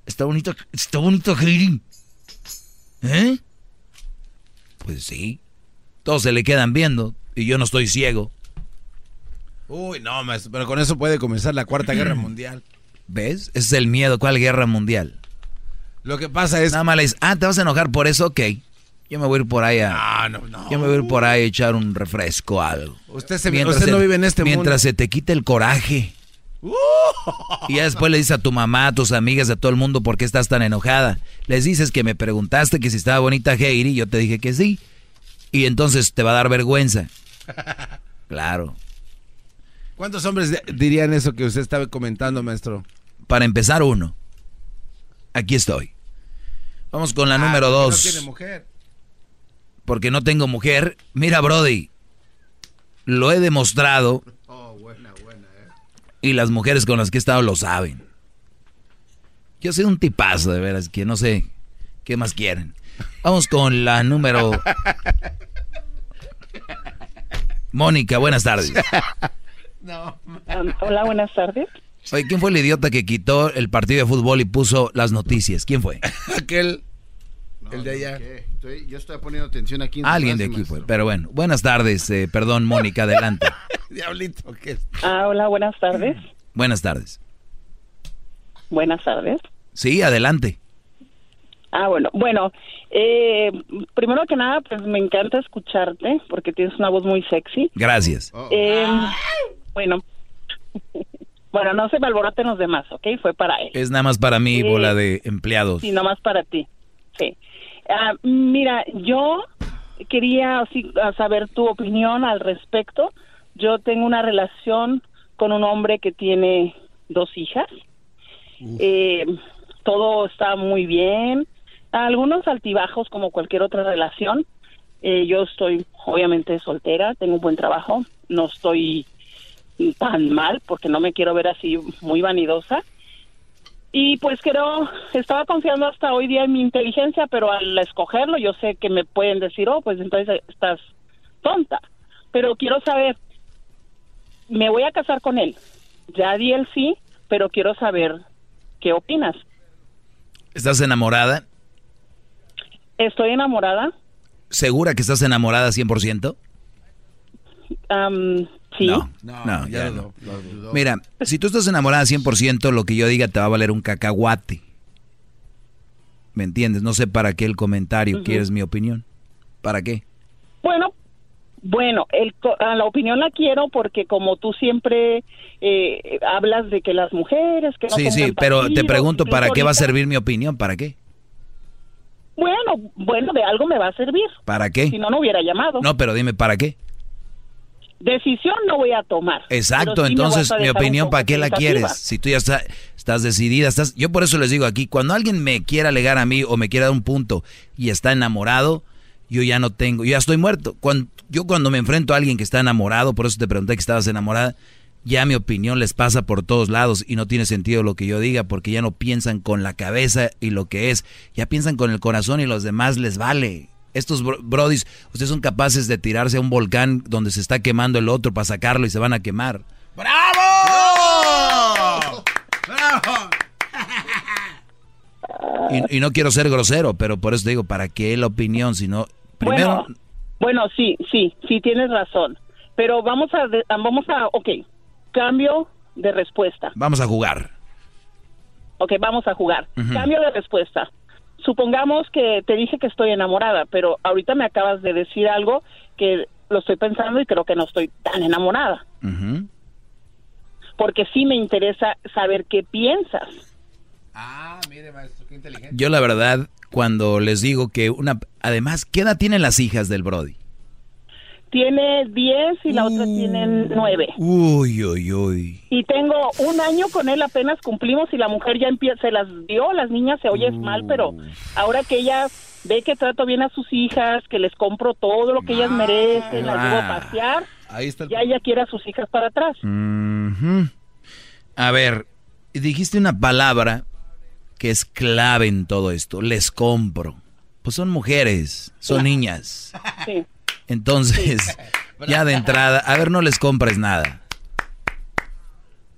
Está bonito, está bonito, Heidi. ¿Eh? Pues sí. Todos se le quedan viendo y yo no estoy ciego. Uy, no, maestro, pero con eso puede comenzar la Cuarta Guerra Mundial. ¿Ves? Ese es el miedo. ¿Cuál guerra mundial? Lo que pasa es... Nada más le dices, ah, ¿te vas a enojar por eso? Ok. Yo me voy a ir por ahí a... No, no, no. Yo me voy a ir por ahí a echar un refresco algo. Usted, se, usted no vive en este mundo. Mientras se te quite el coraje. Y ya después le dices a tu mamá, a tus amigas, a todo el mundo por qué estás tan enojada. Les dices que me preguntaste que si estaba bonita Heidi, yo te dije que sí. Y entonces te va a dar vergüenza. Claro. ¿Cuántos hombres dirían eso que usted estaba comentando, maestro? Para empezar, uno. Aquí estoy. Vamos con la ah, número dos. No tiene mujer. Porque no tengo mujer. Mira, Brody. Lo he demostrado y las mujeres con las que he estado lo saben. Yo soy un tipazo, de veras, que no sé qué más quieren. Vamos con la número... Mónica, buenas tardes. Um, hola, buenas tardes. Oye, ¿quién fue el idiota que quitó el partido de fútbol y puso las noticias? ¿Quién fue? Aquel... el de allá. Yo estoy poniendo atención aquí. Alguien de aquí fue. Pero bueno, buenas tardes. Eh, perdón, Mónica, adelante. Diablito, ¿qué Ah, hola, buenas tardes. Buenas tardes. Buenas tardes. Sí, adelante. Ah, bueno, bueno, eh, primero que nada, pues me encanta escucharte porque tienes una voz muy sexy. Gracias. Eh, bueno, bueno, no se me alboroten los demás, ¿ok? Fue para él. Es nada más para mí, bola de empleados. Sí, nada más para ti, sí. Ah, mira, yo quería así, saber tu opinión al respecto yo tengo una relación con un hombre que tiene dos hijas. Eh, todo está muy bien. Algunos altibajos como cualquier otra relación. Eh, yo estoy obviamente soltera, tengo un buen trabajo, no estoy tan mal porque no me quiero ver así muy vanidosa. Y pues creo, estaba confiando hasta hoy día en mi inteligencia, pero al escogerlo yo sé que me pueden decir, oh, pues entonces estás tonta. Pero quiero saber, me voy a casar con él. Ya di el sí, pero quiero saber qué opinas. ¿Estás enamorada? Estoy enamorada. ¿Segura que estás enamorada 100%? Um, sí. No, no, ya no. Mira, si tú estás enamorada 100%, lo que yo diga te va a valer un cacahuate. ¿Me entiendes? No sé para qué el comentario, quieres mi opinión. ¿Para qué? Bueno, bueno, el, la opinión la quiero porque como tú siempre eh, hablas de que las mujeres que no Sí, sí, pero te pregunto, ¿para qué va a servir mi opinión? ¿Para qué? Bueno, bueno, de algo me va a servir. ¿Para qué? Si no, no hubiera llamado. No, pero dime, ¿para qué? Decisión no voy a tomar. Exacto, entonces mi opinión, ¿para qué la quieres? Si tú ya estás decidida, estás... Yo por eso les digo aquí, cuando alguien me quiera alegar a mí o me quiera dar un punto y está enamorado, yo ya no tengo, yo ya estoy muerto. Cuando, yo cuando me enfrento a alguien que está enamorado, por eso te pregunté que estabas enamorada, ya mi opinión les pasa por todos lados y no tiene sentido lo que yo diga porque ya no piensan con la cabeza y lo que es, ya piensan con el corazón y los demás les vale. Estos brodis, ustedes son capaces de tirarse a un volcán donde se está quemando el otro para sacarlo y se van a quemar. ¡Bravo! ¡Bravo! Y, no quiero ser grosero, pero por eso digo, ¿para qué la opinión? Si no, primero... Bueno, sí, sí, sí tienes razón. Pero vamos a, vamos a, ok, cambio de respuesta. Vamos a jugar. Ok, vamos a jugar. Cambio de respuesta. Supongamos que te dije que estoy enamorada, pero ahorita me acabas de decir algo que lo estoy pensando y creo que no estoy tan enamorada. Porque sí me interesa saber qué piensas. Ah, mire, maestro, qué inteligente. Yo la verdad, cuando les digo que una... Además, ¿qué edad tienen las hijas del Brody? Tiene 10 y la otra tiene 9. Uy, uy, uy. Y tengo un año con él, apenas cumplimos y la mujer ya empieza, se las dio, las niñas se oye mal, pero ahora que ella ve que trato bien a sus hijas, que les compro todo lo que ellas merecen, las llevo a pasear, Ahí está el ya ella quiere a sus hijas para atrás. A ver, dijiste una palabra que es clave en todo esto. Les compro. Pues son mujeres, son niñas. Sí. Entonces, ya de entrada, a ver, no les compres nada.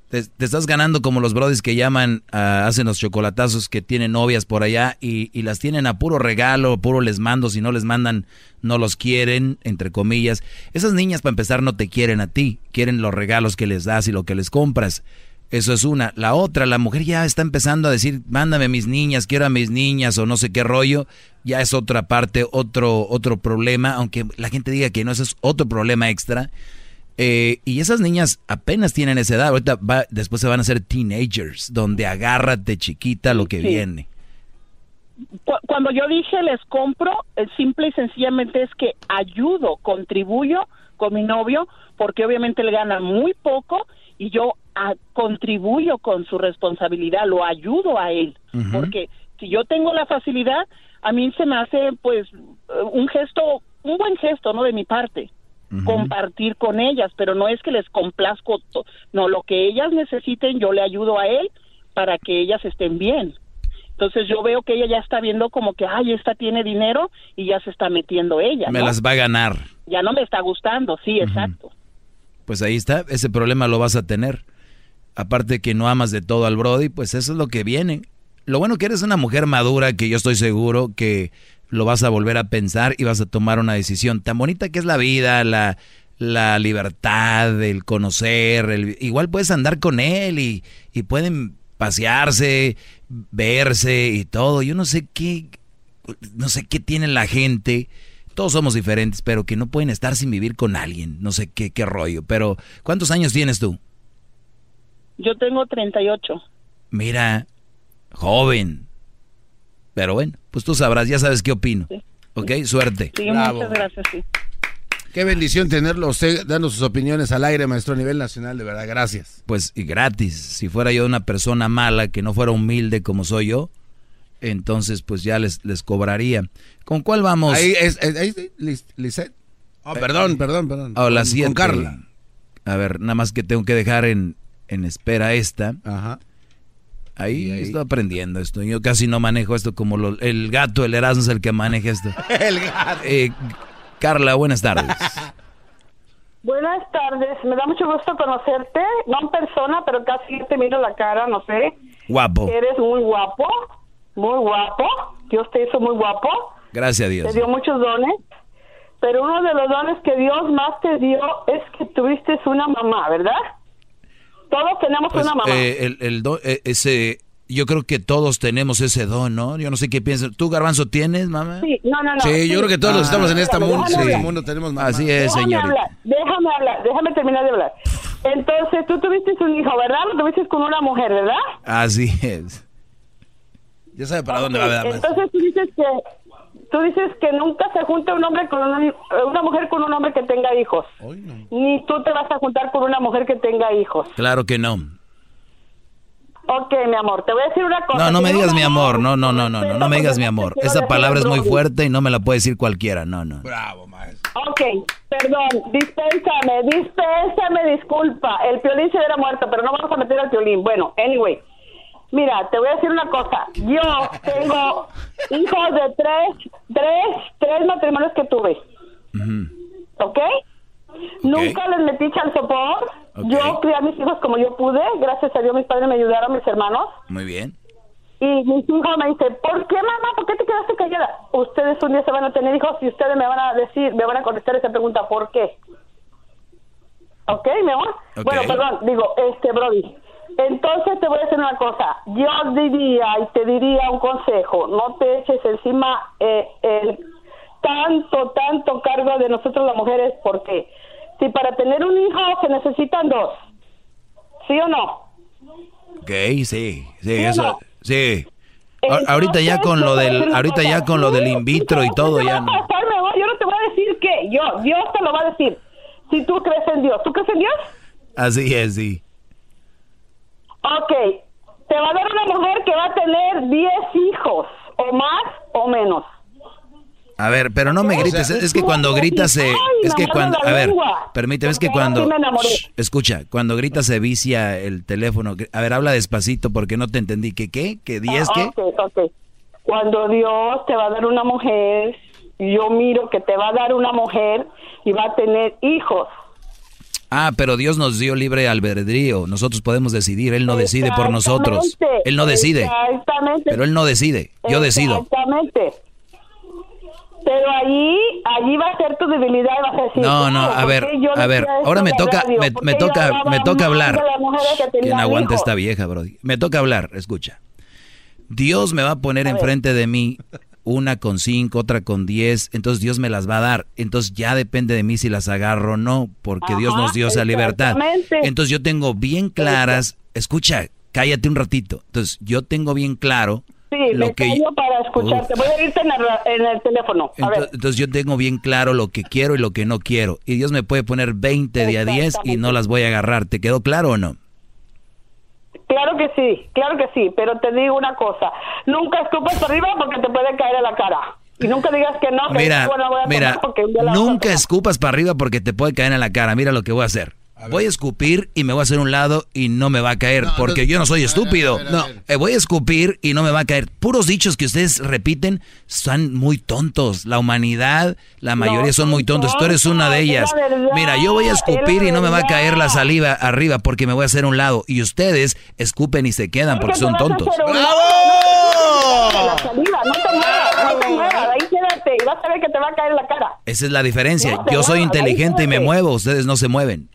Te, te estás ganando como los brodis que llaman, ah, hacen los chocolatazos que tienen novias por allá y, y las tienen a puro regalo, puro les mando, si no les mandan, no los quieren, entre comillas. Esas niñas, para empezar, no te quieren a ti, quieren los regalos que les das y lo que les compras. Eso es una. La otra, la mujer ya está empezando a decir, mándame a mis niñas, quiero a mis niñas o no sé qué rollo. Ya es otra parte, otro, otro problema, aunque la gente diga que no, eso es otro problema extra. Eh, y esas niñas apenas tienen esa edad, ahorita va, después se van a hacer teenagers, donde agárrate chiquita lo que Sí. viene. Cu- Cuando yo dije les compro, simple y sencillamente es que ayudo, contribuyo con mi novio, porque obviamente él gana muy poco y yo ah, contribuyo con su responsabilidad, lo ayudo a él, porque si yo tengo la facilidad, a mí se me hace pues un gesto, un buen gesto, ¿no? De mi parte compartir con ellas, pero no es que les complazco, no, lo que ellas necesiten yo le ayudo a él para que ellas estén bien. Entonces yo veo que ella ya está viendo como que, ay, esta tiene dinero y ya se está metiendo ella. Me ¿no? las va a ganar. Ya no me está gustando, sí, exacto. Pues ahí está, ese problema lo vas a tener. Aparte que no amas de todo al Brody, pues eso es lo que viene. Lo bueno que eres una mujer madura que yo estoy seguro que lo vas a volver a pensar y vas a tomar una decisión. Tan bonita que es la vida, la, la libertad, el conocer, el- igual puedes andar con él y, y pueden pasearse, verse y todo. Yo no sé qué, no sé qué tiene la gente. Todos somos diferentes, pero que no pueden estar sin vivir con alguien. No sé qué, qué rollo. Pero, ¿cuántos años tienes tú? Yo tengo 38. Mira, joven. Pero bueno, pues tú sabrás, ya sabes qué opino. ¿Ok? Suerte. Sí, muchas gracias, sí. Qué bendición tenerlo usted dando sus opiniones al aire, maestro, a nivel nacional, de verdad, gracias. Pues y gratis. Si fuera yo una persona mala, que no fuera humilde como soy yo, entonces pues ya les, les cobraría. ¿Con cuál vamos? Ahí, es, es- ahí, sí, Lis- Lisette. Oh, perdón, perdón, perdón. A las Con- siete. Con Carla. A ver, nada más que tengo que dejar en, en espera esta. Ajá. Ahí, estoy aprendiendo esto. Yo casi no manejo esto como lo- el gato, el Erasmo es el que maneja esto. El gato. Eh, Carla, buenas tardes. Buenas tardes, me da mucho gusto conocerte, no en persona, pero casi te miro la cara, no sé. Guapo. Eres muy guapo, muy guapo, Dios te hizo muy guapo, Gracias a te Dios. dio muchos dones, pero uno de los dones que Dios más te dio es que tuviste una mamá, ¿verdad? Todos tenemos Pues, una mamá. eh, el, el do- eh, ese, yo creo que todos tenemos ese don, ¿no? Yo no sé qué piensas. ¿Tú, Garbanzo, tienes, mamá? Sí, no, no, no. Sí, yo creo que todos los que estamos en Déjame mundo, este hablar. mundo tenemos mamá. Así es, hablar, déjame hablar, déjame terminar de hablar. Entonces, tú tuviste un hijo, ¿verdad? Lo tuviste con una mujer, ¿verdad? Así es. Ya sabe para dónde va a dar más. Entonces tú dices que tú dices que nunca se junta un hombre con una, una mujer con un hombre que tenga hijos. Ni tú te vas a juntar con una mujer que tenga hijos. Claro que no. Ok, mi amor, te voy a decir una cosa. No, no me digas mi amor. No, no, no, no, no, no me digas mi amor. Esa palabra es muy fuerte y no me la puede decir cualquiera. No, no. Ok, perdón, dispénsame, dispénsame, disculpa. El piolín se hubiera muerto, pero no vamos a meter al piolín. Bueno, anyway. Mira, te voy a decir una cosa. Yo tengo hijos de tres, tres, tres matrimonios que tuve. ¿Ok? Nunca les metí sopor. Yo crié a mis hijos como yo pude. Gracias a Dios mis padres me ayudaron, mis hermanos. Muy bien. Y mis hijos me dicen, ¿por qué mamá? ¿Por qué te quedaste callada? Ustedes un día se van a tener hijos y ustedes me van a decir, me van a contestar esa pregunta, ¿por qué? ¿Ok, mi amor? Bueno, perdón, digo, este, Brody. Entonces te voy a decir una cosa. Yo diría y te diría un consejo. No te eches encima eh, el tanto, tanto cargo de nosotros las mujeres, porque si para tener un hijo se necesitan dos, ¿sí o no? Ok, sí, sí, eso, sí. Ahorita ya con lo del, ahorita ya con lo del in vitro y todo ya no. yo no te voy a decir que yo, Dios te lo va a decir. Si tú crees en Dios, ¿tú crees en Dios? Así es, sí. Ok, te va a dar una mujer que va a tener 10 hijos, o más o menos. A ver, pero no me grites, es que cuando gritas se... Es que cuando... A ver, permíteme, es que cuando... escucha, cuando gritas se vicia el teléfono. A ver, habla despacito porque no te entendí. ¿Qué qué? ¿Qué 10 qué? ok. Cuando Dios te va a dar una mujer, yo miro que te va a dar una mujer y va a tener hijos. Ah, pero Dios nos dio libre albedrío. Nosotros podemos decidir. Él no decide por nosotros. Él no decide. Exactamente. Pero Él no decide. Yo decido. Exactamente. Pero allí, allí va a ser tu debilidad. Vas a decir, no, no, a ver, a ver. Ahora me toca, me, me toca, me toca hablar. ¿Quién aguanta esta vieja, Brody? Me toca hablar. Escucha. Dios me va a poner enfrente de mí una con cinco, otra con diez, entonces Dios me las va a dar. Entonces ya depende de mí si las agarro o no, porque Dios nos dio esa libertad. Entonces yo tengo bien claras, escucha, cállate un ratito. Entonces yo tengo bien claro Sí, lo que para escucharte. Voy a irte en el, teléfono. entonces, yo tengo bien claro lo que quiero y lo que no quiero. Y Dios me puede poner 20 de a 10 y no las voy a agarrar. ¿Te quedó claro o no? Claro que sí, claro que sí, pero te digo una cosa, nunca escupas para arriba porque te puede caer a la cara. Y nunca digas que no. mira, mira, nunca escupas para arriba porque te puede caer en la cara. Mira lo que voy a hacer. Voy a escupir y me voy a hacer un lado y no me va a caer, porque yo no soy estúpido. no, eh, voy a escupir y no me va a caer. Puros dichos que ustedes repiten son muy tontos. La humanidad, la mayoría son muy tontos. Tú eres una de ellas. Mira, yo voy a escupir y no me va a caer la saliva arriba porque me voy a hacer un lado. Y ustedes escupen y se quedan porque son tontos. ¡Bravo! La saliva, no te muevas, no te muevas, ahí quédate y vas a ver que te va a caer la cara. Esa es la diferencia. Yo soy inteligente y me muevo, ustedes no se mueven.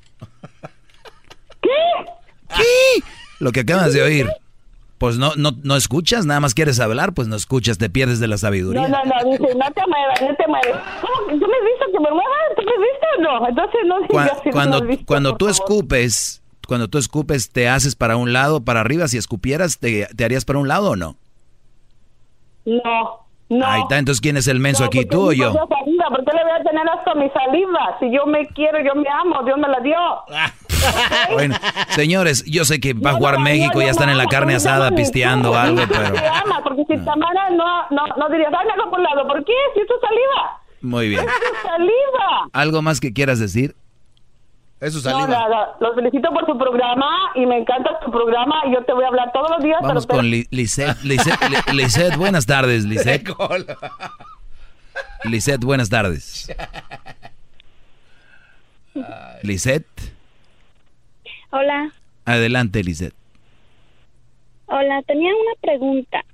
¿Qué? Lo que acabas de oír. Pues no, no, no escuchas, nada más quieres hablar, pues no escuchas, te pierdes de la sabiduría. No, no, no, dice, no te muevas, no te muevas. ¿Cómo? ¿Tú me has visto que me mueva? ¿Tú me has visto o no? Entonces no Cuando, cuando, cuando tú escupes, cuando tú escupes, ¿te haces para un lado, para arriba? Si escupieras, ¿te, te harías para un lado o no? No. No. Ahí está, entonces ¿quién es el menso aquí, tú o yo? Saliva, ¿Por qué le voy a tener hasta mi saliva? Si yo me quiero, yo me amo, Dios me la dio. bueno, señores, yo sé que va a jugar México, ya están en la carne asada pisteando algo, pero... Te ama, porque si Tamara no, no, no dirías, ay, me por un lado, ¿por qué? Si es tu saliva. Muy bien. Es tu saliva. ¿Algo más que quieras decir? Eso saliva. No, nada. Los felicito por su programa y me encanta su programa y yo te voy a hablar todos los días. Vamos con Lisette. Lisette, buenas tardes, Lisette. Lisette, buenas tardes. Lisette. Hola. Adelante, Lisette. Hola, tenía una pregunta.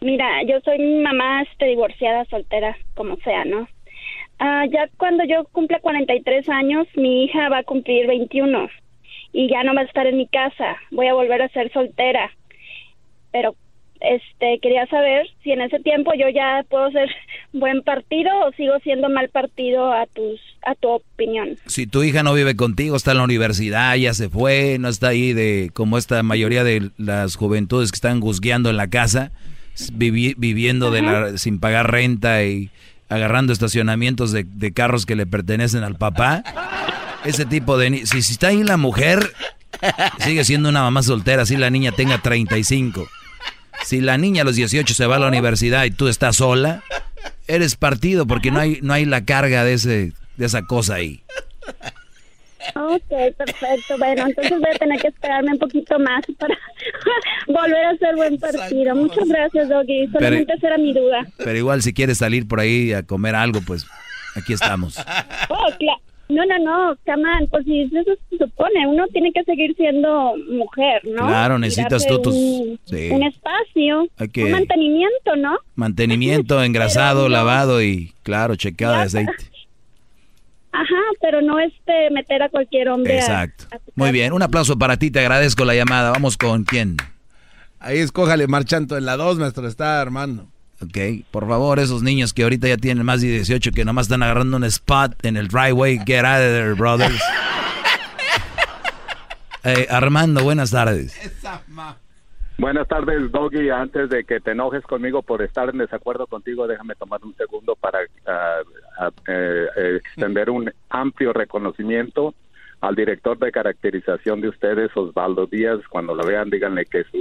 Mira, yo soy mamá este, divorciada, soltera, como sea, ¿no? Ah, ya cuando yo cumpla 43 años, mi hija va a cumplir 21 y ya no va a estar en mi casa. Voy a volver a ser soltera. Pero este quería saber si en ese tiempo yo ya puedo ser buen partido o sigo siendo mal partido a tus a tu opinión. Si tu hija no vive contigo, está en la universidad, ya se fue, no está ahí de como esta mayoría de las juventudes que están guzgueando en la casa, viviendo de la, sin pagar renta y agarrando estacionamientos de, carros que le pertenecen al papá. Ese tipo de... Si, si está ahí la mujer, sigue siendo una mamá soltera, si la niña tenga 35. Si la niña a los 18 se va a la universidad y tú estás sola, eres partido porque no hay, no hay la carga de, ese, de esa cosa ahí. Ok, perfecto. Bueno, entonces voy a tener que esperarme un poquito más para volver a ser buen partido. Muchas gracias, Doggy. Solamente esa era mi duda. Pero igual si quieres salir por ahí a comer algo, pues aquí estamos. Oh, claro. No, no, no, Camán, pues si eso se supone, uno tiene que seguir siendo mujer, ¿no? Claro, necesitas tú tus... Un, un espacio, un mantenimiento, ¿no? Mantenimiento, engrasado, lavado y, claro, chequeado de aceite. Ajá, pero no este meter a cualquier hombre. Exacto. Muy bien, un aplauso para ti, te agradezco la llamada. Vamos con quién. Ahí escójale marchando en la 2, maestro, está Armando. Ok, por favor, esos niños que ahorita ya tienen más de 18 que nomás están agarrando un spot en el driveway, get out of there, brothers. Eh, Armando, buenas tardes. Buenas tardes, Doggy. Antes de que te enojes conmigo por estar en desacuerdo contigo, déjame tomar un segundo para ah, eh, eh, extender un amplio reconocimiento al director de caracterización de ustedes, Osvaldo Díaz. Cuando lo vean, díganle que su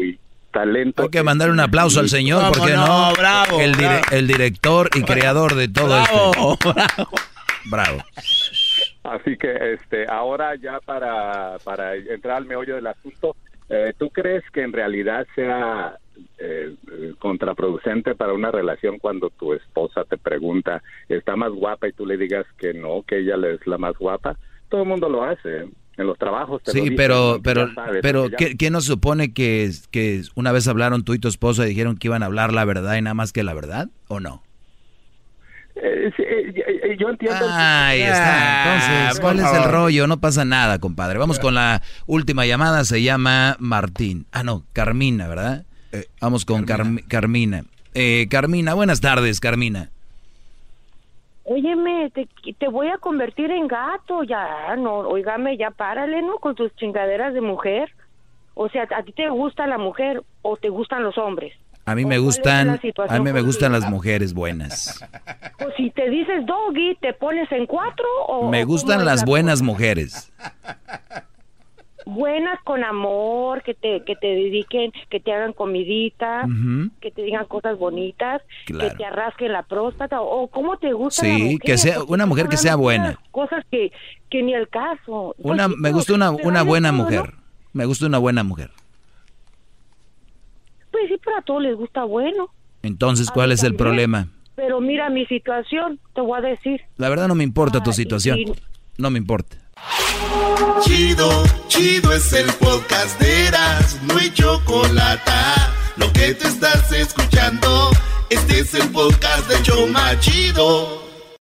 talento. Hay que mandar un aplauso al señor, porque no? Bravo, el, el, director y creador de todo bravo, esto. Bravo. Bravo. Así que este, ahora ya para, para entrar al meollo del asunto, eh, ¿tú crees que en realidad sea eh, contraproducente para una relación cuando tu esposa te pregunta, ¿está más guapa? y tú le digas que no, que ella es la más guapa? Todo el mundo lo hace. ¿eh? En los trabajos. Te sí, pero, pero, pero, ¿qué, ¿qué, nos supone que, que una vez hablaron tú y tu esposa y dijeron que iban a hablar la verdad y nada más que la verdad? ¿O no? Eh, eh, eh, yo entiendo. Ahí está. Entonces, ¿cuál es el rollo? No pasa nada, compadre. Vamos con la última llamada. Se llama Martín. Ah, no, Carmina, ¿verdad? Vamos con Carmina. Carmina, buenas tardes, Carmina. Óyeme, te, te, voy a convertir en gato, ya, no, oígame, ya párale, ¿no? Con tus chingaderas de mujer. O sea, ¿a ti te gusta la mujer o te gustan los hombres? A mí me gustan, a mí me gustan las mujeres buenas. Pues si te dices doggy, ¿te pones en cuatro o...? Me gustan las buenas mujeres. Buenas con amor, que te, que te dediquen, que te hagan comidita, que te digan cosas bonitas, que te arrasquen la próstata, o cómo te gusta Sí, que sea una mujer que sea buena. Cosas que, que ni el caso. Una, me gusta una, una buena mujer. Me gusta una buena mujer. Pues sí, pero a todos les gusta bueno. Entonces, ¿cuál es el problema? Pero mira mi situación, te voy a decir. La verdad no me importa tu situación. No me importa. Chido, chido es el podcast de Eras, no hay chocolate. Lo que te estás escuchando, este es el podcast de Choma Chido.